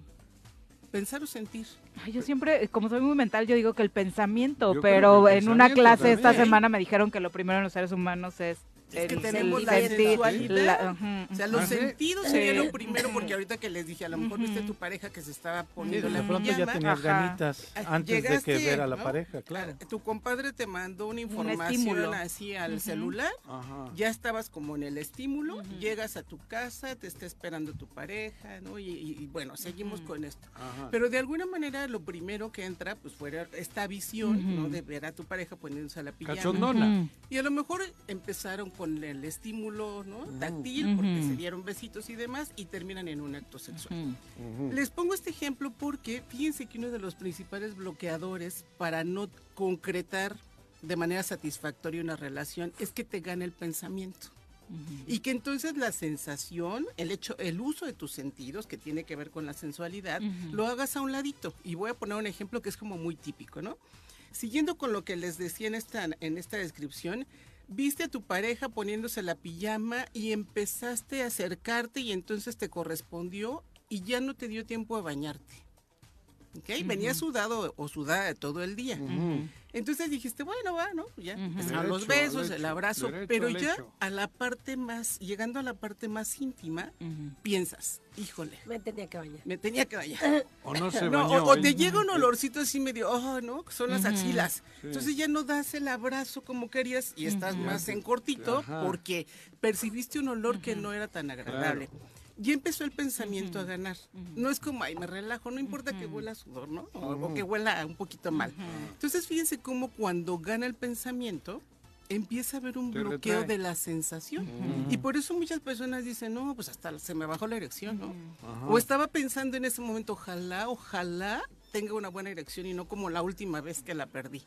Pensar o sentir. Ay, yo siempre, como soy muy mental, yo digo que el pensamiento, Yo pero que el en una clase esta semana me dijeron que lo primero en los seres humanos es Es que el- tenemos el la sentir, sensualidad. la- o sea, los ujú. sentidos Sí. sería lo primero, porque ahorita que les dije, a lo mejor viste a tu pareja que se estaba poniendo de la pronto ya pijama. tenías ganitas Ah, antes de que llegaste, ver a la ¿no? pareja, claro. Tu compadre te mandó una estímulo. información así al Ujú. celular, Ajá. ya estabas como en el estímulo, llegas a tu casa, te está esperando tu pareja, ¿no? Y, y- y bueno, seguimos con esto. Ajá. Pero de alguna manera lo primero que entra, pues fuera esta visión, ¿no? De ver a tu pareja poniéndose a la pijama. Cachondona. Y a lo mejor empezaron con el estímulo, ¿no? Táctil, porque Ujú. se dieron besitos y demás, y terminan en un acto sexual. Ujú. Les pongo este ejemplo porque fíjense que uno de los principales bloqueadores para no concretar de manera satisfactoria una relación es que te gane el pensamiento. Y que entonces la sensación, el hecho, el uso de tus sentidos, que tiene que ver con la sensualidad, lo hagas a un ladito. Y voy a poner un ejemplo que es como muy típico, ¿no? Siguiendo con lo que les decía en esta, en esta descripción, viste a tu pareja poniéndose la pijama y empezaste a acercarte y entonces te correspondió y ya no te dio tiempo a bañarte. ¿Ok? Venía sudado o sudada todo el día. Entonces dijiste, bueno, va, ¿no? Ya Ujú. empezaron los Derecho al besos, el abrazo, derecho pero ya a la parte más, llegando a la parte más íntima, piensas, híjole, Me tenía que bañar. me tenía que bañar. O no se [LAUGHS] No, bañó. o, o te llega un olorcito así medio, oh, ¿no? Son las axilas. Sí. Entonces ya no das el abrazo como querías y estás más en cortito Ajá. porque percibiste un olor que no era tan agradable. Y empezó el pensamiento a ganar. No es como, ay, me relajo, no importa que huela a sudor, ¿no? O, o que huela un poquito mal. Entonces fíjense cómo cuando gana el pensamiento, empieza a haber un Te bloqueo retrae. de la sensación. Y por eso muchas personas dicen, no, pues hasta se me bajó la erección, ¿no? O estaba pensando en ese momento, ojalá, ojalá tenga una buena erección y no como la última vez que la perdí.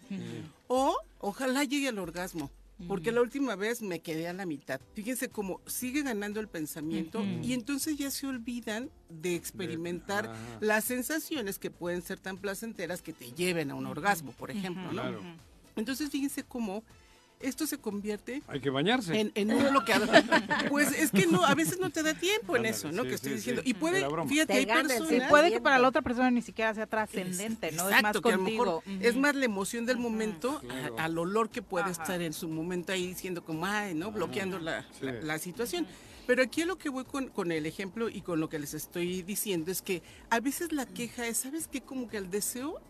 O ojalá llegue al orgasmo. Porque la última vez me quedé a la mitad. Fíjense cómo sigue ganando el pensamiento y entonces ya se olvidan de experimentar las sensaciones que pueden ser tan placenteras que te lleven a un orgasmo, por ejemplo, ¿no? Claro. Entonces fíjense cómo esto se convierte Hay que bañarse. en, en un bloqueador. [LAUGHS] Pues es que no, a veces no te da tiempo en eso, ¿no? sí, que estoy sí, diciendo. sí. Y puede, fíjate, Te hay personas... Sí, puede que para la otra persona ni siquiera sea trascendente, ¿no? es más Exacto, que a lo contigo. mejor es más la emoción del momento Claro. a- al olor que puede Ajá. estar en su momento ahí diciendo como, ay, ¿no? Bloqueando la, Sí. la- la situación. Pero aquí a lo que voy con, con el ejemplo y con lo que les estoy diciendo es que a veces la queja es, ¿sabes qué? Como que el deseo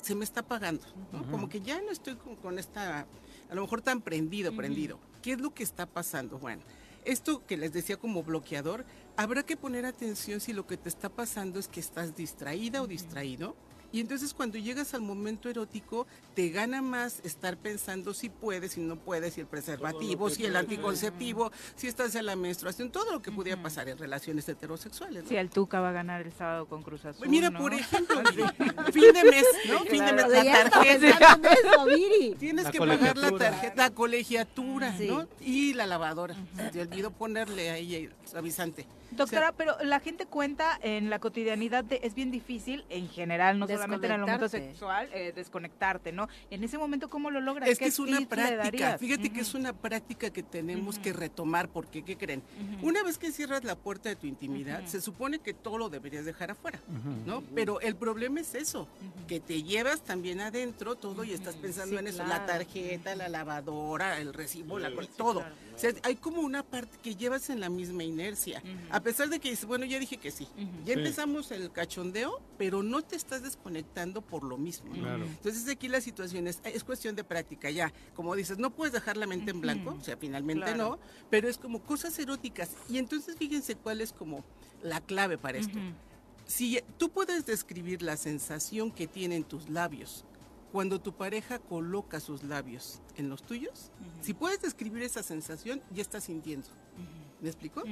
se me está apagando, ¿no? Como que ya no estoy con, con esta, a lo mejor tan prendido, prendido. ¿Qué es lo que está pasando? Bueno, esto que les decía como bloqueador, habrá que poner atención si lo que te está pasando es que estás distraída o distraído. Y entonces cuando llegas al momento erótico, te gana más estar pensando si puedes, si no puedes, si el preservativo, si el anticonceptivo, si estás en la menstruación, todo lo que pudiera pasar en relaciones heterosexuales. ¿no? Sí, el Tuca va a ganar el sábado con Cruz Azul. Pues mira, ¿no? por ejemplo, [LAUGHS] fin de mes, ¿no? fin de mes, la tarjeta. Tienes La que pagar la tarjeta, la colegiatura, Sí. ¿no? Y la lavadora. Se te olvidó ponerle ahí el suavizante. Doctora, pero la gente cuenta en la cotidianidad de es bien difícil en general, no solamente en el momento sexual, eh, desconectarte, ¿no? En ese momento, ¿cómo lo logras? Es ¿Qué que es una práctica, fíjate que es una práctica que tenemos que retomar, porque ¿qué creen? Una vez que cierras la puerta de tu intimidad, se supone que todo lo deberías dejar afuera, ¿no? Pero el problema es eso, que te llevas también adentro todo y estás pensando Sí, en eso, la tarjeta, la lavadora, el recibo, la, sí, todo. claro. O sea, hay como una parte que llevas en la misma inercia, a pesar de que dices, bueno, ya dije que sí, ya Sí. empezamos el cachondeo, pero no te estás desconectando por lo mismo. ¿no? Claro. Entonces aquí la situación es, es cuestión de práctica ya. Como dices, no puedes dejar la mente en blanco, o sea, finalmente Claro. no, pero es como cosas eróticas. Y entonces fíjense cuál es como la clave para esto. Si tú puedes describir la sensación que tienen tus labios cuando tu pareja coloca sus labios en los tuyos, si puedes describir esa sensación, ya estás sintiendo. ¿Me explico?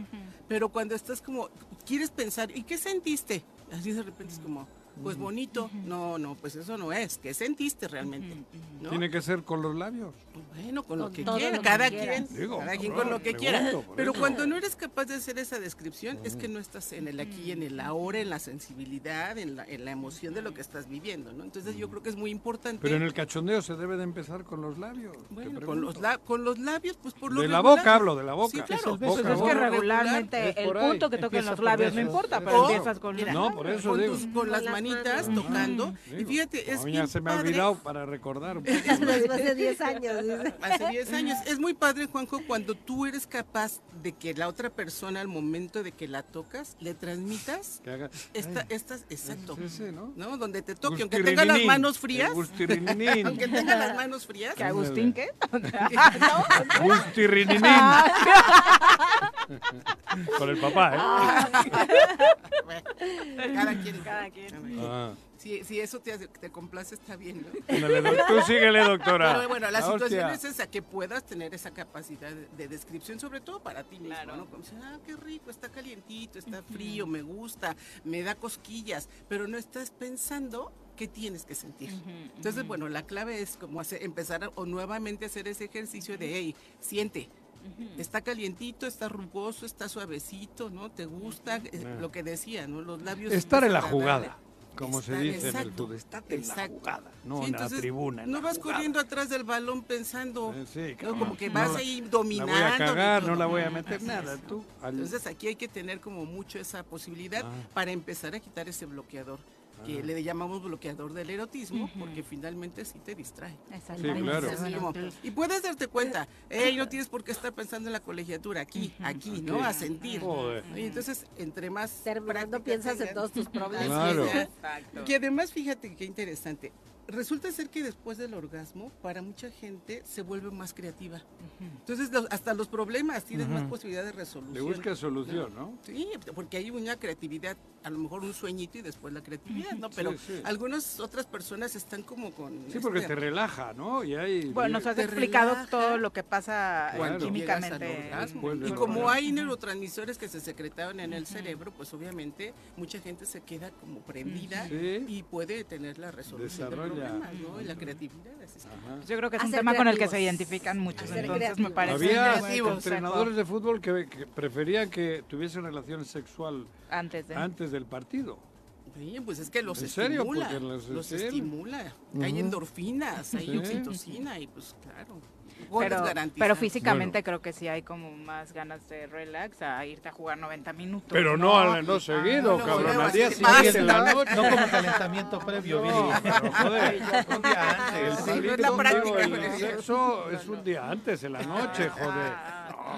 Pero cuando estás como, quieres pensar, ¿y qué sentiste? Así de repente es como, pues bonito. No, no, pues eso no es. ¿Qué sentiste realmente? ¿No? Tiene que ser con los labios. Bueno, con lo Con que quiera, lo cada quien, Digo, cada quien no, con lo que quiera. Pero eso. cuando no eres capaz de hacer esa descripción, es que no estás en el aquí, en el ahora, en la sensibilidad, en la, en la emoción de lo que estás viviendo, ¿no? Entonces yo creo que es muy importante. Pero en el cachondeo se debe de empezar con los labios. Bueno, con los, la- con los labios, pues por lo De la boca hablo, de la boca. Sí, claro. Es el beso, Pues boca, es que regularmente Es el punto que toquen los labios no besos. importa, pero empiezas con No, por eso con, digo. con las las manitas tocando. Y fíjate, es se me ha olvidado para recordar. Después de 10 años. [LAUGHS] Hace 10 años. Es muy padre, Juanjo, cuando tú eres capaz de que la otra persona, al momento de que la tocas, le transmitas Que haga- esta, Ay, estas, exacto. es ese, ¿no? ¿no? Donde te toque, aunque tenga las manos frías. [LAUGHS] aunque tenga las manos frías. ¿Que Agustín qué? [LAUGHS] Gustirrininín. Con el papá, ¿eh? Cada quien. Cada quien. Ah. Si, si eso te, hace- te complace, está bien, ¿no? Tú síguele, doctora. Pero bueno, la situación hostia. es esa, que puedas tener esa capacidad de, de descripción, sobre todo para ti mismo, ¿no? Como decir, ah, qué rico, está calientito, está frío, me gusta, me da cosquillas, pero no estás pensando qué tienes que sentir. Entonces, bueno, la clave es como hacer, empezar a- o nuevamente hacer ese ejercicio de, hey, siente. Está calientito, está rugoso, está suavecito, ¿no? ¿Te gusta? Eh. Lo que decía, ¿no? Los labios. Estar en la jugada, como se Estar- dice en el exacto, fútbol. Estate en la exacto. jugada, no Sí, en la tribuna. en no la vas jugada. corriendo atrás del balón pensando, Eh, sí, ¿no? como que No vas la- ahí La dominando. voy a cagar, no la voy a meter Así nada. es. Tú, al- Entonces aquí hay que tener como mucho esa posibilidad Ah. para empezar a quitar ese bloqueador, que le llamamos bloqueador del erotismo, porque finalmente sí te distrae. Exactamente. Sí, claro. Así como- y puedes darte cuenta, hey, no tienes por qué estar pensando en la colegiatura, aquí, aquí, ¿no? A sentir. Joder. Y entonces, entre más Terminando piensas en todos tus [LAUGHS] problemas. Claro. Que además, fíjate qué interesante. Resulta ser que después del orgasmo, para mucha gente se vuelve más creativa. Entonces, los- hasta los problemas tienes más Ujú. posibilidad de Le resolución. buscas solución, ¿no? Sí, porque hay una creatividad, a lo mejor un sueñito y después la creatividad, ¿no? [LAUGHS] Pero Sí, sí. algunas otras personas están como con... Sí, porque este, te relaja, ¿no? Y hay... Bueno, nos has Te explicado relaja todo lo que pasa eh, al químicamente. Y como hay neurotransmisores que se secretaron en el cerebro, pues obviamente mucha gente se queda como prendida Sí. y puede tener la resolución de Desarrolla. Problemas, ¿no? Y la creatividad. así es que- Ajá. Yo creo que es un tema con el que se identifican muchos, Hacer entonces me parece Había entrenadores de fútbol que, que preferían que tuviesen relación sexual antes de antes del partido. Sí, pues es que los ¿En serio? estimula. Porque los- estimula. Hay endorfinas, hay Sí. oxitocina y pues claro. Pero, físicamente creo que sí hay como más ganas de relax a irte a jugar 90 minutos. Pero no, al- no seguido, no, cabrón. no, Al día siguiente, en la ¿no? noche. No como calentamiento previo. No, pero joder. Un día antes. El Sí, salir no es la contigo, práctica, el sexo es un día antes, en la noche, joder.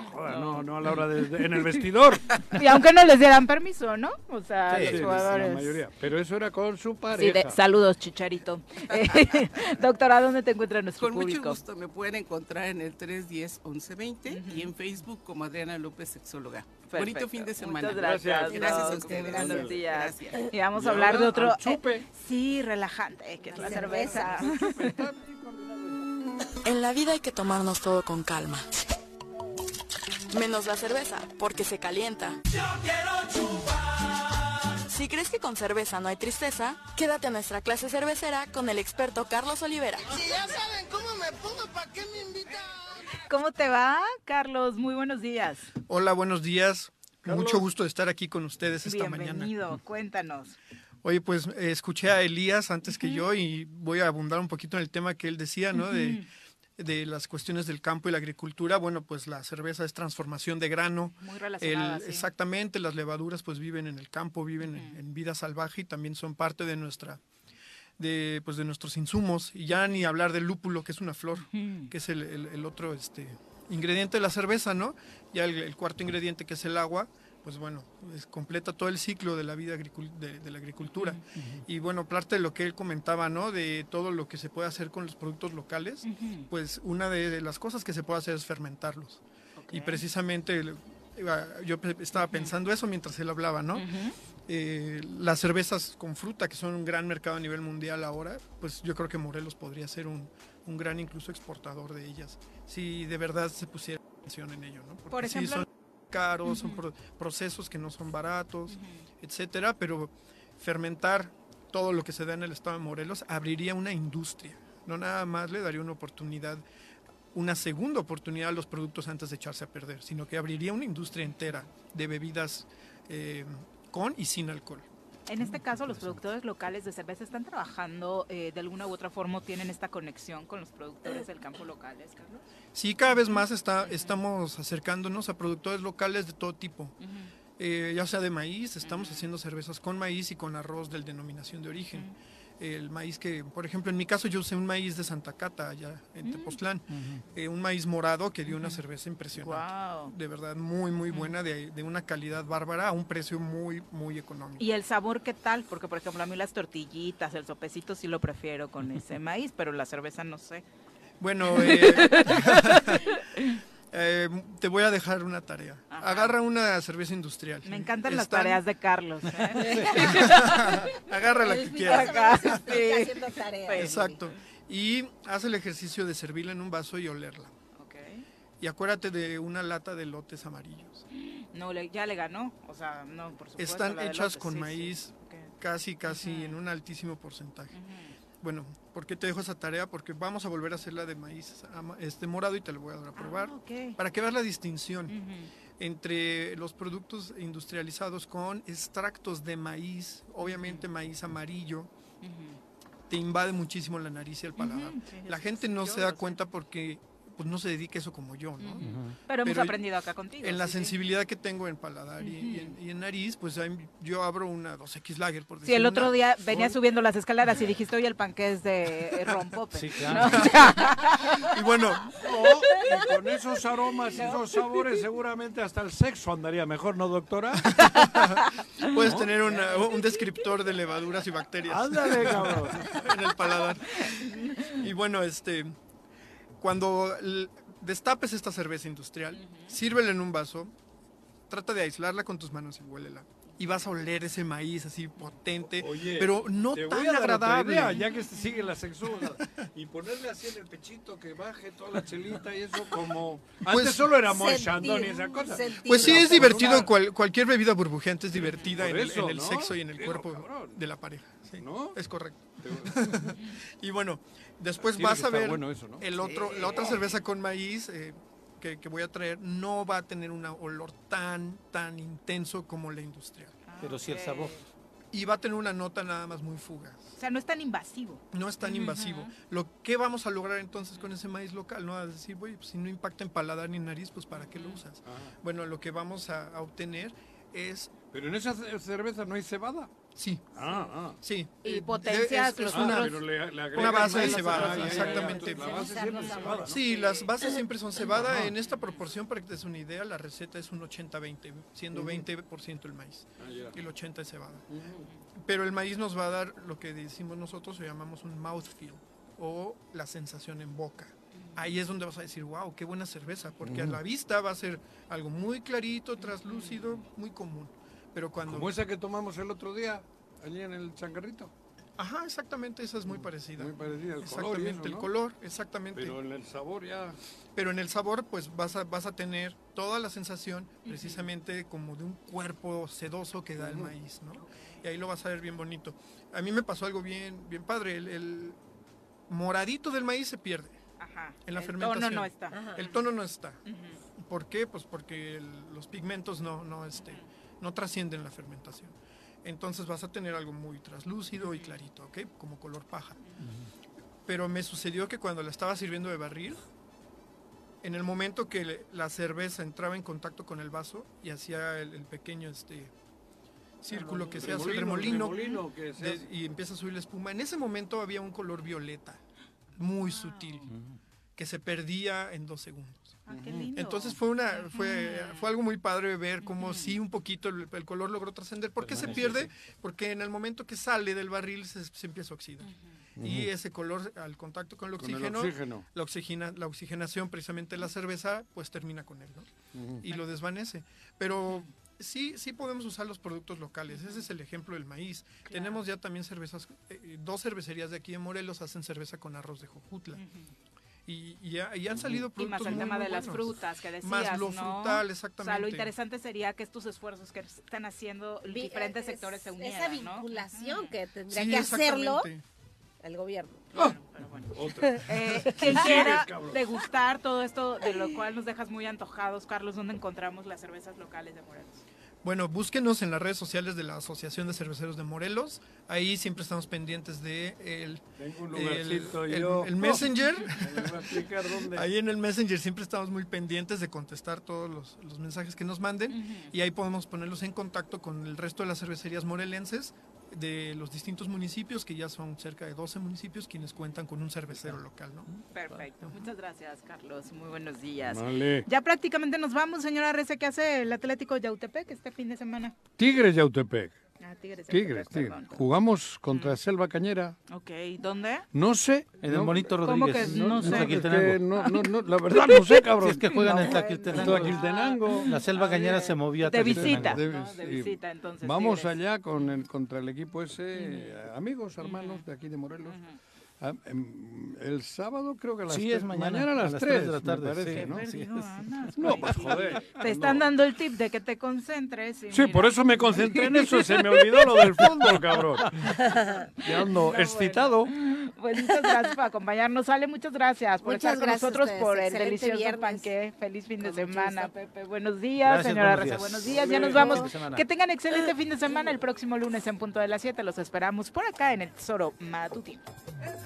No, joder, no, no a la hora de, de- en el vestidor. [LAUGHS] Y aunque no les dieran permiso, ¿no? O sea, Sí, los sí, jugadores. La mayoría. Pero eso era con su Sí, pareja. de- saludos, Chicharito. Eh, [LAUGHS] doctora, ¿dónde te encuentra nuestro Con mucho gusto me pueden encontrar en el 310-1120 y en Facebook como Adriana López, sexóloga. Perfecto. Bonito fin de semana. Muchas gracias. Gracias a Doc. ustedes. Buenos días. Gracias. Y vamos Y a hablar de otro. al chupe. eh, sí, relajante, que es la cerveza. [LAUGHS] En la vida hay que tomarnos todo con calma. Menos la cerveza, porque se calienta. Si crees que con cerveza no hay tristeza, quédate a nuestra clase cervecera con el experto Carlos Olivera. Si ya saben cómo me pongo, ¿para qué me invitan? ¿Cómo te va, Carlos? Muy buenos días. Hola, buenos días. Mucho gusto de estar aquí con ustedes esta mañana. Bienvenido, cuéntanos. Oye, pues eh, escuché a Elías antes que yo y voy a abundar un poquito en el tema que él decía, ¿no? De, de las cuestiones del campo y la agricultura. Bueno, pues la cerveza es transformación de grano. Muy relacionada, sí. Exactamente, las levaduras pues viven en el campo, viven en, en vida salvaje y también son parte de nuestra de, pues, de nuestros insumos. Y ya ni hablar del lúpulo, que es una flor, que es el, el- el otro este, ingrediente de la cerveza, ¿no? Ya el cuarto ingrediente, que es el agua, pues bueno, es- completa todo el ciclo de la vida de, de la agricultura. Y bueno, parte de lo que él comentaba, ¿no? De todo lo que se puede hacer con los productos locales, pues una de las cosas que se puede hacer es fermentarlos. Y precisamente yo estaba pensando eso mientras él hablaba, ¿no? Eh, las cervezas con fruta, que son un gran mercado a nivel mundial ahora, pues yo creo que Morelos podría ser un, un gran incluso exportador de ellas, si de verdad se pusiera atención en ello, ¿no? Porque Por sí ejemplo- son caros, son pro- procesos que no son baratos, etcétera, pero fermentar todo lo que se da en el estado de Morelos abriría una industria, no nada más le daría una oportunidad una segunda oportunidad a los productos antes de echarse a perder, sino que abriría una industria entera de bebidas eh, con y sin alcohol. En este caso, los productores locales de cerveza están trabajando eh, de alguna u otra forma, tienen esta conexión con los productores del campo locales, Carlos. Sí, cada vez más está, estamos acercándonos a productores locales de todo tipo. Eh, ya sea de maíz, estamos haciendo cervezas con maíz y con arroz del denominación de origen. El maíz que, por ejemplo, en mi caso yo usé un maíz de Santa Cata, allá en Tepoztlán, Eh, un maíz morado que dio una cerveza impresionante. De verdad, muy, muy buena, de, de una calidad bárbara a un precio muy, muy económico. ¿Y el sabor qué tal? Porque, por ejemplo, a mí las tortillitas, el sopecito sí lo prefiero con ese [LAUGHS] maíz, pero la cerveza no sé. Bueno, [LAUGHS] eh, [LAUGHS] eh, te voy a dejar una tarea. Agarra una cerveza industrial. Me encantan las tareas de Carlos. ¿eh? [LAUGHS] Agarra la que quieras. Exacto. Y haz el ejercicio de servirla en un vaso y olerla. Y acuérdate de una lata de lotes amarillos. No, le- ya le ganó. O sea, no, por supuesto. Están hechas lotes, con sí, sí. maíz casi, casi en un altísimo porcentaje. Bueno, ¿por qué te dejo esa tarea? Porque vamos a volver a hacerla de maíz ama- este morado y te lo voy a dar a probar. Ah, ok. Para que veas la distinción entre los productos industrializados con extractos de maíz, obviamente maíz amarillo, te invade muchísimo la nariz y el paladar. Sí, la gente no se da cuenta porque pues, no se dedica a eso como yo, ¿no? Pero hemos aprendido acá contigo, En la sí, sí. sensibilidad que tengo en paladar y, y en, y en nariz, pues ahí yo abro una 2X Lager, por Sí, el otro una, día venía subiendo las escaleras y dijiste, oye, el panque es de eh, rompope. Sí, [LAUGHS] ¿no? [LAUGHS] Y bueno, y con esos aromas y esos sabores seguramente hasta el sexo andaría mejor, ¿no, doctora? [LAUGHS] Puedes ¿No? tener una- un descriptor de levaduras y bacterias. Ándale, cabrón. en el paladar. Y bueno, este, cuando destapes esta cerveza industrial, sírvela en un vaso, trata de aislarla con tus manos y huélela. Y vas a oler ese maíz así potente, pero no te tan voy a dar otra agradable. idea, ya que sigue la sexualidad. Y ponerle así en el pechito que baje toda la chelita y eso como... Antes Pues- solo era Chandon y esa cosa. Pues sí, Pero es divertido, una- cual- cualquier bebida burbujeante es divertida en el, eso, en el ¿no? sexo y en el Digo, cuerpo de la pareja. sí, ¿No? Es correcto. [LAUGHS] y bueno, después Tiene vas a ver bueno eso, ¿no? el otro, la otra cerveza con maíz eh, que, que voy a traer no va a tener un olor tan, tan intenso como la industrial. Pero sí el sabor. Y va a tener una nota nada más muy fugaz. O sea, no es tan invasivo. No es tan invasivo. Lo que vamos a lograr entonces con ese maíz local, ¿no? A decir, güey, pues, si no impacta en paladar ni nariz, pues ¿para qué lo usas? Bueno, lo que vamos a, a obtener es... Pero en esa ce- cerveza no hay cebada. Sí. Ah, ah. Sí. Y Eh, potencias es- es una, otros- pero le- le agregan una base de cebada, ah, ya, ya, ya. exactamente. La base siempre es cebada, ¿no? Sí, las bases siempre son cebada. Ajá. En esta proporción, para que te des una idea, la receta es un 80-20, siendo Ujú. 20% el maíz Ah, y el 80% es cebada. Pero el maíz nos va a dar lo que decimos nosotros, lo llamamos un mouthfeel o la sensación en boca. Ahí es donde vas a decir, wow, qué buena cerveza, porque a la vista va a ser algo muy clarito, traslúcido, muy común. Pero cuando... Como esa que tomamos el otro día, allí en el changarrito. Ajá, exactamente, esa es muy parecida. Muy parecida, el color Exactamente, eso, el color, exactamente. Pero en el sabor ya... Pero en el sabor, pues vas a, vas a tener toda la sensación precisamente como de un cuerpo sedoso que da el maíz, ¿no? Y ahí lo vas a ver bien bonito. A mí me pasó algo bien, bien padre. El, el moradito del maíz se pierde Ajá. en la el fermentación. tono no está. Ajá. El tono no está. ¿Por qué? Pues porque el- los pigmentos no, no, este, no trascienden la fermentación. Entonces vas a tener algo muy traslúcido y clarito, ¿ok? Como color paja. Pero me sucedió que cuando la estaba sirviendo de barril, en el momento que la cerveza entraba en contacto con el vaso y hacía el, el pequeño este círculo que se hace, el remolino, que se de- hace. y empieza a subir la espuma, en ese momento había un color violeta, muy sutil, que se perdía en dos segundos. Ah, qué lindo. Entonces fue una fue, fue algo muy padre ver cómo sí un poquito el, el color logró trascender. ¿Por qué se pierde? Porque en el momento que sale del barril se, se empieza a oxidar. Y Ujú. ese color al contacto con el Con el oxígeno, oxígeno. La, oxigena, la oxigenación precisamente de la cerveza pues termina con él ¿no? Ujú. y lo desvanece. Pero sí sí podemos usar los productos locales. Ese es el ejemplo del maíz. Tenemos ya también cervezas, eh, dos cervecerías de aquí de Morelos hacen cerveza con arroz de Jojutla. Y, y ya- y han salido Y productos más el muy, tema muy de las buenos. frutas que decías, Más lo ¿no? frutal, O sea, lo exactamente. interesante sería que estos esfuerzos que están haciendo Vi- diferentes es- sectores se unieran, Esa ¿no? vinculación que tendría Sí, que hacerlo exactamente. el gobierno. Eh, [LAUGHS] quien quiera degustar todo esto, de lo cual nos dejas muy antojados, Carlos, ¿dónde encontramos las cervezas locales de Morelos? Bueno, búsquenos en las redes sociales de la Asociación de Cerveceros de Morelos. Ahí siempre estamos pendientes de el, Tengo un el- lugarcito el- yo. el Messenger. [LAUGHS] Dónde. Ahí en el Messenger siempre estamos muy pendientes de contestar todos los, los mensajes que nos manden y ahí podemos ponerlos en contacto con el resto de las cervecerías morelenses de los distintos municipios, que ya son cerca de 12 municipios quienes cuentan con un cervecero local, ¿no? Perfecto. Muchas gracias, Carlos. Muy buenos días. Vale. Ya prácticamente nos vamos, señora Rece. ¿Qué hace el Atlético de Yautepec este fin de semana? Tigres de Autepec. Ah, Tigres. Tigres, Tigres. perdón. Jugamos contra Selva Cañera. Ok, ¿dónde? No sé. En el no- Monito ¿Cómo Rodríguez. que no en sé? Es que no, no, no, la verdad no sé, cabrón. Si es que juegan en No, Tlaquiltenango. Tlaquiltenango. La selva cañera se movió a De visita. De, ¿no? De visita, entonces. Vamos Tigres. allá con el, contra el equipo ese, amigos, hermanos de aquí de Morelos. Ah, em, el sábado creo que a las Sí, es mañana, a las 3 de la tarde, parece, sí. ¿no? Perdido [LAUGHS] No, pues joder. Te están dando el tip de que te concentres. y Sí, mira. por eso me concentré en eso, se me olvidó lo del fútbol, cabrón. Ya ando No, excitado. Pues muchas gracias por acompañarnos. Ale, muchas gracias por Muchas estar con gracias a nosotros, por el Excelente delicioso viernes. panqué. Feliz fin de Con semana, gusto. Pepe. Buenos días, Gracias, señora buenos Reza. días. Buenos días. Ya nos vamos. Que tengan excelente fin de semana. El próximo lunes en punto de las 7 los esperamos por acá en el Tesoro Matutino